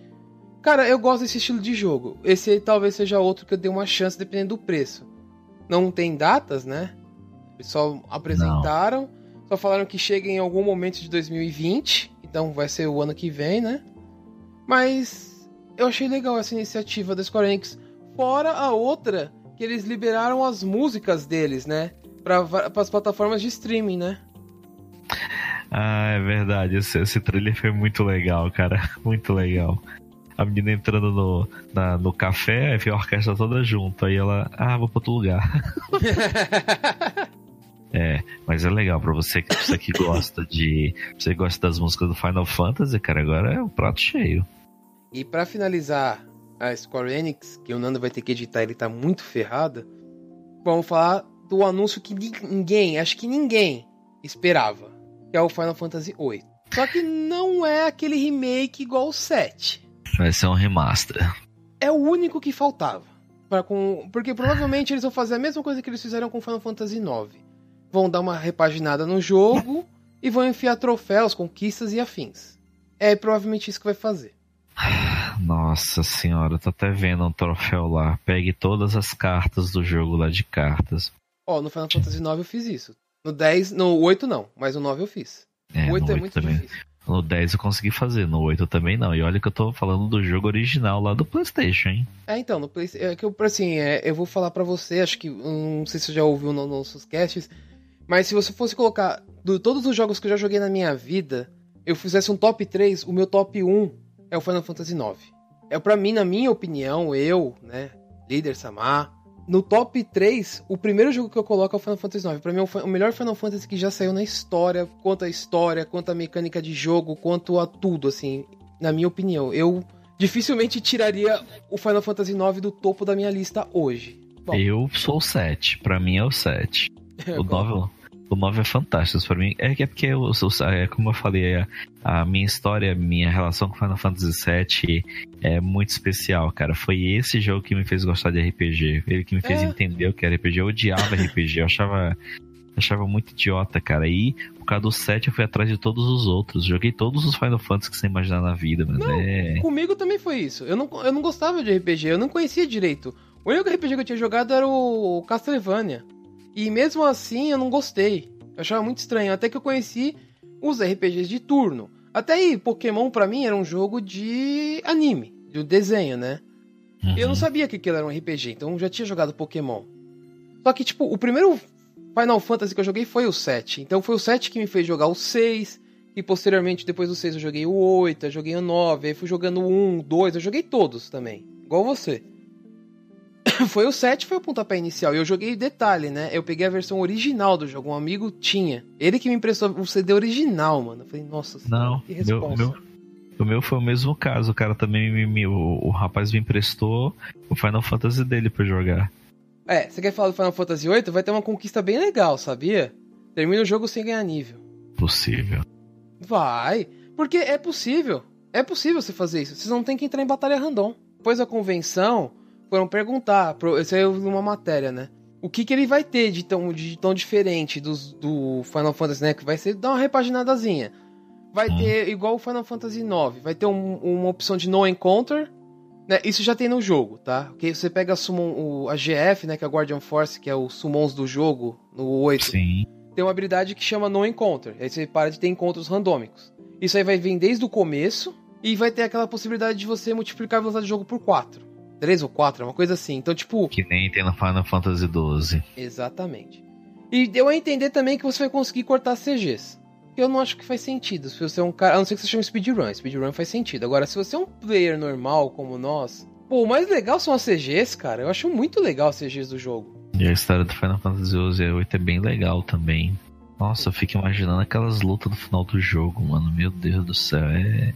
Cara, eu gosto desse estilo de jogo. Esse talvez seja outro que eu dei uma chance dependendo do preço. Não tem datas, né? Eles só apresentaram, Não. só falaram que chega em algum momento de 2020, então vai ser o ano que vem, né? Mas eu achei legal essa iniciativa da Square Enix. Fora a outra, que eles liberaram as músicas deles, né? Para as plataformas de streaming, né? Ah, é verdade. Esse, esse trailer foi muito legal, cara. Muito legal. A menina entrando no, na, no café, aí a orquestra toda junto. Aí ela, ah, vou pra outro lugar. é, mas é legal pra você que, você que gosta de. Você gosta das músicas do Final Fantasy, cara, agora é o um prato cheio. E para finalizar a Square Enix, que o Nando vai ter que editar, ele tá muito ferrado. Vamos falar do anúncio que ninguém, acho que ninguém esperava que é o Final Fantasy VIII. Só que não é aquele remake igual o 7. Vai ser um remaster. É o único que faltava. Com... Porque provavelmente eles vão fazer a mesma coisa que eles fizeram com Final Fantasy IX. Vão dar uma repaginada no jogo e vão enfiar troféus, conquistas e afins. É provavelmente isso que vai fazer. Nossa senhora, tô até vendo um troféu lá. Pegue todas as cartas do jogo lá de cartas. Ó, oh, no Final Fantasy IX eu fiz isso. No 10, no 8 não, mas no 9 eu fiz. É, o 8 é 8 muito também. difícil. No 10 eu consegui fazer, no 8 também não. E olha que eu tô falando do jogo original lá do PlayStation, hein? É, então, no PlayStation. É que eu, assim, é, eu vou falar para você, acho que. Não sei se você já ouviu nos nossos casts. Mas se você fosse colocar de todos os jogos que eu já joguei na minha vida, eu fizesse um top 3, o meu top 1 é o Final Fantasy IX. É para mim, na minha opinião, eu, né, líder Samar, no top 3, o primeiro jogo que eu coloco é o Final Fantasy IX. Pra mim é o melhor Final Fantasy que já saiu na história, quanto a história, quanto a mecânica de jogo, quanto a tudo, assim, na minha opinião. Eu dificilmente tiraria o Final Fantasy IX do topo da minha lista hoje. Bom. Eu sou o 7, pra mim é o 7. o 9 o 9 é fantástico pra mim. É que é porque, eu, é, como eu falei, a, a, minha história, a minha relação com Final Fantasy VII é muito especial, cara. Foi esse jogo que me fez gostar de RPG. Ele que me fez é. entender o que era RPG. Eu odiava RPG, eu achava, achava muito idiota, cara. E por causa do 7 eu fui atrás de todos os outros. Joguei todos os Final Fantasy que você imaginar na vida, mas não, é. Comigo também foi isso. Eu não, eu não gostava de RPG, eu não conhecia direito. O único RPG que eu tinha jogado era o Castlevania. E mesmo assim eu não gostei. Eu achava muito estranho. Até que eu conheci os RPGs de turno. Até aí, Pokémon para mim era um jogo de anime, de um desenho, né? Uhum. Eu não sabia que aquilo era um RPG, então eu já tinha jogado Pokémon. Só que, tipo, o primeiro Final Fantasy que eu joguei foi o 7. Então foi o 7 que me fez jogar o 6. E posteriormente, depois do 6, eu joguei o 8, eu joguei o 9, aí fui jogando o 1, 2, eu joguei todos também. Igual você. foi o 7, foi o pontapé inicial. E eu joguei detalhe, né? Eu peguei a versão original do jogo. Um amigo tinha. Ele que me emprestou o CD original, mano. Eu falei, nossa, Não, que resposta. Meu, meu, o meu foi o mesmo caso. O cara também me, me o, o, rapaz me emprestou o Final Fantasy dele pra jogar. É, você quer falar do Final Fantasy VIII? Vai ter uma conquista bem legal, sabia? Termina o jogo sem ganhar nível. Possível. Vai. Porque é possível. É possível você fazer isso. Vocês não tem que entrar em batalha random. Depois da convenção, foram perguntar, isso aí numa matéria, né? O que, que ele vai ter de tão, de tão diferente dos, do Final Fantasy, né? Que vai ser dar uma repaginadazinha. Vai hum. ter, igual o Final Fantasy IX, vai ter um, uma opção de no encounter. Né? Isso já tem no jogo, tá? Porque você pega a, summon, o, a GF, né? Que é a Guardian Force, que é o summons do jogo, no 8. Sim. Tem uma habilidade que chama no encounter. Aí você para de ter encontros randômicos. Isso aí vai vir desde o começo. E vai ter aquela possibilidade de você multiplicar a velocidade do jogo por 4. 3 ou 4, uma coisa assim. Então, tipo. Que nem tem no Final Fantasy XII. Exatamente. E deu a entender também que você vai conseguir cortar CGs. Eu não acho que faz sentido. Se você é um cara. A não ser que você chame speedrun. Speedrun faz sentido. Agora, se você é um player normal como nós. Pô, o mais legal são as CGs, cara. Eu acho muito legal as CGs do jogo. E a história do Final Fantasy XII é bem legal também. Nossa, eu fico imaginando aquelas lutas no final do jogo, mano. Meu Deus do céu, é.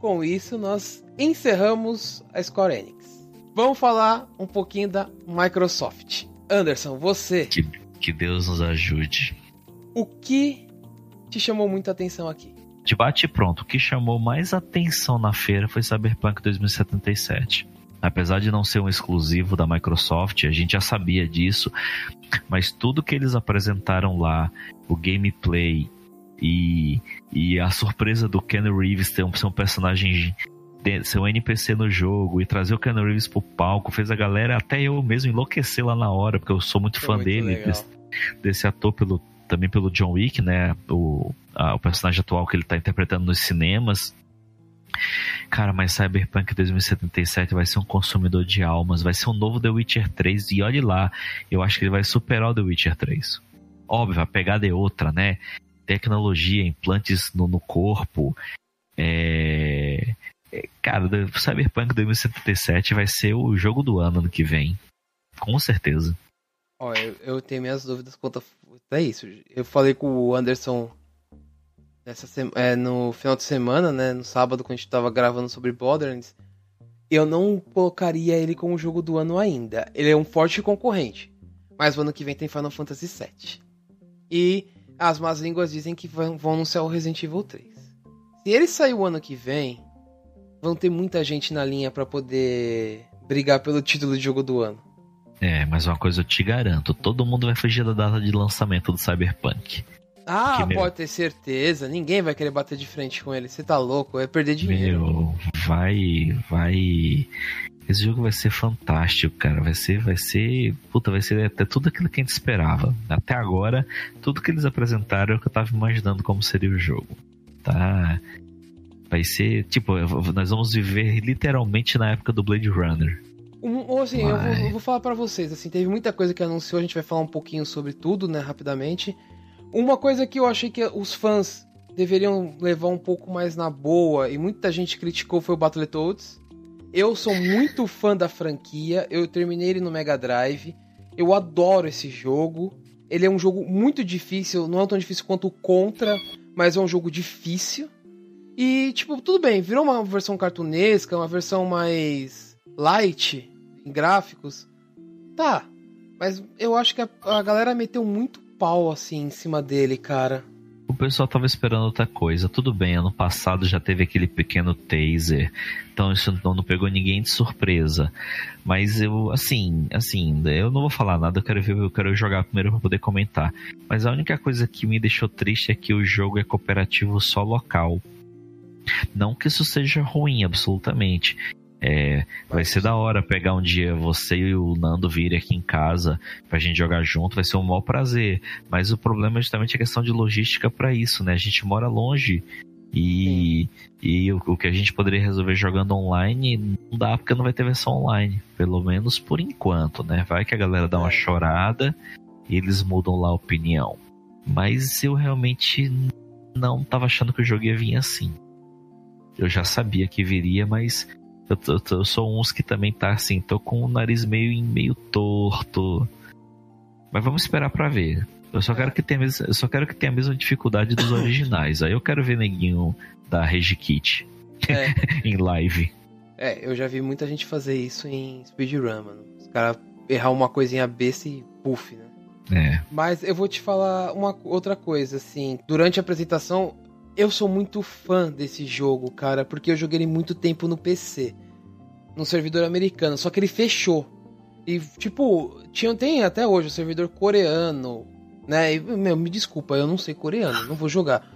Com isso, nós encerramos a Square Enix. Vamos falar um pouquinho da Microsoft. Anderson, você. Que, que Deus nos ajude. O que te chamou muita atenção aqui? Debate pronto. O que chamou mais atenção na feira foi Cyberpunk 2077. Apesar de não ser um exclusivo da Microsoft, a gente já sabia disso, mas tudo que eles apresentaram lá, o gameplay e, e a surpresa do Ken Reeves ter um, ser um personagem ser um NPC no jogo e trazer o Keanu Reeves pro palco fez a galera, até eu mesmo, enlouquecer lá na hora, porque eu sou muito Foi fã muito dele, desse, desse, ator pelo, também pelo John Wick, né? O, a, o personagem atual que ele tá interpretando nos cinemas. Cara, mas Cyberpunk 2077 vai ser um consumidor de almas, vai ser um novo The Witcher 3 e olhe lá, eu acho que ele vai superar o The Witcher 3. Óbvio, a pegada é outra, né? Tecnologia, implantes no, no corpo, é, Cara, Cyberpunk 2077 vai ser o jogo do ano no que vem. Com certeza. Ó, eu, eu tenho minhas dúvidas quanto a isso. Eu falei com o Anderson nessa é, no final de semana, né? No sábado, quando a gente tava gravando sobre Borderlands. Eu não colocaria ele como jogo do ano ainda. Ele é um forte concorrente. Mas o ano que vem tem Final Fantasy VII. E as más línguas dizem que vão anunciar o Resident Evil 3. Se ele sair o ano que vem, vão ter muita gente na linha para poder brigar pelo título de jogo do ano. É, mas uma coisa eu te garanto, todo mundo vai fugir da data de lançamento do Cyberpunk. Ah, Porque, pode ter certeza. Ninguém vai querer bater de frente com ele. Você tá louco, é perder dinheiro. Meu, vai, vai. Esse jogo vai ser fantástico, cara. Vai ser, vai ser, puta, vai ser até tudo aquilo que a gente esperava. Até agora, tudo que eles apresentaram é o que eu tava imaginando como seria o jogo. Tá? Vai ser, tipo, nós vamos viver literalmente na época do Blade Runner. Um, assim, eu vou, eu vou, falar para vocês, assim, teve muita coisa que anunciou, a gente vai falar um pouquinho sobre tudo, né, rapidamente. Uma coisa que eu achei que os fãs deveriam levar um pouco mais na boa e muita gente criticou foi o Battletoads. Eu sou muito fã da franquia, eu terminei ele no Mega Drive. Eu adoro esse jogo. Ele é um jogo muito difícil, não é tão difícil quanto o Contra, mas é um jogo difícil. E, tipo, tudo bem, virou uma versão cartunesca, uma versão mais light em gráficos. Tá, mas eu acho que a, a galera meteu muito pau assim em cima dele, cara. O pessoal tava esperando outra coisa. Tudo bem, ano passado já teve aquele pequeno taser. Então isso não, não pegou ninguém de surpresa. Mas eu, assim, assim, eu não vou falar nada, eu quero ver, eu quero jogar primeiro para poder comentar. Mas a única coisa que me deixou triste é que o jogo é cooperativo só local. Não que isso seja ruim, absolutamente. É, vai ser da hora pegar um dia você e o Nando virem aqui em casa pra gente jogar junto, vai ser um maior prazer. Mas o problema é justamente a questão de logística para isso, né? A gente mora longe e, e o, o, que a gente poderia resolver jogando online não dá porque não vai ter versão online, pelo menos por enquanto, né? Vai que a galera dá uma é. chorada e eles mudam lá a opinião. Mas eu realmente não tava achando que o jogo ia vir assim. Eu já sabia que viria, mas eu, eu, eu, sou uns que também tá assim, tô com o nariz meio, meio torto. Mas vamos esperar para ver. Eu só quero que tenha, eu só quero que tenha a mesma dificuldade dos originais. Aí eu quero ver neguinho da Regikit é. em live. É, eu já vi muita gente fazer isso em speedrun, mano. Os caras errar uma coisinha besta e puff, né? É. Mas eu vou te falar uma outra coisa, assim. Durante a apresentação, eu sou muito fã desse jogo, cara, porque eu joguei ele muito tempo no PC. No servidor americano, só que ele fechou. E, tipo, tinha, tem até hoje o servidor coreano, né? E, meu, me desculpa, eu não sei coreano, não vou jogar.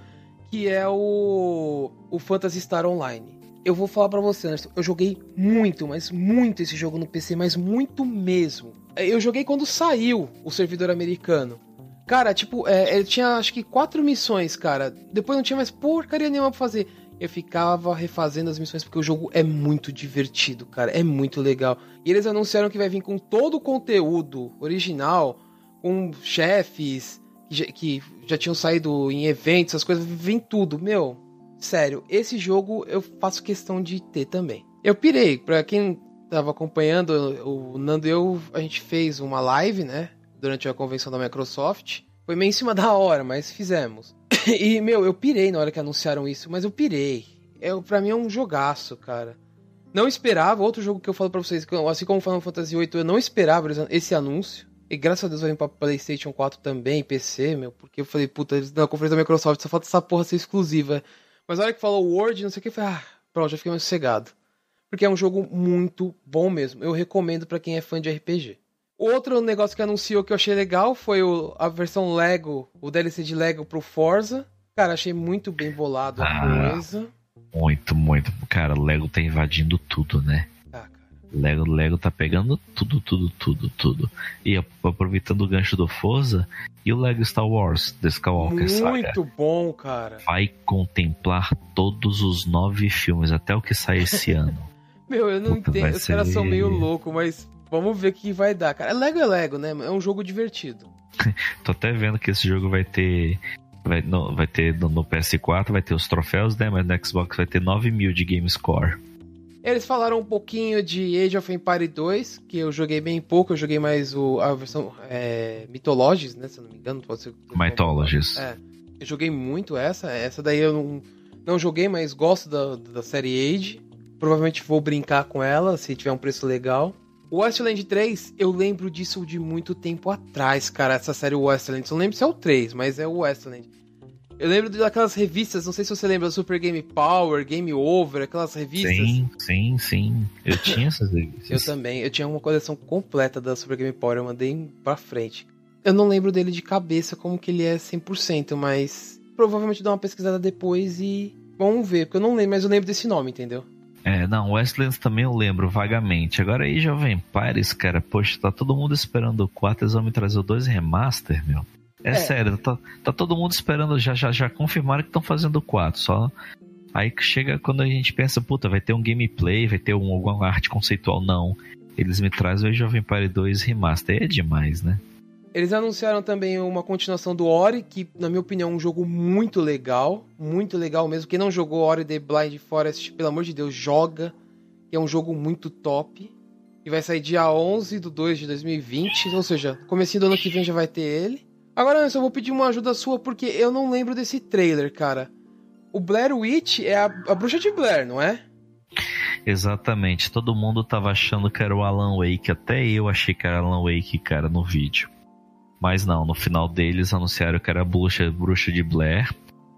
Que é o. O Phantasy Star Online. Eu vou falar para você, Anderson, eu joguei muito, mas muito esse jogo no PC, mas muito mesmo. Eu joguei quando saiu o servidor americano. Cara, tipo, é, ele tinha acho que quatro missões, cara. Depois não tinha mais porcaria nenhuma pra fazer. Eu ficava refazendo as missões porque o jogo é muito divertido, cara. É muito legal. E eles anunciaram que vai vir com todo o conteúdo original, com chefes que já, tinham saído em eventos, essas coisas. Vem tudo, meu. Sério, esse jogo eu faço questão de ter também. Eu pirei, pra quem tava acompanhando, o Nando e eu, a gente fez uma live, né? Durante a convenção da Microsoft. Foi meio em cima da hora, mas fizemos. e, meu, eu pirei na hora que anunciaram isso, mas eu pirei. É, pra mim é um jogaço, cara. Não esperava, outro jogo que eu falo pra vocês, assim como Final Fantasy VIII, eu não esperava esse anúncio. E graças a Deus vai vir pra PlayStation 4 também, PC, meu, porque eu falei, puta, na conferência da Microsoft só falta essa porra ser exclusiva. Mas na hora que falou Word, não sei o que, eu falei, ah, pronto, já fiquei mais sossegado. Porque é um jogo muito bom mesmo. Eu recomendo para quem é fã de RPG. Outro negócio que anunciou que eu achei legal foi o, a versão Lego, o DLC de Lego pro Forza. Cara, achei muito bem bolado a ah, coisa. Muito, muito. Cara, Lego tá invadindo tudo, né? Ah, Lego, Lego tá pegando tudo, tudo, tudo, tudo. E aproveitando o gancho do Forza, e o Lego Star Wars, The Skywalker Muito Saga. Muito bom, cara. Vai contemplar todos os nove filmes, até o que sai esse ano. Meu, eu não Puta, entendo. Os caras são meio loucos, mas Vamos ver o que vai dar, cara. Lego é Lego, né? É um jogo divertido. Tô até vendo que esse jogo vai ter. Vai, no, vai ter no, no, PS4, vai ter os troféus, né? Mas no Xbox vai ter 9 mil de Game Score. Eles falaram um pouquinho de Age of Empire 2, que eu joguei bem pouco, eu joguei mais o, a versão é, Mythologies, né? Se eu não me engano, pode ser. Mythologies. É. Eu joguei muito essa. Essa daí eu não, não joguei, mas gosto da, da série Age. Provavelmente vou brincar com ela se tiver um preço legal. Westland 3, eu lembro disso de muito tempo atrás, cara, essa série Westland. Não lembro se é o 3, mas é o Westland. Eu lembro daquelas revistas, não sei se você lembra, Super Game Power, Game Over, aquelas revistas. Sim, sim, sim. Eu tinha essas revistas. eu também, eu tinha uma coleção completa da Super Game Power, eu mandei pra frente. Eu não lembro dele de cabeça como que ele é 100%, mas provavelmente dá uma pesquisada depois e vamos ver, porque eu não lembro, mas eu lembro desse nome, entendeu? É, não, Westlands também eu lembro vagamente. Agora aí, Jovem Pires, cara, poxa, tá todo mundo esperando o 4, eles vão me trazer o 2 remaster, meu. É, é. sério, tá, tá, todo mundo esperando, já, já, já confirmaram que estão fazendo o 4, só. Aí que chega quando a gente pensa, puta, vai ter um gameplay, vai ter um, alguma arte conceitual, não. Eles me trazem o Jovem Party 2 Remaster, é demais, né? Eles anunciaram também uma continuação do Ori, que, na minha opinião, é um jogo muito legal. Muito legal mesmo. Quem não jogou Ori The Blind Forest, pelo amor de Deus, joga. É um jogo muito top. E vai sair dia 11 de 2 de 2020, ou seja, comecinho do ano que vem já vai ter ele. Agora, eu vou pedir uma ajuda sua porque eu não lembro desse trailer, cara. O Blair Witch é a, a bruxa de Blair, não é? Exatamente. Todo mundo tava achando que era o Alan Wake. Até eu achei que era Alan Wake, cara, no vídeo. Mas não, no final deles anunciaram que era a bruxa, bruxa de Blair.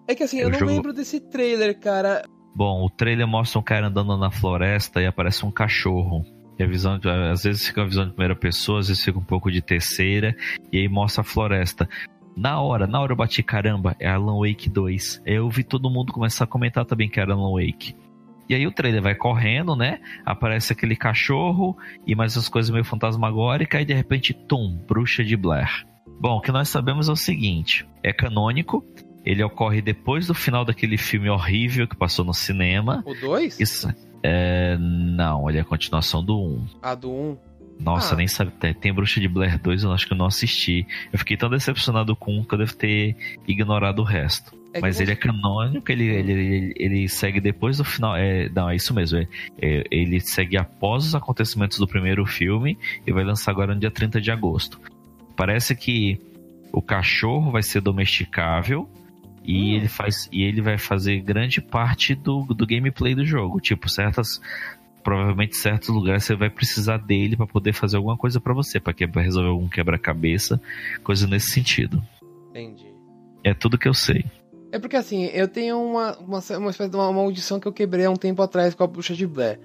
É que assim, eu, eu não jogo... lembro desse trailer, cara. Bom, o trailer mostra um cara andando na floresta e aparece um cachorro. E a visão, às vezes fica a visão de primeira pessoa, às vezes fica um pouco de terceira, e aí mostra a floresta. Na hora, na hora eu bati, caramba, é Alan Wake 2. Eu vi todo mundo começar a comentar também que era Alan Wake. E aí o trailer vai correndo, né? Aparece aquele cachorro e mais as coisas meio fantasmagóricas, e de repente, tum, bruxa de Blair. Bom, o que nós sabemos é o seguinte: é canônico, ele ocorre depois do final daquele filme horrível que passou no cinema. O 2? Isso. É, não, ele é a continuação do 1. Um. Ah, do 1. Um. Nossa, ah. nem sabe. Tem, Bruxa de Blair 2, eu acho que eu não assisti. Eu fiquei tão decepcionado com um que eu devo ter ignorado o resto. É Mas ele é canônico, ele, ele, ele, ele, segue depois do final. É, não, é isso mesmo. É, é, ele segue após os acontecimentos do primeiro filme e vai lançar agora no dia 30 de agosto. Parece que o cachorro vai ser domesticável e hum. ele faz e ele vai fazer grande parte do, do gameplay do jogo. Tipo, certas provavelmente certos lugares você vai precisar dele para poder fazer alguma coisa para você, para resolver algum quebra-cabeça, coisa nesse sentido. Entendi. É tudo que eu sei. É porque assim, eu tenho uma, uma, uma espécie de uma maldição que eu quebrei há um tempo atrás com a Bruxa de Blair.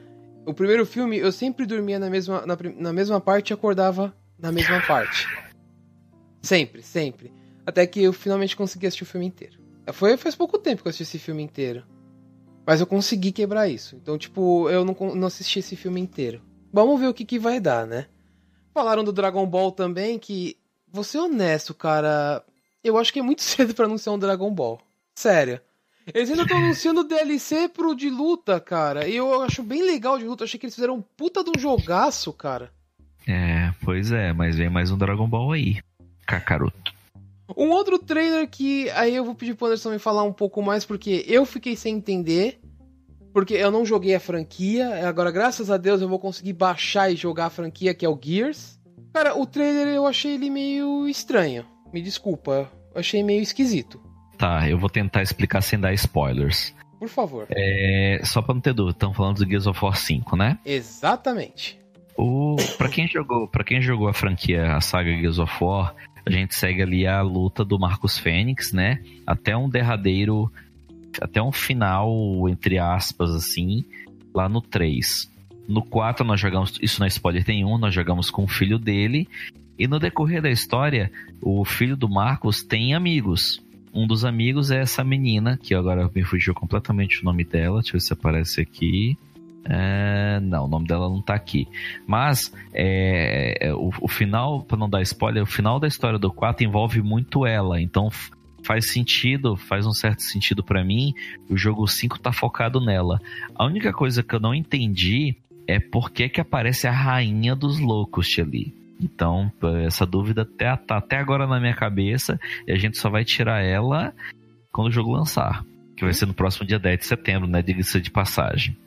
O primeiro filme, eu sempre dormia na mesma, na, na mesma parte e acordava na mesma parte. Sempre, sempre. Até que eu finalmente consegui assistir o filme inteiro. Foi faz pouco tempo que eu assisti esse filme inteiro. Mas eu consegui quebrar isso. Então, tipo, eu não, não assisti esse filme inteiro. Vamos ver o que, que vai dar, né? Falaram do Dragon Ball também, que. Vou ser honesto, cara. Eu acho que é muito cedo para anunciar um Dragon Ball. Sério. Eles ainda estão anunciando DLC pro de luta, cara. E eu acho bem legal de luta. Achei que eles fizeram um puta de um jogaço, cara. É, pois é, mas vem mais um Dragon Ball aí. Kakaroto. Um outro trailer que aí eu vou pedir pro Anderson me falar um pouco mais, porque eu fiquei sem entender. Porque eu não joguei a franquia. Agora, graças a Deus, eu vou conseguir baixar e jogar a franquia, que é o Gears. Cara, o trailer eu achei ele meio estranho. Me desculpa, eu achei meio esquisito. Tá, eu vou tentar explicar sem dar spoilers. Por favor. É, só pra não ter dúvida, estão falando do Gears of War 5, né? Exatamente. O, pra, quem jogou, pra quem jogou a franquia, a saga Gears of War, a gente segue ali a luta do Marcos Fênix, né? Até um derradeiro, até um final, entre aspas, assim, lá no 3. No 4 nós jogamos, isso não é spoiler nenhum, nós jogamos com o filho dele. E no decorrer da história, o filho do Marcos tem amigos. Um dos amigos é essa menina, que agora me fugiu completamente o nome dela. Deixa eu ver se aparece aqui. É, não, o nome dela não tá aqui. Mas é, é o, o, final, para não dar spoiler, o final da história do 4 envolve muito ela. Então faz sentido, faz um certo sentido para mim. O jogo 5 tá focado nela. A única coisa que eu não entendi é por que, que aparece a rainha dos loucos ali. Então, essa dúvida até, tá até agora na minha cabeça e a gente só vai tirar ela quando o jogo lançar. Que vai ser no próximo dia 10 de setembro, né? Diga-se de passagem.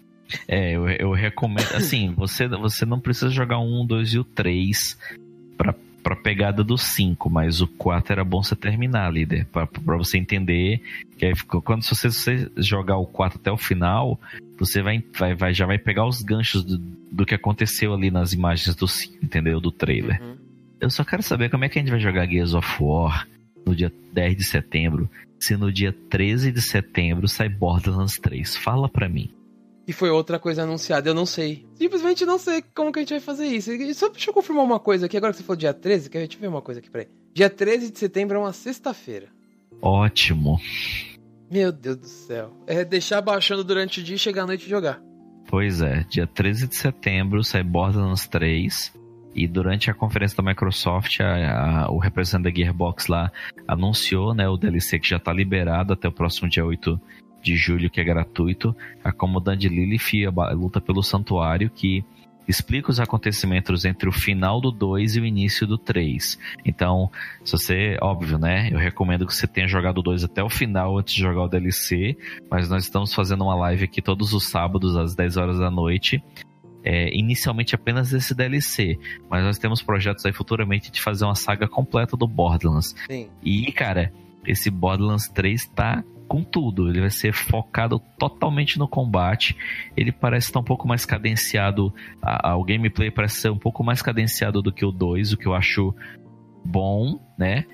É, eu, eu recomendo. Assim, você, você não precisa jogar o 1, 2 e o 3 pra, pra pegada do 5, mas o 4 era bom você terminar, líder. Pra, pra você entender. Que aí, quando você, você jogar o 4 até o final, você vai, vai, vai, já vai pegar os ganchos do, do que aconteceu ali nas imagens do 5, entendeu? Do trailer. Uhum. Eu só quero saber como é que a gente vai jogar Gears of War no dia 10 de setembro, se no dia 13 de setembro sai Borderlands 3. Fala pra mim. E foi outra coisa anunciada, eu não sei. Simplesmente não sei como que a gente vai fazer isso. E só deixa eu confirmar uma coisa aqui, agora que você falou dia 13, que a gente ver uma coisa aqui, peraí. Dia 13 de setembro é uma sexta-feira. Ótimo. Meu Deus do céu. É deixar baixando durante o dia e chegar à noite e jogar. Pois é, dia 13 de setembro sai Borderlands 3. E durante a conferência da Microsoft, a, a, o representante da Gearbox lá anunciou né, o DLC que já está liberado até o próximo dia 8 de julho, que é gratuito, acomodando Lilith a luta pelo santuário, que explica os acontecimentos entre o final do 2 e o início do 3. Então, se você, óbvio, né? Eu recomendo que você tenha jogado o 2 até o final antes de jogar o DLC, mas nós estamos fazendo uma live aqui todos os sábados às 10 horas da noite é, inicialmente apenas esse DLC, mas nós temos projetos aí futuramente de fazer uma saga completa do Borderlands. Sim. E, cara, esse Borderlands 3 tá com tudo. Ele vai ser focado totalmente no combate. Ele parece estar um pouco mais cadenciado. A, a, o gameplay parece ser um pouco mais cadenciado do que o 2, o que eu acho bom, né?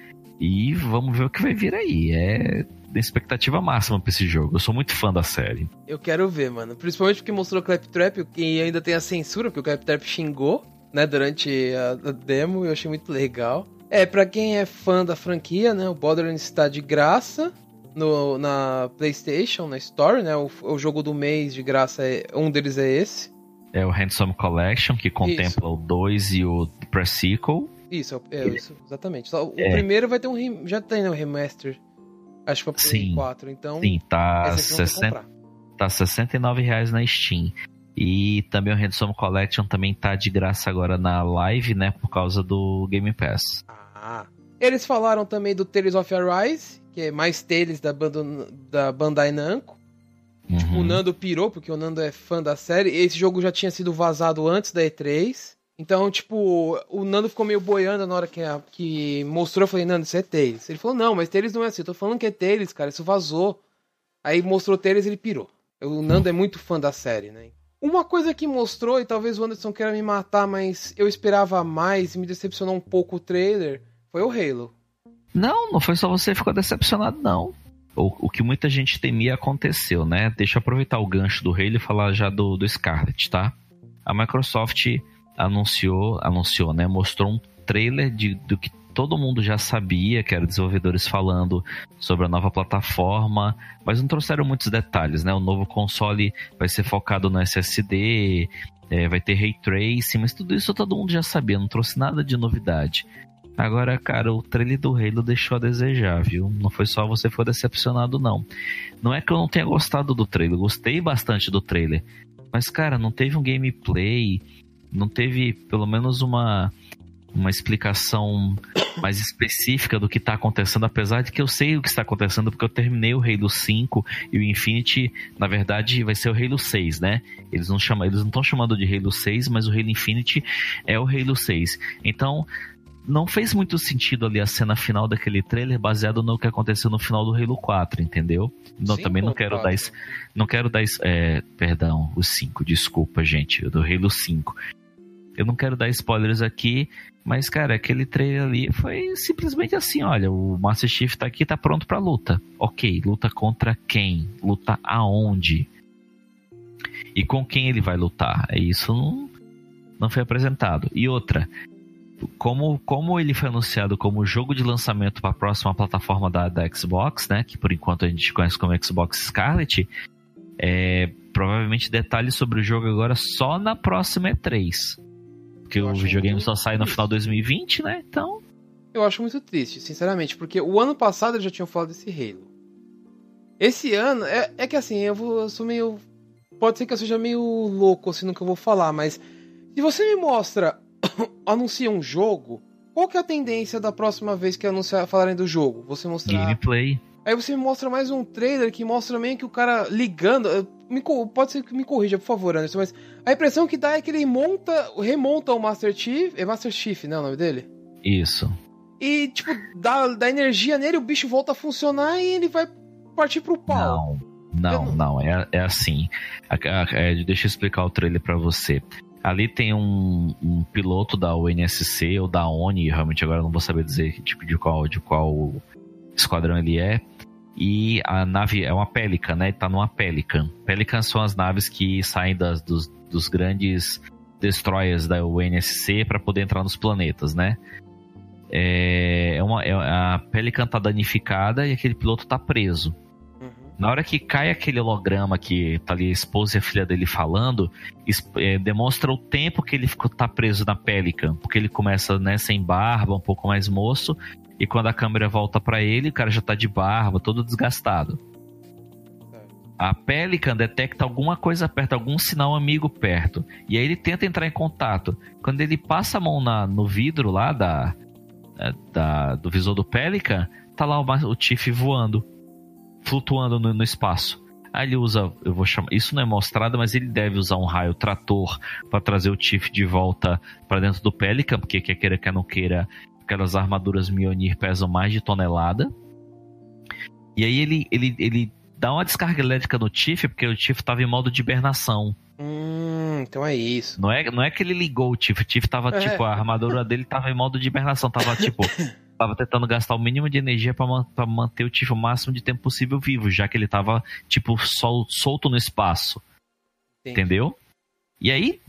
E vamos ver o que vai vir aí. É expectativa máxima pra esse jogo. Eu sou muito fã da série. Eu quero ver, mano. Principalmente porque mostrou Claptrap e ainda tem a censura, porque o Claptrap xingou, né, durante a, a demo. Eu achei muito legal. É, para quem é fã da franquia, né, o Borderlands está de graça no, na PlayStation, na Store, né? O, o jogo do mês de graça, é, um deles é esse. É o Handsome Collection, que contempla isso. o 2 e o Pre-Sequel. Isso, é, isso, exatamente. O é. primeiro vai ter um. Já tem né, um remaster. Acho que foi Play 4, então. Sim, tá, 60, tá 69 reais na Steam. E também o Handsome Collection também tá de graça agora na live, né? Por causa do Game Pass. Ah. Eles falaram também do Tales of Arise, que é mais Tales da, Bando, da Bandai Namco. Uhum. Tipo, o Nando pirou, porque o Nando é fã da série. Esse jogo já tinha sido vazado antes da E3. Então, tipo, o Nando ficou meio boiando na hora que, a, que mostrou. Eu falei, Nando, isso é Tails. Ele falou, não, mas Tails não é assim. Eu tô falando que é Tails, cara, isso vazou. Aí mostrou Tails e ele pirou. O Nando é muito fã da série, né? Uma coisa que mostrou, e talvez o Anderson queira me matar, mas eu esperava mais e me decepcionou um pouco o trailer, foi o Halo. Não, não foi só você que ficou decepcionado, não. O, o que muita gente temia aconteceu, né? Deixa eu aproveitar o gancho do Halo e falar já do, do Scarlet, tá? A Microsoft anunciou, anunciou, né? Mostrou um trailer de, do que todo mundo já sabia, que eram desenvolvedores falando sobre a nova plataforma, mas não trouxeram muitos detalhes, né? O novo console vai ser focado no SSD, é, vai ter ray tracing, mas tudo isso todo mundo já sabia, não trouxe nada de novidade. Agora, cara, o trailer do Halo deixou a desejar, viu? Não foi só você foi decepcionado, não. Não é que eu não tenha gostado do trailer, gostei bastante do trailer. Mas, cara, não teve um gameplay, não teve pelo menos uma, uma explicação mais específica do que está acontecendo, apesar de que eu sei o que está acontecendo, porque eu terminei o Halo 5 e o Infinity, na verdade, vai ser o Halo 6, né? Eles não chamam, eles não estão chamando de Halo 6, mas o Halo Infinity é o Halo 6. Então, não fez muito sentido ali a cena final daquele trailer baseado no que aconteceu no final do Halo 4, entendeu? Não, também não quero dar não quero dar é, perdão, o 5, desculpa, gente, do Halo 5. Eu não quero dar spoilers aqui, mas cara, aquele trailer ali foi simplesmente assim, olha, o Master Chief tá aqui, tá pronto para luta. OK, luta contra quem? Luta aonde? E com quem ele vai lutar? É isso não não foi apresentado. E outra, como, como ele foi anunciado como jogo de lançamento para a próxima plataforma da, da Xbox, né? Que por enquanto a gente conhece como Xbox Scarlet, é, provavelmente detalhes sobre o jogo agora só na próxima E3. Porque o videogame só sai no final de 2020, né? Então. Eu acho muito triste, sinceramente, porque o ano passado eles já tinham falado desse Halo. Esse ano, é, é que assim, eu, vou, eu sou meio. Pode ser que eu seja meio louco assim no que eu vou falar, mas. Se você me mostra anuncia um jogo, qual que é a tendência da próxima vez que anunciar, falarem do jogo? Você mostrar. Gameplay. Aí você me mostra mais um trailer que mostra meio que o cara ligando. Me, pode ser que me corrija, por favor, Anderson, mas a impressão que dá é que ele monta, remonta o Master Chief. É Master Chief, né? O nome dele? Isso. E, tipo, dá, dá energia nele, o bicho volta a funcionar e ele vai partir pro pau. Não, não, não, é, é assim. É, deixa eu explicar o trailer para você. Ali tem um, um, piloto da UNSC ou da ONI, realmente agora não vou saber dizer tipo de qual de qual esquadrão ele é. E a nave é uma Pelican, né? Tá numa Pelican. Pelican são as naves que saem das, dos, dos grandes destroyers da UNSC para poder entrar nos planetas, né? É, é uma, é, a Pelican tá danificada e aquele piloto tá preso. Na hora que cai aquele holograma que tá ali a esposa e a filha dele falando, é, demonstra o tempo que ele ficou tá preso na Pelican. Porque ele começa, né, sem barba, um pouco mais moço, e quando a câmera volta para ele, o cara já tá de barba, todo desgastado. A Pelican detecta alguma coisa perto, algum sinal amigo perto. E aí ele tenta entrar em contato. Quando ele passa a mão na, no vidro lá da, é, da, do visor do Pelican, tá lá o, o Tiff voando flutuando no, no espaço. Aí ele usa, eu vou chamar, isso não é mostrado, mas ele deve usar um raio trator para trazer o Tiff de volta para dentro do Pelican, porque quer queira quer não queira, aquelas armaduras Mjolnir pesam mais de tonelada. E aí ele, ele, ele dá uma descarga elétrica no Tiff, porque o Tiff estava em modo de hibernação. Hum, então é isso. Não é, não é que ele ligou o Tiff, o Tiff tava, é. tipo, a armadura dele tava em modo de hibernação, tava, tipo, tava tentando gastar o mínimo de energia para manter o Tiff o máximo de tempo possível vivo, já que ele tava, tipo, sol, solto no espaço. Entendi. Entendeu? E aí,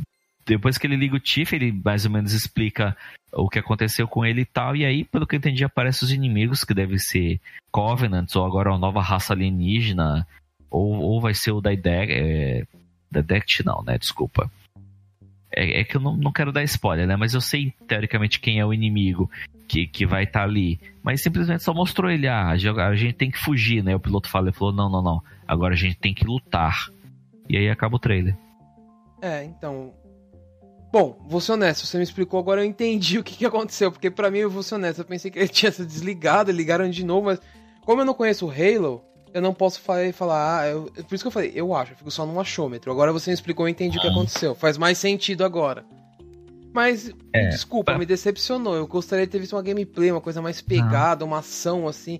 depois que ele liga o Tiff, ele mais ou menos explica o que aconteceu com ele e tal. E aí, pelo que eu entendi, aparecem os inimigos, que devem ser Covenants, ou agora uma nova raça alienígena, ou, ou vai ser o da É, Dedect não, né? Desculpa. É, é, que eu não, não quero dar spoiler, né? Mas eu sei, teoricamente, quem é o inimigo que, que vai estar tá ali. Mas simplesmente só mostrou ele, ah, a gente tem que fugir, né? O piloto falou, ele falou, não, não, não. Agora a gente tem que lutar. E aí acaba o trailer. É, então. Bom, vou ser honesto, você me explicou, agora eu entendi o que, que aconteceu, porque para mim eu vou ser honesto, eu pensei que ele tinha se desligado, ligaram de novo, mas como eu não conheço o Halo, eu não posso falar, falar ah, eu, por isso que eu falei, eu acho, eu fico só no achômetro. Agora você me explicou, eu entendi ah. o que ah. aconteceu. Faz mais sentido agora. Mas, é, desculpa, me decepcionou. Eu gostaria de ter visto uma gameplay, uma coisa mais pegada, uma ação assim.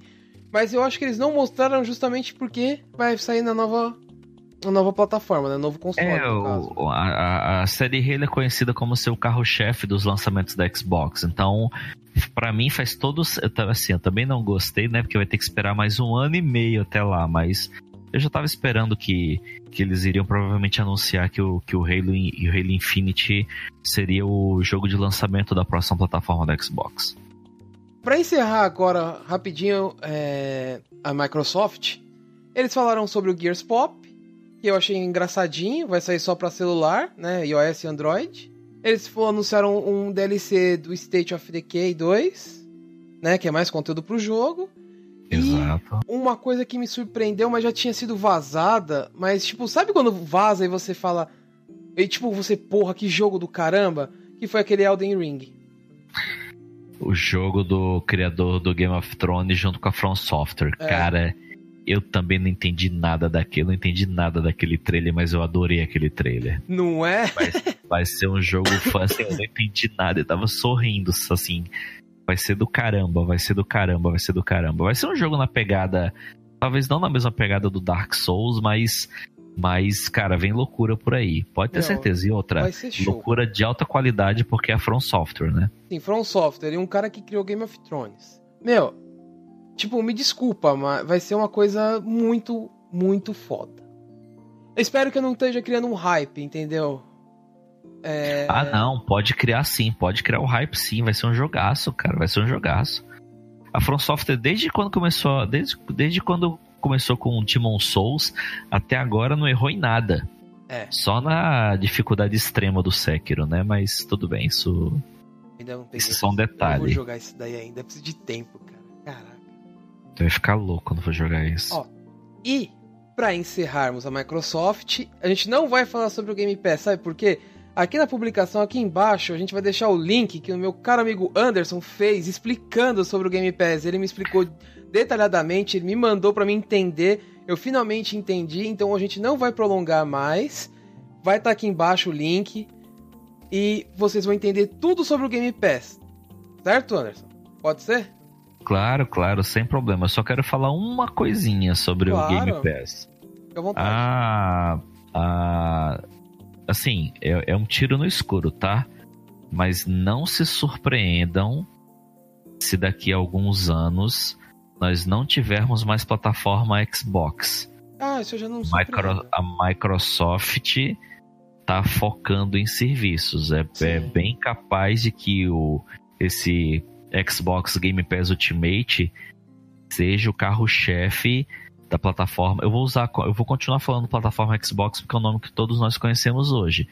Mas eu acho que eles não mostraram justamente porque vai sair na nova uma nova plataforma, né? Novo console. É, o, a, a, série Halo é conhecida como seu carro-chefe dos lançamentos da Xbox. Então, para mim faz todos. Assim, eu também não gostei, né? Porque vai ter que esperar mais um ano e meio até lá, mas. Eu já tava esperando que, que eles iriam provavelmente anunciar que o, que o Halo, o Halo Infinity seria o jogo de lançamento da próxima plataforma da Xbox. Para encerrar agora rapidinho é, a Microsoft, eles falaram sobre o Gears Pop, que eu achei engraçadinho, vai sair só para celular, né, iOS e Android. Eles anunciaram um DLC do State of Decay 2, né, que é mais conteúdo pro jogo. Exato. E uma coisa que me surpreendeu, mas já tinha sido vazada, mas tipo, sabe quando vaza e você fala, e tipo, você, porra, que jogo do caramba, que foi aquele Elden Ring. O jogo do criador do Game of Thrones junto com a From Software. É. Cara, eu também não entendi nada daquele, não entendi nada daquele trailer, mas eu adorei aquele trailer. Não é? Vai, vai ser um jogo fã, assim, eu não entendi nada, eu tava sorrindo, assim. Vai ser do caramba, vai ser do caramba, vai ser do caramba. Vai ser um jogo na pegada, talvez não na mesma pegada do Dark Souls, mas mas, cara, vem loucura por aí. Pode ter Meu, certeza. E outra, loucura de alta qualidade porque é From Software, né? Sim, From Software. E um cara que criou Game of Thrones. Meu, Tipo, me desculpa, mas vai ser uma coisa muito, muito foda. Eu espero que eu não esteja criando um hype, entendeu? É... Ah, não, pode criar sim, pode criar o hype sim, vai ser um jogaço, cara, vai ser um jogaço. A From Software, desde quando começou, desde, desde quando começou com o Demon Souls, até agora não errou em nada. É. Só na dificuldade extrema do Sekiro, né? Mas tudo bem, isso. Ainda não peguei. Isso é só um detalhe. Eu vou jogar isso daí ainda, preciso de tempo, cara. Caraca. Tu vai ficar louco quando for jogar isso. Ó, e para encerrarmos a Microsoft, a gente não vai falar sobre o Game Pass, sabe por quê? Aqui na publicação, aqui embaixo, a gente vai deixar o link que o meu caro amigo Anderson fez explicando sobre o Game Pass. Ele me explicou detalhadamente, ele me mandou para mim entender. Eu finalmente entendi, então a gente não vai prolongar mais. Vai estar tá aqui embaixo o link e vocês vão entender tudo sobre o Game Pass. Certo, Anderson? Pode ser? Claro, claro, sem problema. Eu só quero falar uma coisinha sobre claro. o Game Pass. Fica à vontade. Ah, ah, assim, é, é um tiro no escuro, tá? Mas não se surpreendam se daqui a alguns anos nós não tivermos mais plataforma Xbox. Ah, isso eu já não Micro, A Microsoft tá focando em serviços. É, é, bem capaz de que o, esse Xbox Game Pass Ultimate seja o carro-chefe da plataforma. Eu vou usar, eu vou continuar falando plataforma Xbox porque é o nome que todos nós conhecemos hoje.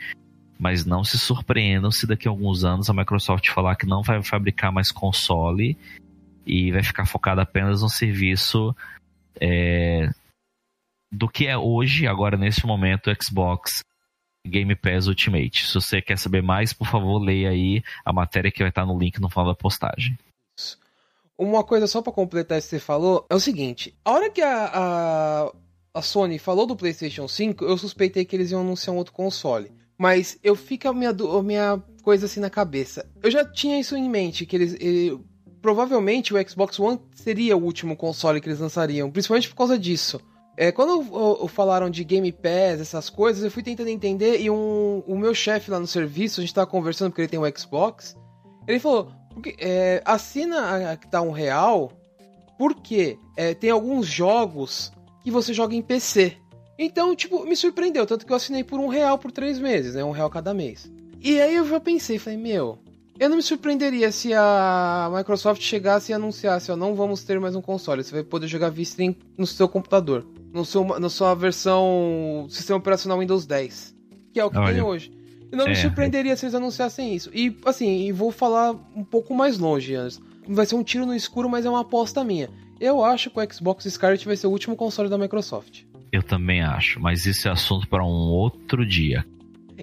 Mas não se surpreendam se daqui a alguns anos a Microsoft falar que não vai fabricar mais console e vai ficar focada apenas no serviço é, do que é hoje, agora nesse momento, Xbox Game Pass Ultimate. Se você quer saber mais, por favor, leia aí a matéria que vai estar no link no final da postagem. Uma coisa só para completar isso que você falou é o seguinte: a hora que a, a, a Sony falou do PlayStation 5, eu suspeitei que eles iam anunciar um outro console. Mas eu fico a minha, a minha coisa assim na cabeça. Eu já tinha isso em mente, que eles. Ele, provavelmente o Xbox One seria o último console que eles lançariam, principalmente por causa disso. É, quando eu, eu, falaram de Game Pass, essas coisas, eu fui tentando entender e um, o meu chefe lá no serviço, a gente tava conversando porque ele tem um Xbox, ele falou, é, assina a que tá um real, porque é, tem alguns jogos que você joga em PC. Então, tipo, me surpreendeu, tanto que eu assinei por um real por três meses, né? Um real cada mês. E aí eu já pensei, falei, meu, eu não me surpreenderia se a Microsoft chegasse e anunciasse, ó, não vamos ter mais um console, você vai poder jogar V-Stream no seu computador, no seu, na sua versão sistema operacional Windows 10, que é o que Olha, tem hoje. Não é, me surpreenderia se eles anunciassem isso. E assim, e vou falar um pouco mais longe, antes. Vai ser um tiro no escuro, mas é uma aposta minha. Eu acho que o Xbox Scarlet vai ser o último console da Microsoft. Eu também acho, mas isso é assunto para um outro dia.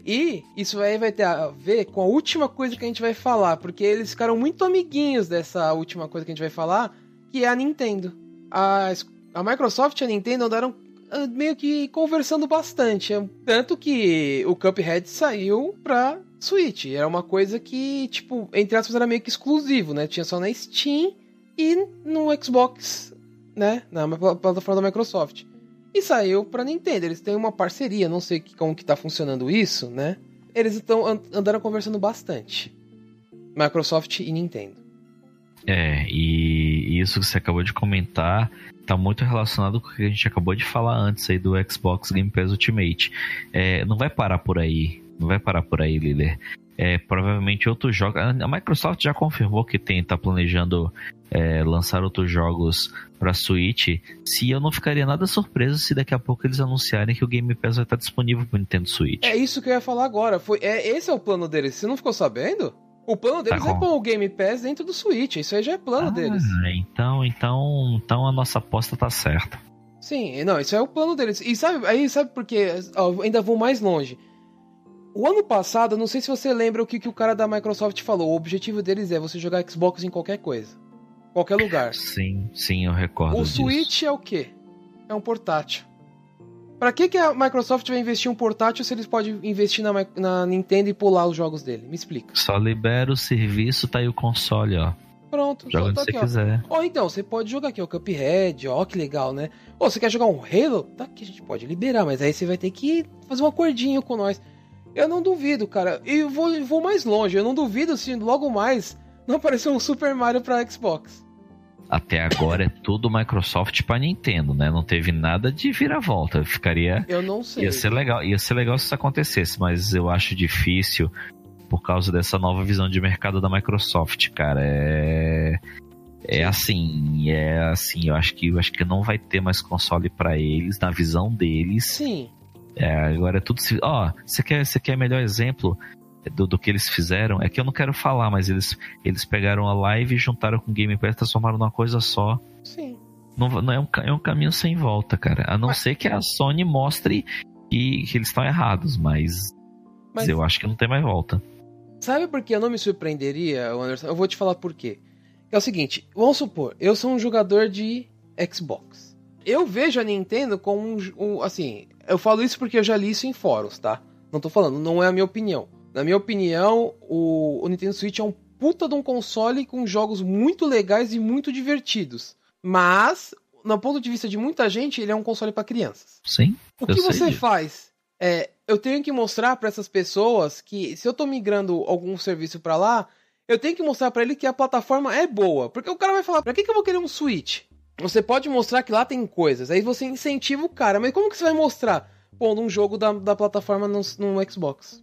E isso aí vai ter a ver com a última coisa que a gente vai falar, porque eles ficaram muito amiguinhos dessa última coisa que a gente vai falar, que é a Nintendo. A, a Microsoft e a Nintendo andaram meio que conversando bastante. Tanto que o Cuphead saiu pra Switch. Era uma coisa que, tipo, entre aspas, era meio que exclusivo, né? Tinha só na Steam e no Xbox, né? Na plataforma da Microsoft e saiu para Nintendo. Eles têm uma parceria, não sei como que tá funcionando isso, né? Eles estão andaram conversando bastante. Microsoft e Nintendo. É, e isso que você acabou de comentar tá muito relacionado com o que a gente acabou de falar antes aí do Xbox Game Pass Ultimate. É, não vai parar por aí, não vai parar por aí, Liller é, provavelmente outros jogos. A Microsoft já confirmou que tem, tá planejando é, lançar outros jogos para Switch. Se eu não ficaria nada surpreso se daqui a pouco eles anunciarem que o Game Pass vai estar disponível para Nintendo Switch. É isso que eu ia falar agora. Foi, é, esse é o plano deles. Você não ficou sabendo? O plano deles tá é pôr o Game Pass dentro do Switch. Isso aí já é plano ah, deles. Então, então, então a nossa aposta tá certa. Sim, não, isso é o plano deles. E sabe, aí sabe por quê? ainda vou mais longe. O ano passado, não sei se você lembra o que, que o cara da Microsoft falou. O objetivo deles é você jogar Xbox em qualquer coisa. Qualquer lugar. Sim, sim, eu recordo. O disso. Switch é o quê? É um portátil. Pra que, que a Microsoft vai investir em um portátil se eles podem investir na, na Nintendo e pular os jogos dele? Me explica. Só libera o serviço, tá aí o console, ó. Pronto, joga onde tá você aqui, quiser. Ó. então, você pode jogar aqui, o Cuphead, ó, que legal, né? Ou você quer jogar um Halo? Tá aqui, a gente pode liberar, mas aí você vai ter que fazer um acordinho com nós. Eu não duvido, cara. E vou, vou mais longe. Eu não duvido se logo mais não aparecer um Super Mario pra Xbox. Até agora é tudo Microsoft para Nintendo, né? Não teve nada de vira-volta. Ficaria. Eu não sei. Ia ser legal, ia ser legal se isso acontecesse, mas eu acho difícil por causa dessa nova visão de mercado da Microsoft, cara. É é assim, é assim, eu acho que eu acho que não vai ter mais console para eles na visão deles. Sim. É, agora é tudo. Ó, oh, você quer, você quer melhor exemplo do, do que eles fizeram? É que eu não quero falar, mas eles, eles pegaram a live e juntaram com o Game Pass, transformaram numa coisa só. Sim. Não, não é, um, é um caminho sem volta, cara. A não mas... ser que a Sony mostre que, que eles estão errados, mas, mas eu acho que não tem mais volta. Sabe por que eu não me surpreenderia, Anderson? Eu vou te falar por quê. É o seguinte, vamos supor, eu sou um jogador de Xbox. Eu vejo a Nintendo como um, um assim, eu falo isso porque eu já li isso em fóruns, tá? Não tô falando, não é a minha opinião. Na minha opinião, o, o Nintendo Switch é um puta de um console com jogos muito legais e muito divertidos. Mas, no ponto de vista de muita gente, ele é um console para crianças. Sim. O que você disso. faz? É, eu tenho que mostrar para essas pessoas que se eu tô migrando algum serviço para lá, eu tenho que mostrar para ele que a plataforma é boa. Porque o cara vai falar, pra que, que eu vou querer um Switch? Você pode mostrar que lá tem coisas, aí você incentiva o cara. Mas como que você vai mostrar pondo um jogo da, da plataforma no, no Xbox?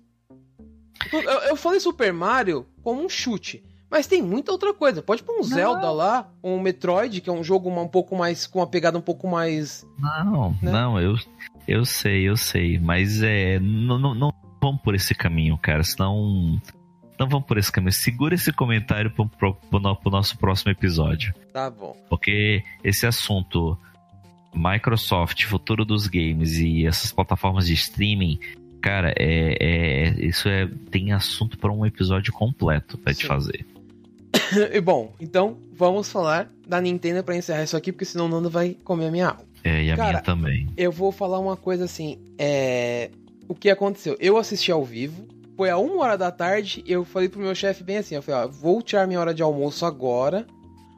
Eu, eu, falei Super Mario como um chute. Mas tem muita outra coisa. Pode pôr um não. Zelda lá, um Metroid, que é um jogo um pouco mais. com uma pegada um pouco mais. Não, né? não, eu, eu sei, eu sei. Mas é. Não, não, não vamos por esse caminho, cara. Senão não vamos por esse caminho. Segura esse comentário pro, pro, pro, pro nosso próximo episódio. Tá bom. Porque esse assunto Microsoft, futuro dos games e essas plataformas de streaming, cara, é, é isso é tem assunto para um episódio completo para te fazer. e bom, então vamos falar da Nintendo para encerrar isso aqui, porque senão o Nando vai comer a minha alma. É, e a Cara, minha também. Eu vou falar uma coisa assim, é... O que aconteceu? Eu assisti ao vivo, foi a uma hora da tarde, eu falei pro meu chefe bem assim, eu falei, ó, vou tirar minha hora de almoço agora,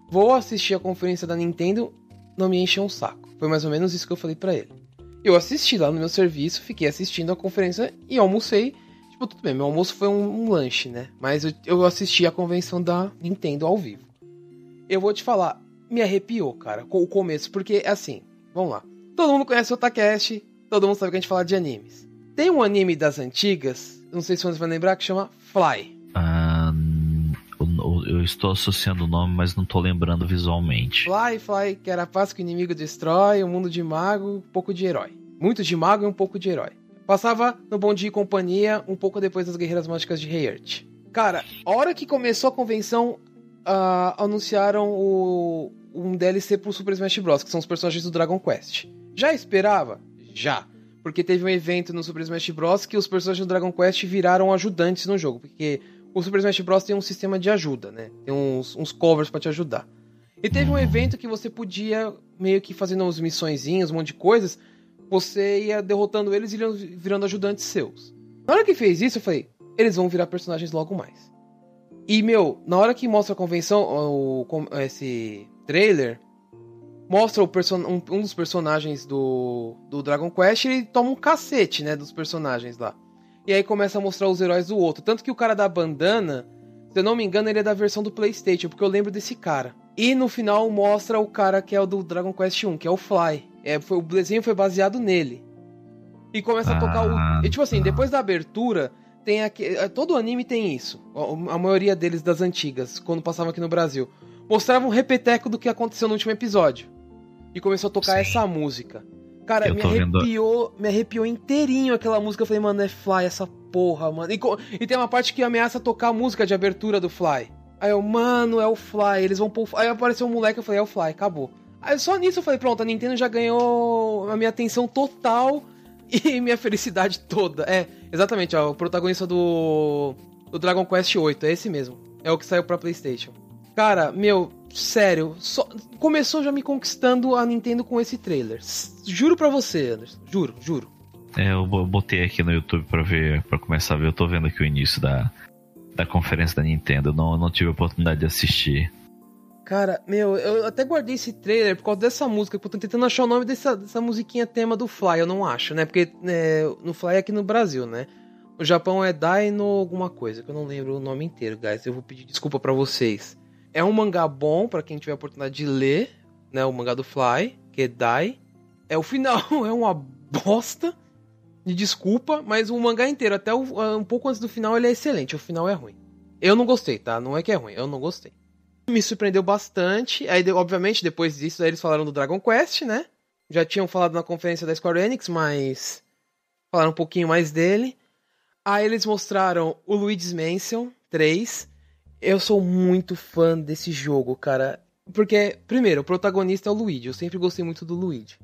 vou assistir a conferência da Nintendo, não me encher um saco. Foi mais ou menos isso que eu falei pra ele. Eu assisti lá no meu serviço, fiquei assistindo a conferência e almocei. Tipo, tudo bem, meu almoço foi um, um lanche, né? Mas eu, eu assisti a convenção da Nintendo ao vivo. Eu vou te falar, me arrepiou, cara, com o começo, porque assim, vamos lá. Todo mundo conhece o Otacast, todo mundo sabe que a gente fala de animes. Tem um anime das antigas, não sei se vocês vão lembrar, que chama Fly. Eu, estou associando o nome, mas não tô lembrando visualmente. Fly, Fly, que era a paz que o inimigo destrói, um mundo de mago, um pouco de herói. Muito de mago e um pouco de herói. Passava no Bom Dia e Companhia, um pouco depois das Guerreiras Mágicas de Heart. Cara, a hora que começou a convenção, ah, anunciaram o, um DLC pro Super Smash Bros., que são os personagens do Dragon Quest. Já esperava? Já. Porque teve um evento no Super Smash Bros. que os personagens do Dragon Quest viraram ajudantes no jogo. Porque o Super Smash Bros. tem um sistema de ajuda, né? Tem uns, uns covers para te ajudar. E teve um evento que você podia, meio que fazendo uns missõezinhas, um monte de coisas, você ia derrotando eles e iam virando ajudantes seus. Na hora que fez isso, eu falei, eles vão virar personagens logo mais. E, meu, na hora que mostra a convenção, o, esse trailer, mostra um, um, dos personagens do, do Dragon Quest e ele toma um cacete, né, dos personagens lá. E aí começa a mostrar os heróis do outro. Tanto que o cara da bandana, se eu não me engano, ele é da versão do PlayStation, porque eu lembro desse cara. E no final mostra o cara que é o do Dragon Quest 1, que é o Fly. É, foi, o desenho foi baseado nele. E começa a tocar o. E tipo assim, depois da abertura, tem aqui. Todo anime tem isso. A maioria deles das antigas, quando passavam aqui no Brasil. Mostrava um repeteco do que aconteceu no último episódio. E começou a tocar Sim. essa música. Cara, me arrepiou, vendo... me arrepiou inteirinho aquela música. Eu falei, mano, é Fly essa porra, mano. E, e, tem uma parte que ameaça tocar a música de abertura do Fly. Aí eu, mano, é o Fly, eles vão pôr. Aí apareceu um moleque, eu falei, é o Fly, acabou. Aí só nisso eu falei, pronto, a Nintendo já ganhou a minha atenção total e minha felicidade toda. É, exatamente, ó, o protagonista do, do Dragon Quest VIII, é esse mesmo. É o que saiu pra PlayStation. Cara, meu, sério, só, começou já me conquistando a Nintendo com esse trailer. Juro pra você, Anderson. Juro, juro. É, eu botei aqui no YouTube pra ver, para começar a ver. Eu tô vendo aqui o início da, da conferência da Nintendo. Não, não tive a oportunidade de assistir. Cara, meu, eu até guardei esse trailer por causa dessa música, porque eu tô tentando achar o nome dessa, dessa musiquinha tema do Fly, eu não acho, né? Porque é, no Fly é aqui no Brasil, né? O Japão é Dino alguma coisa, que eu não lembro o nome inteiro, guys. Eu vou pedir desculpa para vocês. É um mangá bom para quem tiver a oportunidade de ler, né? O mangá do Fly, que é o final é uma bosta. De desculpa, mas o mangá inteiro, até o, um pouco antes do final, ele é excelente. O final é ruim. Eu não gostei, tá? Não é que é ruim, eu não gostei. Me surpreendeu bastante. Aí, obviamente, depois disso, eles falaram do Dragon Quest, né? Já tinham falado na conferência da Square Enix, mas falaram um pouquinho mais dele. Aí eles mostraram o Luigi's Mansion 3, eu sou muito fã desse jogo, cara. Porque, primeiro, o protagonista é o Luigi. Eu sempre gostei muito do Luigi.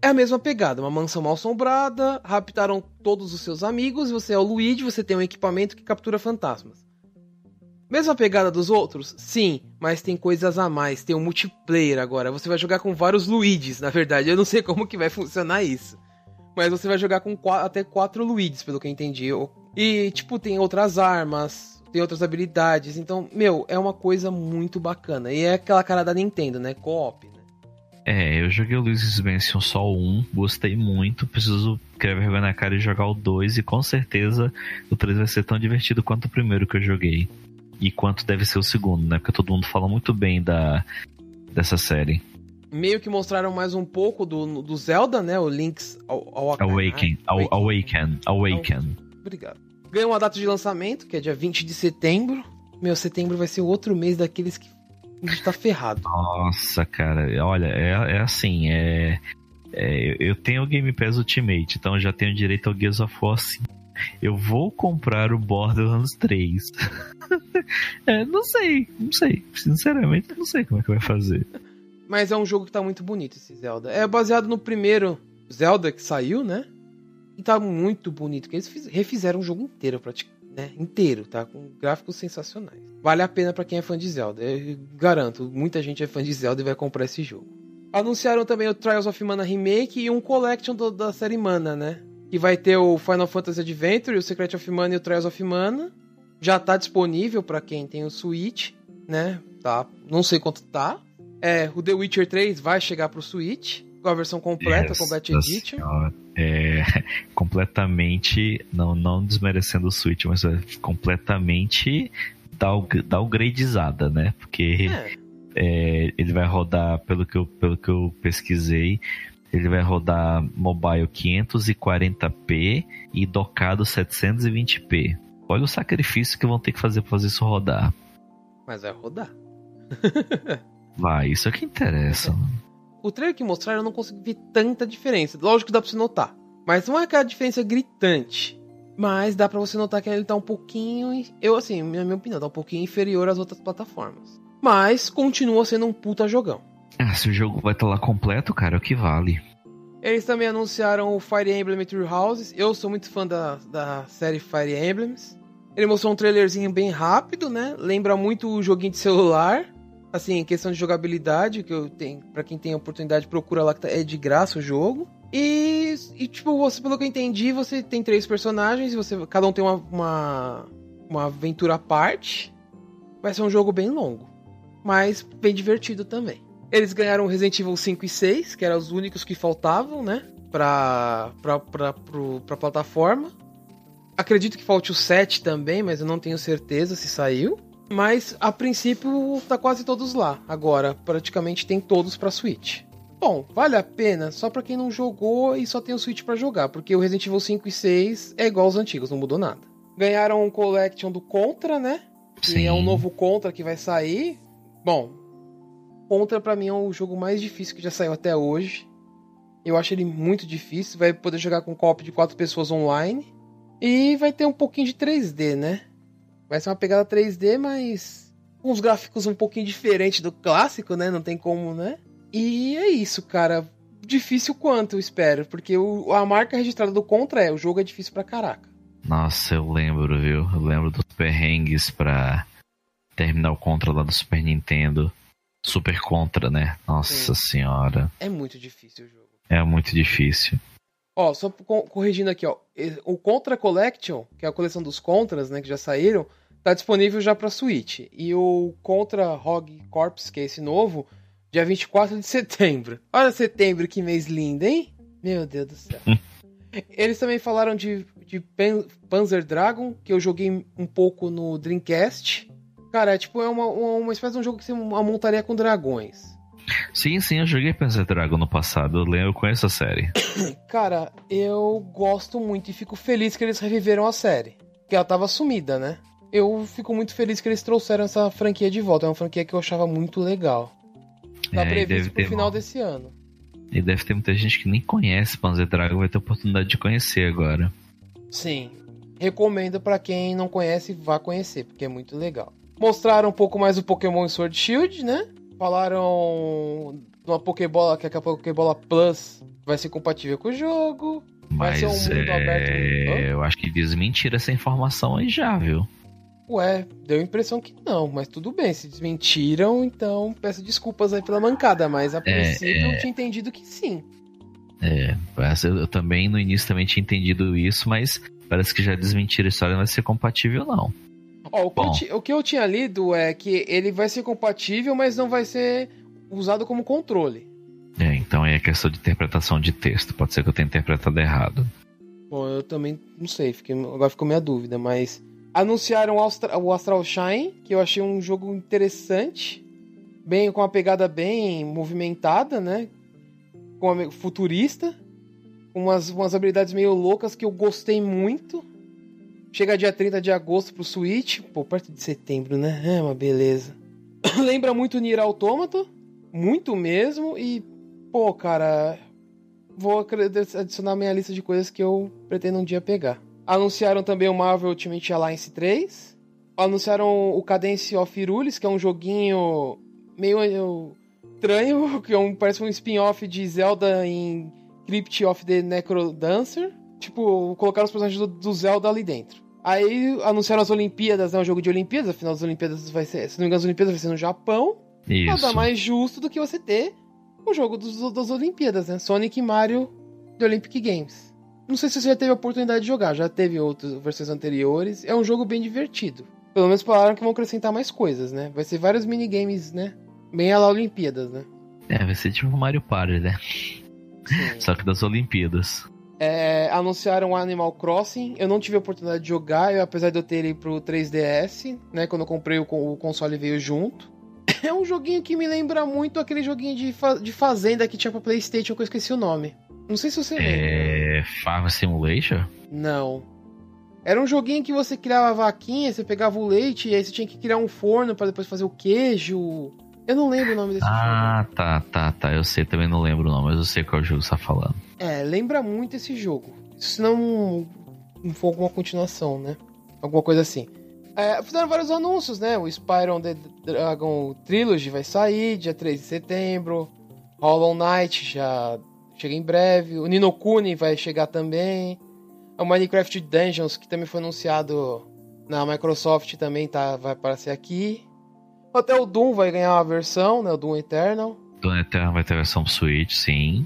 É a mesma pegada, uma mansão mal assombrada, raptaram todos os seus amigos, você é o Luigi, você tem um equipamento que captura fantasmas. Mesma pegada dos outros? Sim, mas tem coisas a mais, tem um multiplayer agora. Você vai jogar com vários Luigis, na verdade. Eu não sei como que vai funcionar isso. Mas você vai jogar com até quatro Luigis, pelo que eu entendi. E, tipo, tem outras armas, tem outras habilidades. Então, meu, é uma coisa muito bacana. E é aquela cara da Nintendo, né? Co-op, né? É, eu joguei o Luigi's Mansion só um, gostei muito, preciso querer vergonha na cara e jogar o 2 e com certeza o 3 vai ser tão divertido quanto o primeiro que eu joguei. E quanto deve ser o segundo, né? Porque todo mundo fala muito bem da dessa série. Meio que mostraram mais um pouco do, do Zelda, né? O Link's Awaken. Awaken. Awaken. Awaken. Obrigado. Ganhou uma data de lançamento, que é dia 20 de setembro. Meu, setembro vai ser outro mês daqueles que a gente tá ferrado. Nossa, cara, olha, é, é assim, é, é, Eu tenho o Game Pass Ultimate, então eu já tenho direito ao Gears of War 5. Eu vou comprar o Borderlands 3. é, não sei, não sei. Sinceramente, não sei como é que vai fazer. Mas é um jogo que tá muito bonito esse Zelda. É baseado no primeiro Zelda que saiu, né? E tá muito bonito, que eles refizeram o jogo inteiro, né? Inteiro, tá? Com gráficos sensacionais. Vale a pena para quem é fã de Zelda. Eu garanto, muita gente é fã de Zelda e vai comprar esse jogo. Anunciaram também o Trials of Mana Remake e um Collection do, da série Mana, né? Que vai ter o Final Fantasy Adventure, o Secret of Mana e o Trials of Mana. Já tá disponível para quem tem o Switch, né? Tá, não sei quanto tá. É, o The Witcher 3 vai chegar pro Switch, a versão completa, yes, Complete Edition. É, completamente, não, não desmerecendo o Switch, mas é completamente downgradeizada, né? Porque é. É, ele vai rodar, pelo que, eu, pelo que eu pesquisei, ele vai rodar mobile 540p e docado 720p. Olha o sacrifício que vão ter que fazer para fazer isso rodar. Mas vai rodar. vai, isso é que interessa. É. O trailer que mostraram eu não consegui ver tanta diferença. Lógico que dá pra você notar. Mas não é aquela diferença gritante. Mas dá pra você notar que ele tá um pouquinho. Eu, assim, na minha opinião, tá um pouquinho inferior às outras plataformas. Mas continua sendo um puta jogão. Ah, se o jogo vai estar tá lá completo, cara, é o que vale. Eles também anunciaram o Fire Emblem Three Houses. Eu sou muito fã da, da série Fire Emblems. Ele mostrou um trailerzinho bem rápido, né? Lembra muito o joguinho de celular. Assim, questão de jogabilidade, que eu tenho. para quem tem a oportunidade, procura lá que tá, é de graça o jogo. E, e, tipo, você, pelo que eu entendi, você tem três personagens, você cada um tem uma, uma, uma aventura à parte. Vai ser um jogo bem longo mas bem divertido também. Eles ganharam Resident Evil 5 e 6, que eram os únicos que faltavam, né? Pra, pra, pra, pro, pra plataforma. Acredito que falte o 7 também, mas eu não tenho certeza se saiu. Mas a princípio tá quase todos lá. Agora, praticamente tem todos pra Switch. Bom, vale a pena só para quem não jogou e só tem o Switch para jogar, porque o Resident Evil 5 e 6 é igual aos antigos, não mudou nada. Ganharam um collection do Contra, né? Que Sim. é um novo Contra que vai sair. Bom, Contra para mim é o jogo mais difícil que já saiu até hoje. Eu acho ele muito difícil. Vai poder jogar com cop de quatro pessoas online. E vai ter um pouquinho de 3D, né? Vai ser uma pegada 3D, mas com os gráficos um pouquinho diferente do clássico, né? Não tem como, né? E é isso, cara. Difícil quanto, eu espero. Porque o, a marca registrada do Contra é: o jogo é difícil pra caraca. Nossa, eu lembro, viu? Eu lembro dos perrengues pra terminar o Contra lá do Super Nintendo. Super Contra, né? Nossa Sim. senhora. É muito difícil o jogo. É muito difícil. Ó, só corrigindo aqui, ó. O Contra Collection, que é a coleção dos Contras, né, que já saíram, tá disponível já pra Switch. E o Contra Rogue Corps, que é esse novo, dia 24 de setembro. Olha setembro, que mês lindo, hein? Meu Deus do céu. Eles também falaram de, de Panzer Dragon, que eu joguei um pouco no Dreamcast. Cara, é tipo, é uma, uma espécie de um jogo que você montaria com dragões. Sim, sim, eu joguei Panzer Dragon no passado, eu lembro, eu conheço a série. Cara, eu gosto muito e fico feliz que eles reviveram a série. Que ela tava sumida, né? Eu fico muito feliz que eles trouxeram essa franquia de volta. É uma franquia que eu achava muito legal. Tá é, previsto pro final desse ano. E deve ter muita gente que nem conhece Panzer Dragon, vai ter oportunidade de conhecer agora. Sim. Recomendo para quem não conhece, vá conhecer, porque é muito legal. Mostraram um pouco mais o Pokémon Sword Shield, né? Falaram de uma Pokébola, que é a Pokébola Plus vai ser compatível com o jogo. Mas vai ser um mundo é... aberto. Eu acho que desmentiram essa informação aí já, viu? Ué, deu a impressão que não, mas tudo bem, se desmentiram, então peço desculpas aí pela mancada, mas a é, princípio é, eu tinha entendido que sim. É, eu também no início também tinha entendido isso, mas parece que já desmentiram a história, não vai ser compatível não. Ó, o, que eu, o que eu tinha lido é que ele vai ser compatível, mas não vai ser usado como controle. É, então é questão de interpretação de texto. Pode ser que eu tenha interpretado errado. Bom, eu também não sei, fiquei, agora ficou minha dúvida, mas. Anunciaram o Astral Shine, que eu achei um jogo interessante, bem com uma pegada bem movimentada, né? Com uma, futurista, com umas, umas habilidades meio loucas que eu gostei muito. Chega dia 30 de agosto pro Switch. Pô, perto de setembro, né? É uma beleza. Lembra muito Nier Automata. Muito mesmo. E, pô, cara. Vou adicionar minha lista de coisas que eu pretendo um dia pegar. Anunciaram também o Marvel Ultimate Alliance 3. Anunciaram o Cadence of Irulis, que é um joguinho meio estranho, que é um, parece um spin-off de Zelda em Crypt of the Necrodancer. Tipo, colocaram os personagens do, do Zelda ali dentro. Aí anunciaram as Olimpíadas, né? Um jogo de Olimpíadas, afinal das Olimpíadas vai ser. Se não me engano, as Olimpíadas vai ser no Japão. Isso. Nada mais justo do que você ter o jogo dos, das Olimpíadas, né? Sonic e Mario de Olympic Games. Não sei se você já teve a oportunidade de jogar, já teve outras versões anteriores. É um jogo bem divertido. Pelo menos falaram que vão acrescentar mais coisas, né? Vai ser vários minigames, né? Bem a lá Olimpíadas, né? É, vai ser tipo Mario Party, né? Sim. Só que das Olimpíadas. É, anunciaram Animal Crossing. Eu não tive a oportunidade de jogar, eu, apesar de eu ter ele pro 3DS, né? Quando eu comprei o, o console veio junto. É um joguinho que me lembra muito aquele joguinho de, fa de fazenda que tinha pra Playstation, que eu esqueci o nome. Não sei se você lembra. É. Farm Simulation? Não. Era um joguinho que você criava a vaquinha, você pegava o leite e aí você tinha que criar um forno para depois fazer o queijo. Eu não lembro o nome desse ah, jogo. Ah, tá, tá, tá. Eu sei, também não lembro o nome, mas eu sei qual jogo você tá falando. É, lembra muito esse jogo. Se não, não for alguma continuação, né? Alguma coisa assim. É, fizeram vários anúncios, né? O Spyro the Dragon Trilogy vai sair dia 3 de setembro. Hollow Knight já chega em breve. O Nino Kuni vai chegar também. O Minecraft Dungeons, que também foi anunciado na Microsoft, também tá, vai aparecer aqui. Até o Doom vai ganhar uma versão, né? O Doom Eternal. Doom Eternal vai ter versão Switch, sim.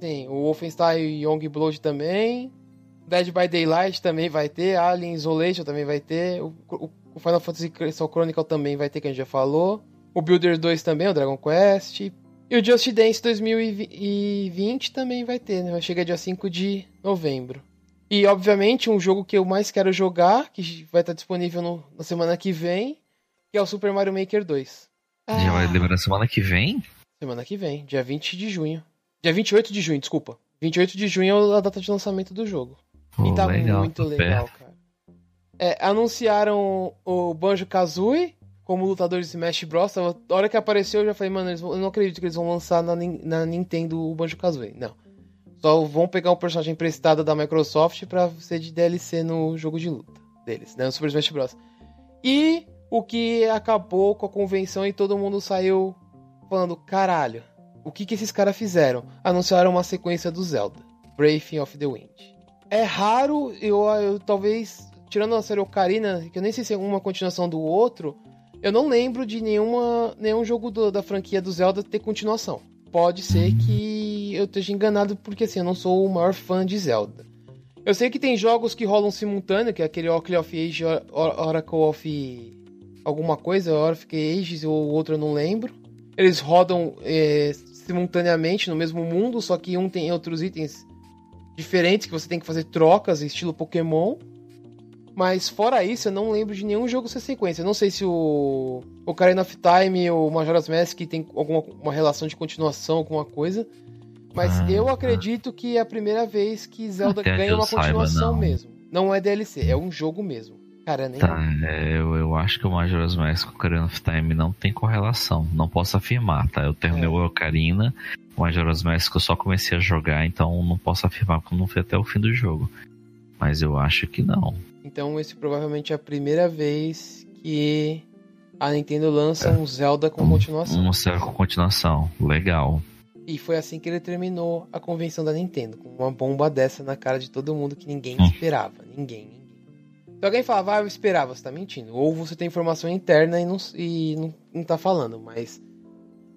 Sim, o Wolfenstein Youngblood também. Dead by Daylight também vai ter. Alien Isolation também vai ter. O, o, o Final Fantasy Crystal Chronicle também vai ter, que a gente já falou. O Builder 2 também, o Dragon Quest. E o Just Dance 2020 também vai ter, né? Vai chegar dia 5 de novembro. E, obviamente, um jogo que eu mais quero jogar, que vai estar disponível no, na semana que vem, que é o Super Mario Maker 2. Ah, Já vai liberar semana que vem? Semana que vem, dia 20 de junho. Dia 28 de junho, desculpa. 28 de junho é a data de lançamento do jogo. Oh, e tá legal, muito legal, perto. cara. É, anunciaram o Banjo Kazooie como lutador de Smash Bros. A hora que apareceu eu já falei, mano, eu não acredito que eles vão lançar na, na Nintendo o Banjo Kazooie. Não. Só vão pegar um personagem emprestado da Microsoft pra ser de DLC no jogo de luta deles, né? No Super Smash Bros. E o que acabou com a convenção e todo mundo saiu falando: caralho, o que, que esses caras fizeram? Anunciaram uma sequência do Zelda, Breath of the Wind. É raro, eu, eu talvez, tirando a série Ocarina, que eu nem sei se é uma continuação do outro, eu não lembro de nenhuma, nenhum jogo do, da franquia do Zelda ter continuação. Pode ser que eu esteja enganado, porque assim, eu não sou o maior fã de Zelda. Eu sei que tem jogos que rolam simultâneo, que é aquele Oracle of Age, Oracle of alguma coisa, Oracle Ages ou outro eu não lembro. Eles rodam é, simultaneamente no mesmo mundo, só que um tem outros itens diferentes que você tem que fazer trocas, estilo Pokémon. Mas fora isso, eu não lembro de nenhum jogo sem sequência. Eu não sei se o Ocarina of Time ou Majora's Mask tem alguma uma relação de continuação, alguma coisa. Mas ah, eu acredito que é a primeira vez que Zelda ganha uma continuação não. mesmo. Não é DLC, é um jogo mesmo. Cara, nem. Tá, é, eu, eu acho que o Majora's Mask com o Ocarina of Time não tem correlação. Não posso afirmar, tá? Eu terminei é. o Ocarina, o Majora's Mask eu só comecei a jogar, então não posso afirmar porque eu não fui até o fim do jogo. Mas eu acho que não. Então esse provavelmente é a primeira vez que a Nintendo lança é. um Zelda com continuação. Um Zelda com continuação, legal. E foi assim que ele terminou a convenção da Nintendo, com uma bomba dessa na cara de todo mundo que ninguém hum. esperava. Ninguém, ninguém. Se alguém falava, ah, eu esperava, você tá mentindo. Ou você tem informação interna e não, e não, não tá falando, mas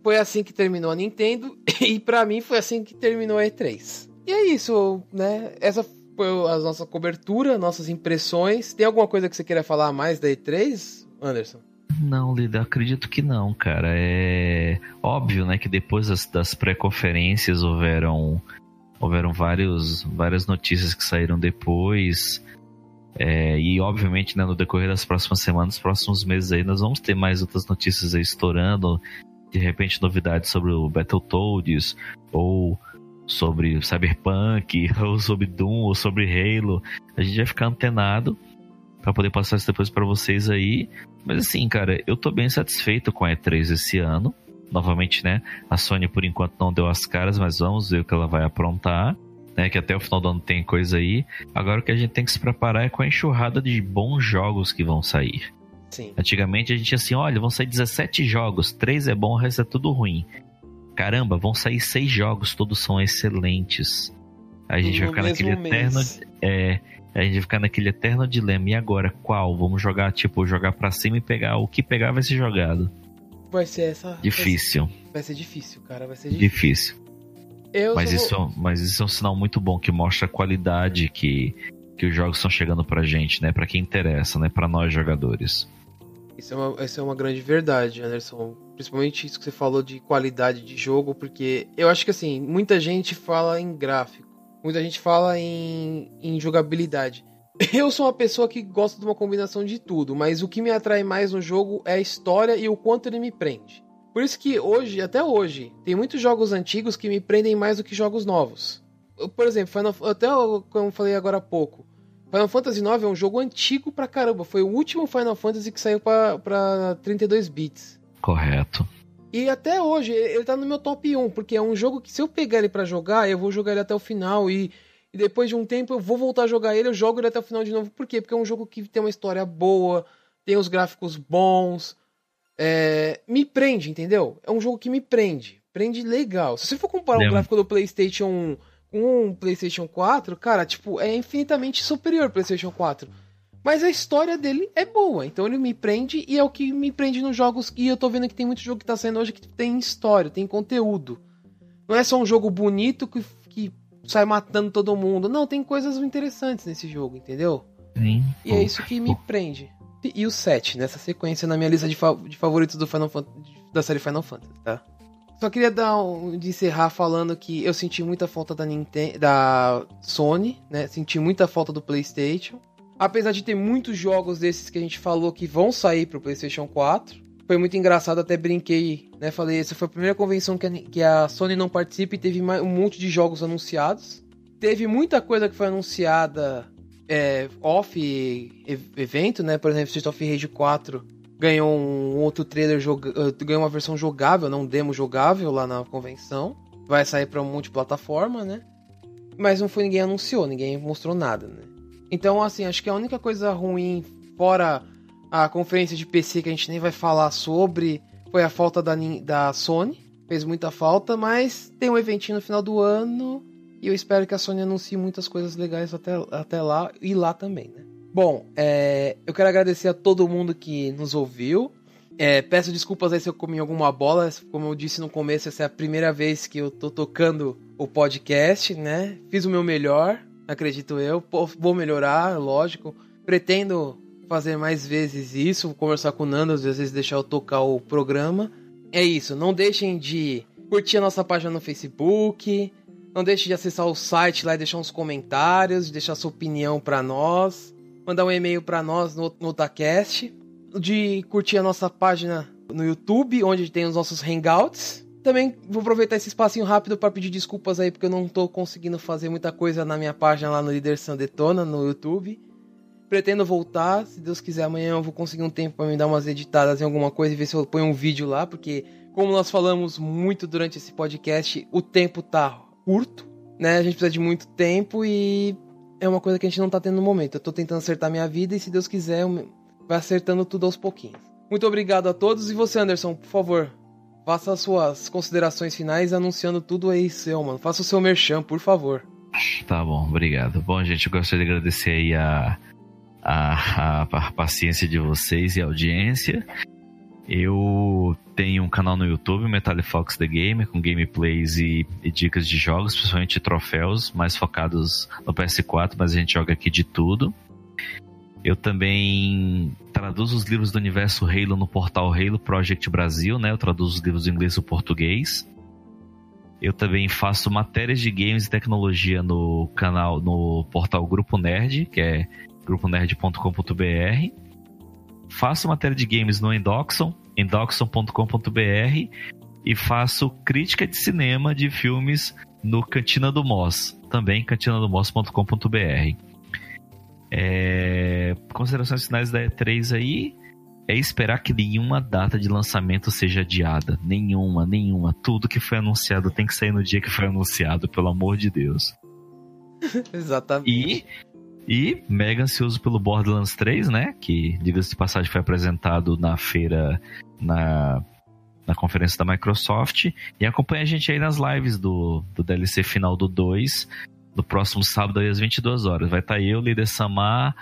foi assim que terminou a Nintendo e para mim foi assim que terminou a E3. E é isso, né? Essa foi a nossa cobertura, nossas impressões. Tem alguma coisa que você queira falar mais da E3, Anderson? Não, Lida, acredito que não, cara. É óbvio, né, que depois das, das pré-conferências houveram houveram vários, várias notícias que saíram depois. É, e obviamente, né, no decorrer das próximas semanas, próximos meses aí, nós vamos ter mais outras notícias aí estourando. De repente, novidades sobre o Battletoads, ou sobre Cyberpunk, ou sobre Doom, ou sobre Halo. A gente vai ficar antenado para poder passar isso depois para vocês aí. Mas assim, cara, eu tô bem satisfeito com a E3 esse ano. Novamente, né? A Sony por enquanto não deu as caras, mas vamos ver o que ela vai aprontar. Né, que até o final do ano tem coisa aí. Agora o que a gente tem que se preparar é com a enxurrada de bons jogos que vão sair. Sim. Antigamente a gente tinha assim, olha, vão sair 17 jogos, 3 é bom, o resto é tudo ruim caramba, vão sair seis jogos, todos são excelentes. A gente no vai ficar naquele eterno. É, a gente vai ficar naquele eterno dilema. E agora, qual? Vamos jogar, tipo, jogar pra cima e pegar. O que pegar vai ser jogado. Vai ser essa. Difícil. Vai ser difícil, cara, vai ser difícil. difícil. Eu mas, isso, vou... mas isso é um sinal muito bom que mostra a qualidade que, que os jogos estão chegando pra gente, né? Pra quem interessa, né? Pra nós jogadores. Isso é, uma, isso é uma grande verdade, Anderson. Principalmente isso que você falou de qualidade de jogo, porque eu acho que assim, muita gente fala em gráfico, muita gente fala em, em jogabilidade. Eu sou uma pessoa que gosta de uma combinação de tudo, mas o que me atrai mais no jogo é a história e o quanto ele me prende. Por isso que hoje, até hoje, tem muitos jogos antigos que me prendem mais do que jogos novos. Por exemplo, Final, até como eu falei agora há pouco, Final Fantasy IX é um jogo antigo pra caramba. Foi o último Final Fantasy que saiu pra, pra 32 bits. Correto. E até hoje, ele tá no meu top 1, porque é um jogo que se eu pegar ele para jogar, eu vou jogar ele até o final e, e, depois de um tempo eu vou voltar a jogar ele, eu jogo ele até o final de novo. Por quê? Porque é um jogo que tem uma história boa, tem os gráficos bons, é, me prende, entendeu? É um jogo que me prende. Prende legal. Se você for comparar o gráfico do PlayStation 1 com um PlayStation 4, cara, tipo, é infinitamente superior ao PlayStation 4. Mas a história dele é boa, então ele me prende e é o que me prende nos jogos. E eu tô vendo que tem muito jogo que tá saindo hoje que tem história, tem conteúdo. Não é só um jogo bonito que, que sai matando todo mundo. Não, tem coisas interessantes nesse jogo, entendeu? Sim. E é isso que me prende e o 7, nessa sequência na minha lista de, fa de favoritos do Final da série Final Fantasy, tá? Só queria dar um, de encerrar falando que eu senti muita falta da Nintendo, da Sony, né? Senti muita falta do PlayStation. Apesar de ter muitos jogos desses que a gente falou que vão sair pro PlayStation 4. Foi muito engraçado, até brinquei, né? Falei, essa foi a primeira convenção que a, que a Sony não participa e teve um monte de jogos anunciados. Teve muita coisa que foi anunciada é, off evento, né? Por exemplo, Street of Rage 4 ganhou um outro trailer, uh, ganhou uma versão jogável, não demo jogável lá na convenção. Vai sair para multiplataforma, né? Mas não foi ninguém anunciou, ninguém mostrou nada, né? Então, assim, acho que a única coisa ruim, fora a conferência de PC que a gente nem vai falar sobre, foi a falta da, da Sony. Fez muita falta, mas tem um eventinho no final do ano e eu espero que a Sony anuncie muitas coisas legais até, até lá e lá também, né? Bom, é, eu quero agradecer a todo mundo que nos ouviu. É, peço desculpas aí se eu comi alguma bola. Como eu disse no começo, essa é a primeira vez que eu tô tocando o podcast, né? Fiz o meu melhor, acredito eu. Vou melhorar, lógico. Pretendo fazer mais vezes isso, conversar com o Nando, às vezes deixar eu tocar o programa. É isso, não deixem de curtir a nossa página no Facebook, não deixe de acessar o site lá e deixar uns comentários, deixar sua opinião para nós, mandar um e-mail para nós no, no Otacast, de curtir a nossa página no YouTube, onde tem os nossos hangouts. Também vou aproveitar esse espacinho rápido para pedir desculpas aí, porque eu não tô conseguindo fazer muita coisa na minha página lá no Líder Sandetona, no YouTube. Pretendo voltar, se Deus quiser, amanhã eu vou conseguir um tempo para me dar umas editadas em alguma coisa e ver se eu ponho um vídeo lá, porque como nós falamos muito durante esse podcast, o tempo tá curto, né? A gente precisa de muito tempo e é uma coisa que a gente não tá tendo no momento. Eu tô tentando acertar minha vida e se Deus quiser, vai acertando tudo aos pouquinhos. Muito obrigado a todos e você, Anderson, por favor, faça as suas considerações finais anunciando tudo aí seu, mano. Faça o seu merchan, por favor. Tá bom, obrigado. Bom, gente, eu gostaria de agradecer aí a, a, a paciência de vocês e a audiência. Eu tenho um canal no YouTube, Metal Fox The Game, com gameplays e, e, dicas de jogos, principalmente troféus, mais focados no PS4, mas a gente joga aqui de tudo. Eu também traduzo os livros do universo Halo no portal Halo Project Brasil, né? Eu traduzo os livros do inglês e português. Eu também faço matérias de games e tecnologia no canal, no portal Grupo Nerd, que é gruponerd.com.br faço matéria de games no Endoxon, endoxon.com.br e faço crítica de cinema de filmes no Cantina do Moss, também cantinadomoss.com.br. É, considerações finais da E3 aí é esperar que nenhuma data de lançamento seja adiada. Nenhuma, nenhuma. Tudo que foi anunciado tem que sair no dia que foi anunciado, pelo amor de Deus. Exatamente. E e mega ansioso pelo Borderlands 3, né? Que, diga-se de passagem, foi apresentado na feira, na, na conferência da Microsoft. E acompanha a gente aí nas lives do, do DLC final do 2, no próximo sábado às 22 horas. Vai estar tá eu, Líder Samar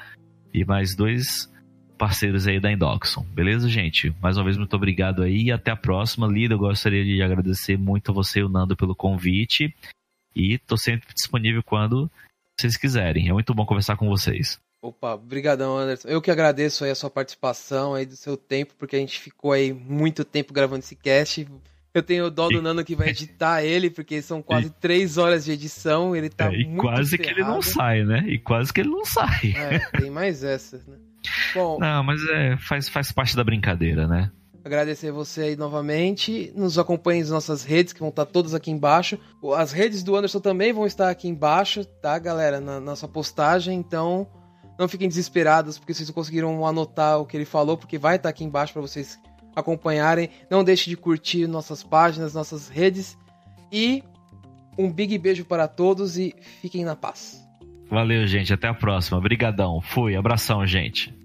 e mais dois parceiros aí da Indoxon. Beleza, gente? Mais uma vez, muito obrigado aí e até a próxima. Lida, eu gostaria de agradecer muito a você e o Nando pelo convite. E tô sempre disponível quando vocês quiserem. É muito bom conversar com vocês. Opa, brigadão, Anderson. Eu que agradeço aí a sua participação aí do seu tempo, porque a gente ficou aí muito tempo gravando esse cast. Eu tenho o dó do Nando que vai editar ele, porque são quase três horas de edição. Ele tá é, e muito quase ferrado. que ele não sai, né? E quase que ele não sai. É, tem mais essas, né? Bom, não, mas é, faz, faz parte da brincadeira, né? Agradecer você aí novamente. Nos acompanhe nas nossas redes, que vão estar todas aqui embaixo. As redes do Anderson também vão estar aqui embaixo, tá, galera? Na nossa postagem. Então, não fiquem desesperados, porque vocês não conseguiram anotar o que ele falou, porque vai estar aqui embaixo para vocês acompanharem. Não deixe de curtir nossas páginas, nossas redes. E um big beijo para todos e fiquem na paz. Valeu, gente. Até a próxima. Obrigadão. Fui. Abração, gente.